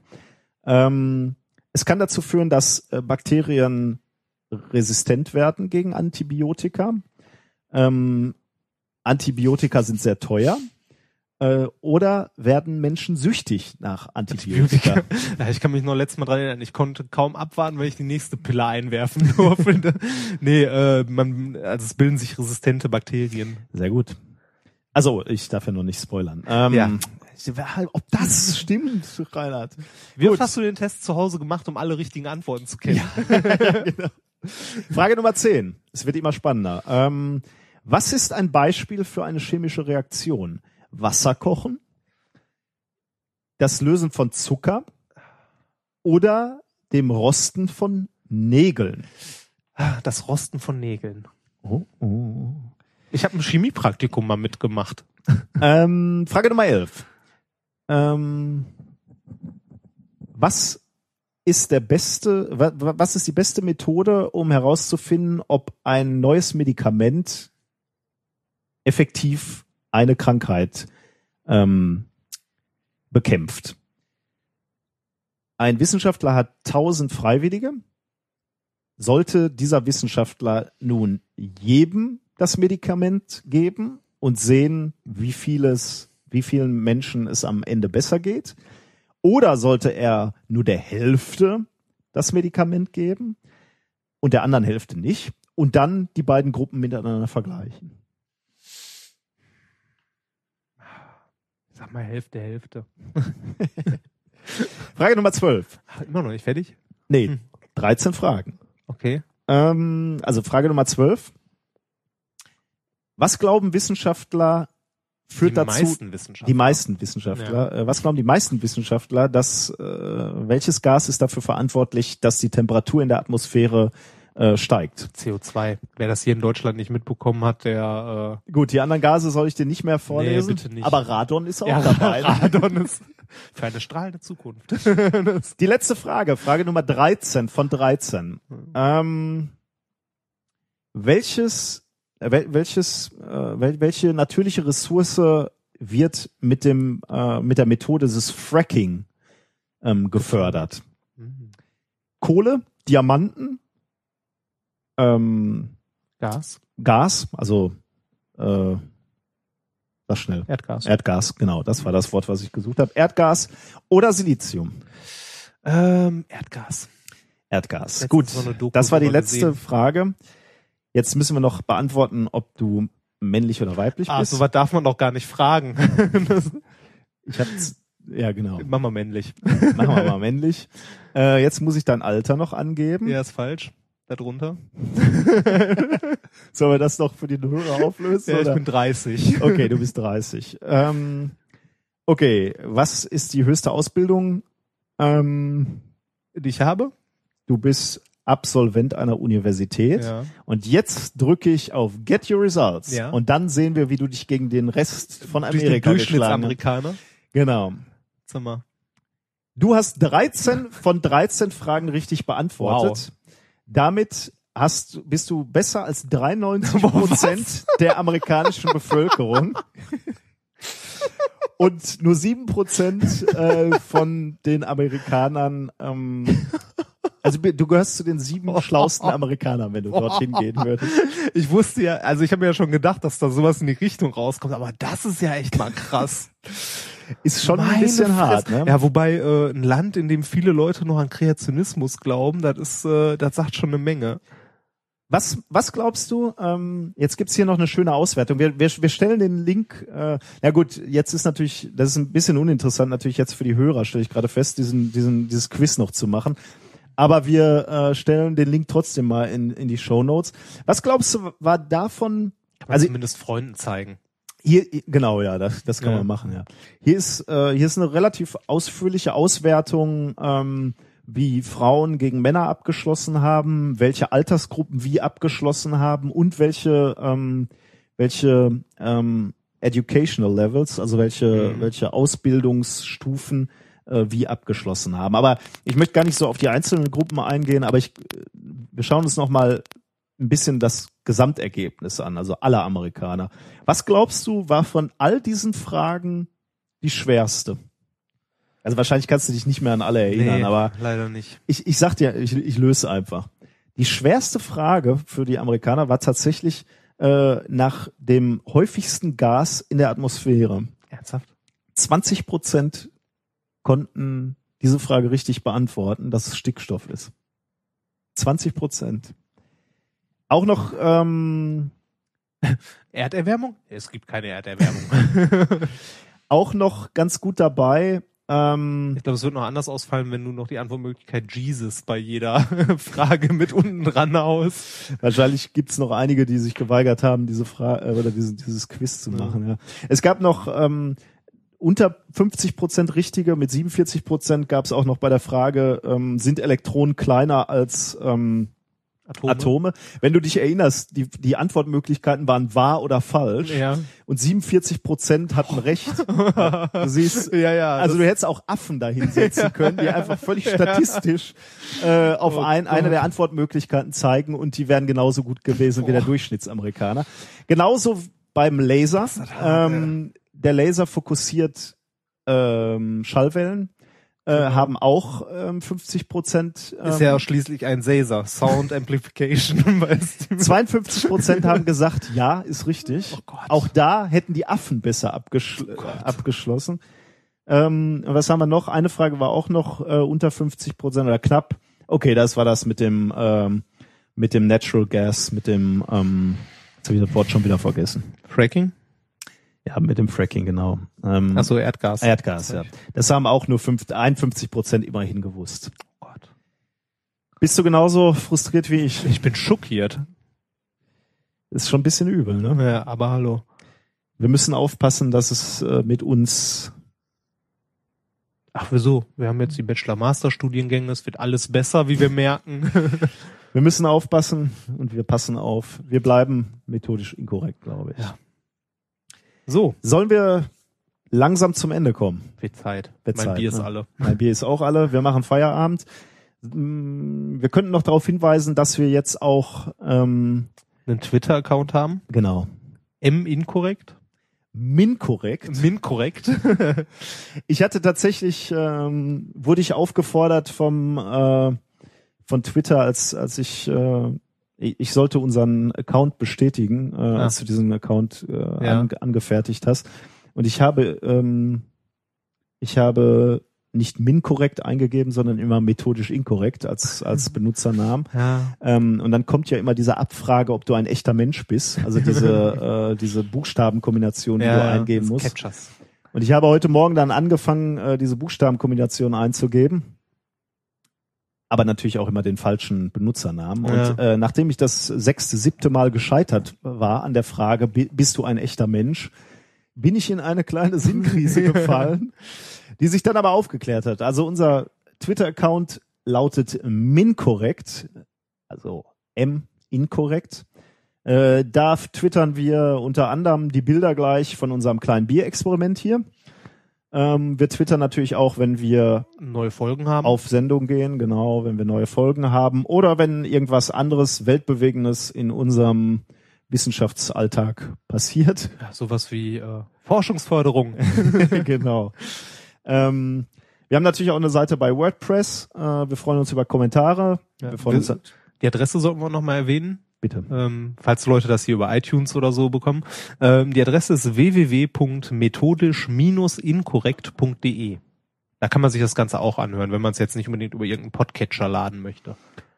Ähm, es kann dazu führen, dass äh, Bakterien resistent werden gegen Antibiotika. Ähm, Antibiotika sind sehr teuer. Äh, oder werden Menschen süchtig nach Antibiotika? <laughs> Ja, ich kann mich noch letztes Mal dran erinnern, ich konnte kaum abwarten, weil ich die nächste Pille einwerfen <laughs> durfte. nee, äh, man, also es bilden sich resistente Bakterien. Sehr gut. Also, ich darf ja noch nicht spoilern. Ähm, Ja. Ob das stimmt, Reinhard. Wie oft hast du den Test zu Hause gemacht, um alle richtigen Antworten zu kennen? <laughs> Frage Nummer 10. Es wird immer spannender. Ähm, was ist ein Beispiel für eine chemische Reaktion? Wasser kochen, das Lösen von Zucker oder dem Rosten von Nägeln? Das Rosten von Nägeln. Oh, oh. Ich habe ein Chemiepraktikum mal mitgemacht. <laughs> Ähm, Frage Nummer 11. Ähm, was ist der beste, wa- wa- was ist die beste Methode, um herauszufinden, ob ein neues Medikament effektiv eine Krankheit ähm, bekämpft? Ein Wissenschaftler hat 1000 Freiwillige. Sollte dieser Wissenschaftler nun jedem das Medikament geben und sehen, wie vieles, wie vielen Menschen es am Ende besser geht? Oder sollte er nur der Hälfte das Medikament geben und der anderen Hälfte nicht und dann die beiden Gruppen miteinander vergleichen? Sag mal Hälfte, Hälfte. <laughs> Frage Nummer 12. Ach, immer noch nicht fertig? Nee, Hm. 13 Fragen. Okay. Ähm, also Frage Nummer 12. Was glauben Wissenschaftler führt die dazu, meisten Wissenschaftler. die meisten Wissenschaftler, äh, was glauben die meisten Wissenschaftler, dass äh, welches Gas ist dafür verantwortlich, dass die Temperatur in der Atmosphäre äh, steigt? CO2. Wer das hier in Deutschland nicht mitbekommen hat, der Gut, die anderen Gase soll ich dir nicht mehr vorlesen, bitte nicht. aber Radon ist auch äh, ja, dabei. <laughs> Radon ist für eine strahlende Zukunft. <laughs> Die letzte Frage, Frage Nummer 13 von 13. Ähm, welches, äh, wel, welches, äh, wel, welche natürliche Ressource wird mit dem, äh, mit der Methode des Fracking ähm, gefördert? Mhm. Kohle, Diamanten, ähm, Gas, Gas, also äh, das schnell. Erdgas. Erdgas, genau, das war das Wort, was ich gesucht habe. Erdgas oder Silizium. ähm, Erdgas. Erdgas. Letztens Gut, so das war die letzte gesehen. Frage. Jetzt müssen wir noch beantworten, ob du männlich oder weiblich Ah, bist. so was darf man doch gar nicht fragen. <laughs> ich hab's, ja genau. mach mal männlich. Machen wir mal männlich. Äh, jetzt muss ich dein Alter noch angeben. Ja, ist falsch. Darunter. <laughs> Sollen wir das noch für die Hörer auflösen? Ja, ich oder? bin 30. Okay, du bist 30. Ähm, okay, was ist die höchste Ausbildung? Ähm, Die ich habe? du bist Absolvent einer Universität. Ja. Und jetzt drücke ich auf Get Your Results. Ja. Und dann sehen wir, wie du dich gegen den Rest von Durch den Amerika geschlagen hast. Durchschnittsamerikaner. Genau. Mal. Du hast 13 von 13 Fragen richtig beantwortet. Damit hast, bist du besser als 93 <laughs> Prozent der amerikanischen Bevölkerung. Und nur 7 Prozent äh, von den Amerikanern, ähm, also du gehörst zu den sieben schlausten Amerikanern, wenn du dorthin gehen würdest. Ich wusste ja, also ich habe mir ja schon gedacht, dass da sowas in die Richtung rauskommt, aber das ist ja echt mal krass. Ist schon ein Meine bisschen hart, Fresse. ne? Ja, wobei äh, ein Land, in dem viele Leute noch an Kreationismus glauben, das ist, äh, das sagt schon eine Menge. Was, was glaubst du? Ähm, jetzt gibt's hier noch eine schöne Auswertung. Wir, wir, wir stellen den Link. Äh, na gut, jetzt ist natürlich, das ist ein bisschen uninteressant natürlich jetzt für die Hörer, stelle ich gerade fest, diesen, diesen, dieses Quiz noch zu machen. Aber wir äh, stellen den Link trotzdem mal in, in die Show Notes. Was glaubst du, war davon? Kann man Also zumindest Freunden zeigen. Hier, genau, ja, das, das kann Ja. man machen, ja. Hier ist, äh, hier ist eine relativ ausführliche Auswertung, ähm, wie Frauen gegen Männer abgeschlossen haben, welche Altersgruppen wie abgeschlossen haben und welche, ähm, welche ähm, Educational Levels, also welche, Mhm. welche Ausbildungsstufen äh, wie abgeschlossen haben. Aber ich möchte gar nicht so auf die einzelnen Gruppen eingehen, aber ich, äh, wir schauen uns noch mal ein bisschen das Gesamtergebnis an, also aller Amerikaner. Was glaubst du, war von all diesen Fragen die schwerste? Also wahrscheinlich kannst du dich nicht mehr an alle erinnern, Nee, aber leider nicht. ich, ich sag dir, ich, ich löse einfach. Die schwerste Frage für die Amerikaner war tatsächlich äh, nach dem häufigsten Gas in der Atmosphäre. Ernsthaft? 20 Prozent konnten diese Frage richtig beantworten, dass es Stickstoff ist. 20 Prozent. Auch noch ähm, <laughs> Erderwärmung? Es gibt keine Erderwärmung. <laughs> auch noch ganz gut dabei. Ähm, ich glaube, es wird noch anders ausfallen, wenn du noch die Antwortmöglichkeit Jesus bei jeder <laughs> Frage mit unten dran haust. wahrscheinlich gibt's noch einige, die sich geweigert haben, diese Frage oder diese, dieses Quiz zu Ja. machen. Ja. Es gab noch ähm, unter 50 Prozent richtige, mit 47 Prozent gab's auch noch bei der Frage, ähm, sind Elektronen kleiner als ähm, Atome. Atome? Wenn du dich erinnerst, die, die Antwortmöglichkeiten waren wahr oder falsch. Ja. Und 47 Prozent hatten recht. <laughs> Du siehst, Ja, ja. also du hättest auch Affen da hinsetzen <laughs> können, die einfach völlig statistisch äh, auf Oh ein, eine der Antwortmöglichkeiten zeigen und die wären genauso gut gewesen wie der Durchschnittsamerikaner. Genauso beim Laser. Ähm, der Laser fokussiert ähm, Schallwellen, äh, haben auch ähm, 50 Prozent. Ähm, ist ja schließlich ein Saser. Sound Amplification. <laughs> weißt du. 52 Prozent haben gesagt, ja, ist richtig. Oh Gott. Auch da hätten die Affen besser abgeschl äh, abgeschlossen. Ähm, was haben wir noch? Eine Frage war auch noch äh, unter 50 Prozent oder knapp. Okay, das war das mit dem ähm, mit dem Natural Gas, mit dem ähm, jetzt habe ich das Wort schon wieder vergessen. Fracking? Ja, mit dem Fracking genau. Ähm, Achso, Erdgas. Erdgas, ja. Das haben auch nur fünf- 51 Prozent immerhin gewusst. Oh Gott. Bist du genauso frustriert wie ich? Ich bin schockiert. Ist schon ein bisschen übel, ne? Ja, aber hallo. Wir müssen aufpassen, dass es äh, mit uns Ach, wieso? Wir haben jetzt die Bachelor-Master-Studiengänge, es wird alles besser, wie wir merken. Wir müssen aufpassen und wir passen auf. Wir bleiben methodisch inkorrekt, glaube ich. Ja. So, Sollen wir langsam zum Ende kommen? wird Zeit. Wird mein Zeit, Bier ist ne? alle. Mein Bier ist auch alle. Wir machen Feierabend. Mm, Wir könnten noch darauf hinweisen, dass wir jetzt auch ähm, Einen Twitter-Account haben. genau M inkorrekt. Minkorrekt. Min korrekt. <laughs> Ich hatte tatsächlich, ähm, wurde ich aufgefordert vom äh, von Twitter, als als ich äh, ich sollte unseren Account bestätigen, äh, als du diesen Account äh, Ja. ange angefertigt hast. Und ich habe ähm, ich habe nicht min korrekt eingegeben, sondern immer methodisch inkorrekt als als <laughs> Benutzernamen. Ja. Ähm, und dann kommt ja immer diese Abfrage, ob du ein echter Mensch bist. Also diese, <laughs> äh, diese Buchstabenkombination, die du eingeben musst. Captchas. Und ich habe heute Morgen dann angefangen, äh, diese Buchstabenkombination einzugeben. Aber natürlich auch immer den falschen Benutzernamen. Ja. Und äh, nachdem ich das sechste, siebte Mal gescheitert war an der Frage, bi- bist du ein echter Mensch, bin ich in eine kleine Sinnkrise <laughs> gefallen, die sich dann aber aufgeklärt hat. Also unser Twitter-Account lautet minkorrekt, also M inkorrekt. Äh, da twittern wir unter anderem die Bilder gleich von unserem kleinen Bierexperiment hier. Ähm, wir twittern natürlich auch, wenn wir Neue Folgen haben. auf Sendung gehen, genau, wenn wir neue Folgen haben oder wenn irgendwas anderes, weltbewegendes in unserem Wissenschaftsalltag passiert. Ja, sowas wie äh, Forschungsförderung. <laughs> <laughs> genau. Ähm, wir haben natürlich auch eine Seite bei WordPress. Äh, wir freuen uns über Kommentare. Ja, wir freuen uns, Die Adresse sollten wir noch mal erwähnen. bitte. ähm, falls Leute das hier über iTunes oder so bekommen. Ähm, die Adresse ist www.methodisch-inkorrekt.de. Da kann man sich das Ganze auch anhören, wenn man es jetzt nicht unbedingt über irgendeinen Podcatcher laden möchte.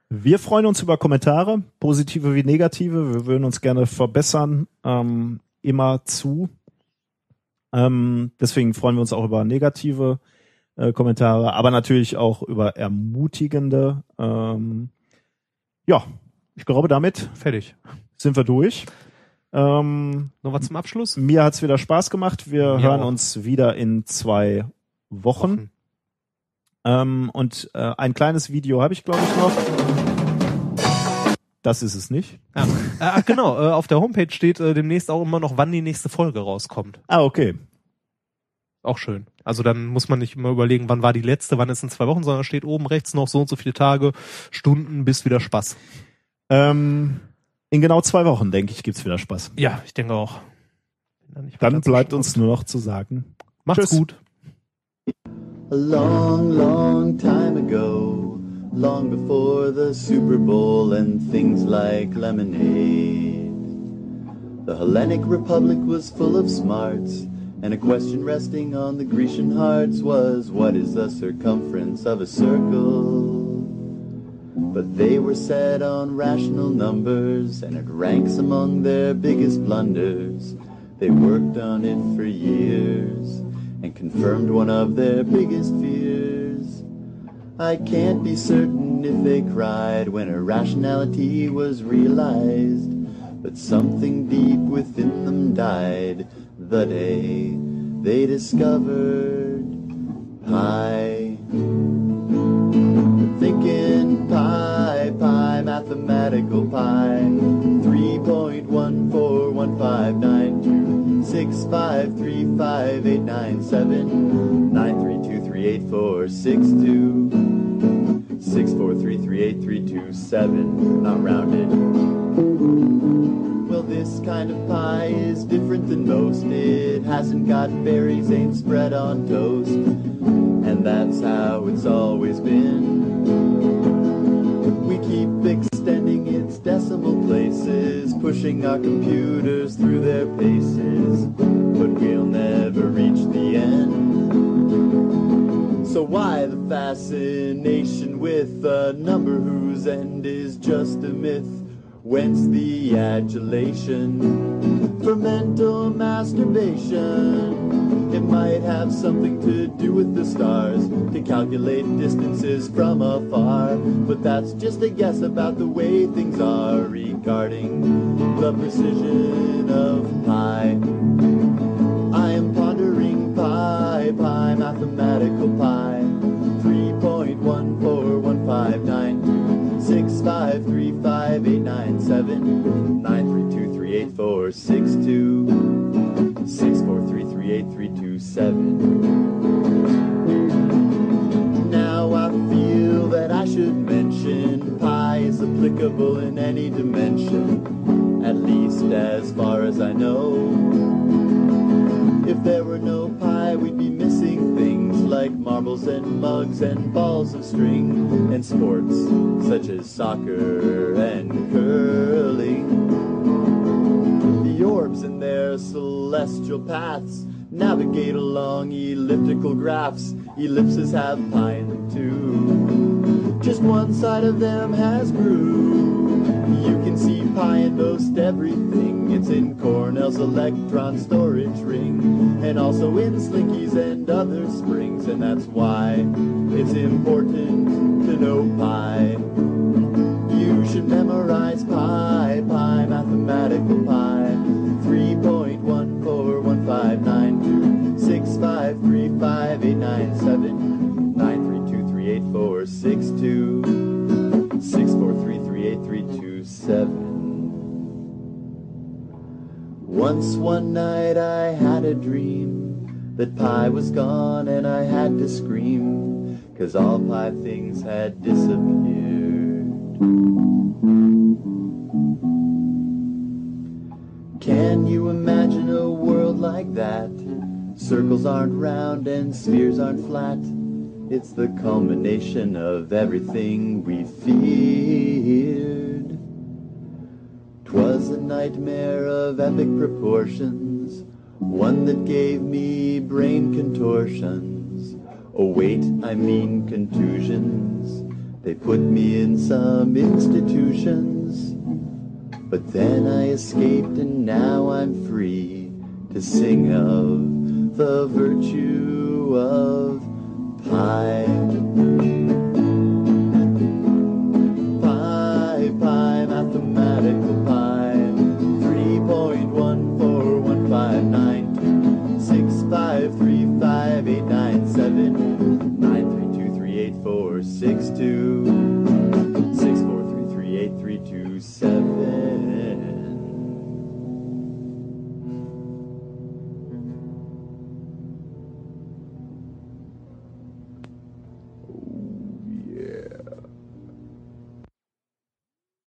Wir freuen uns über Kommentare, positive wie negative. Wir würden uns gerne verbessern, ähm, immer zu. Ähm, deswegen freuen wir uns auch über negative äh, Kommentare, aber natürlich auch über ermutigende. Ähm, ja, ich glaube, damit Fertig. sind wir durch. Ähm, Noch was zum Abschluss? mir hat's wieder Spaß gemacht. Wir Mir hören uns wieder in zwei Wochen. Ähm, und äh, ein kleines Video habe ich, glaube ich, noch. Das ist es nicht. Ja. Ah, genau, äh, auf der Homepage steht äh, demnächst auch immer noch, wann die nächste Folge rauskommt. Ah, okay. Auch schön. Also dann muss man nicht immer überlegen, wann war die letzte, wann ist in zwei Wochen, sondern steht oben rechts noch so und so viele Tage, Stunden, bis wieder Spaß. Ähm, in genau zwei Wochen, denke ich, gibt's wieder Spaß. Ja, ich denke auch. Dann weiter bleibt uns nur noch zu sagen. Macht's Tschüss. gut. A long, long time ago, long before the Super Bowl and things like lemonade. The Hellenic Republic was full of smarts, and a question resting on the Grecian hearts was, What is the circumference of a circle? But they were set on rational numbers, and it ranks among their biggest blunders. They worked on it for years and confirmed one of their biggest fears. I can't be certain if they cried when irrationality was realized, but something deep within them died the day they discovered pi. Thinking pi, pi, mathematical pi six five three five eight nine seven nine three two three eight four six two six four three three eight three two seven. Not rounded. Well this kind of pie is different than most. It hasn't got berries ain't spread on toast. And that's how it's always been. We keep extending decimal places, pushing our computers through their paces. But we'll never reach the end. So why the fascination with a number whose end is just a myth? Whence the adulation for mental masturbation? It might have something to do with the stars to calculate distances from afar, but that's just a guess about the way things are regarding the precision of pi. I am pondering pi, pi, mathematical pi. 3.1415899793238462 Now I feel that I should mention pi is applicable in any dimension, at least as far as I know. If there were no pi, we'd be missing things like marbles and mugs and balls of string, and sports such as soccer and curling. The orbs in their celestial paths navigate along elliptical graphs. Ellipses have pi in them too. Just one side of them has groove. You can see pi in most everything. It's in Cornell's electron storage ring, and also in Slinky's and other springs, and that's why it's important to know pi. You should memorize pi, pi, mathematical pi five nine two six five three five eight nine seven nine three two three eight four six two six four three three eight three two seven. Once one night I had a dream that pie was gone and I had to scream cause all pie things had disappeared. Can you imagine a world like that? Circles aren't round and spheres aren't flat. It's the culmination of everything we feared. Twas a nightmare of epic proportions, one that gave me brain contortions. Oh wait, I mean contusions. They put me in some institutions. But then I escaped and now I'm free to sing of the virtue of pie.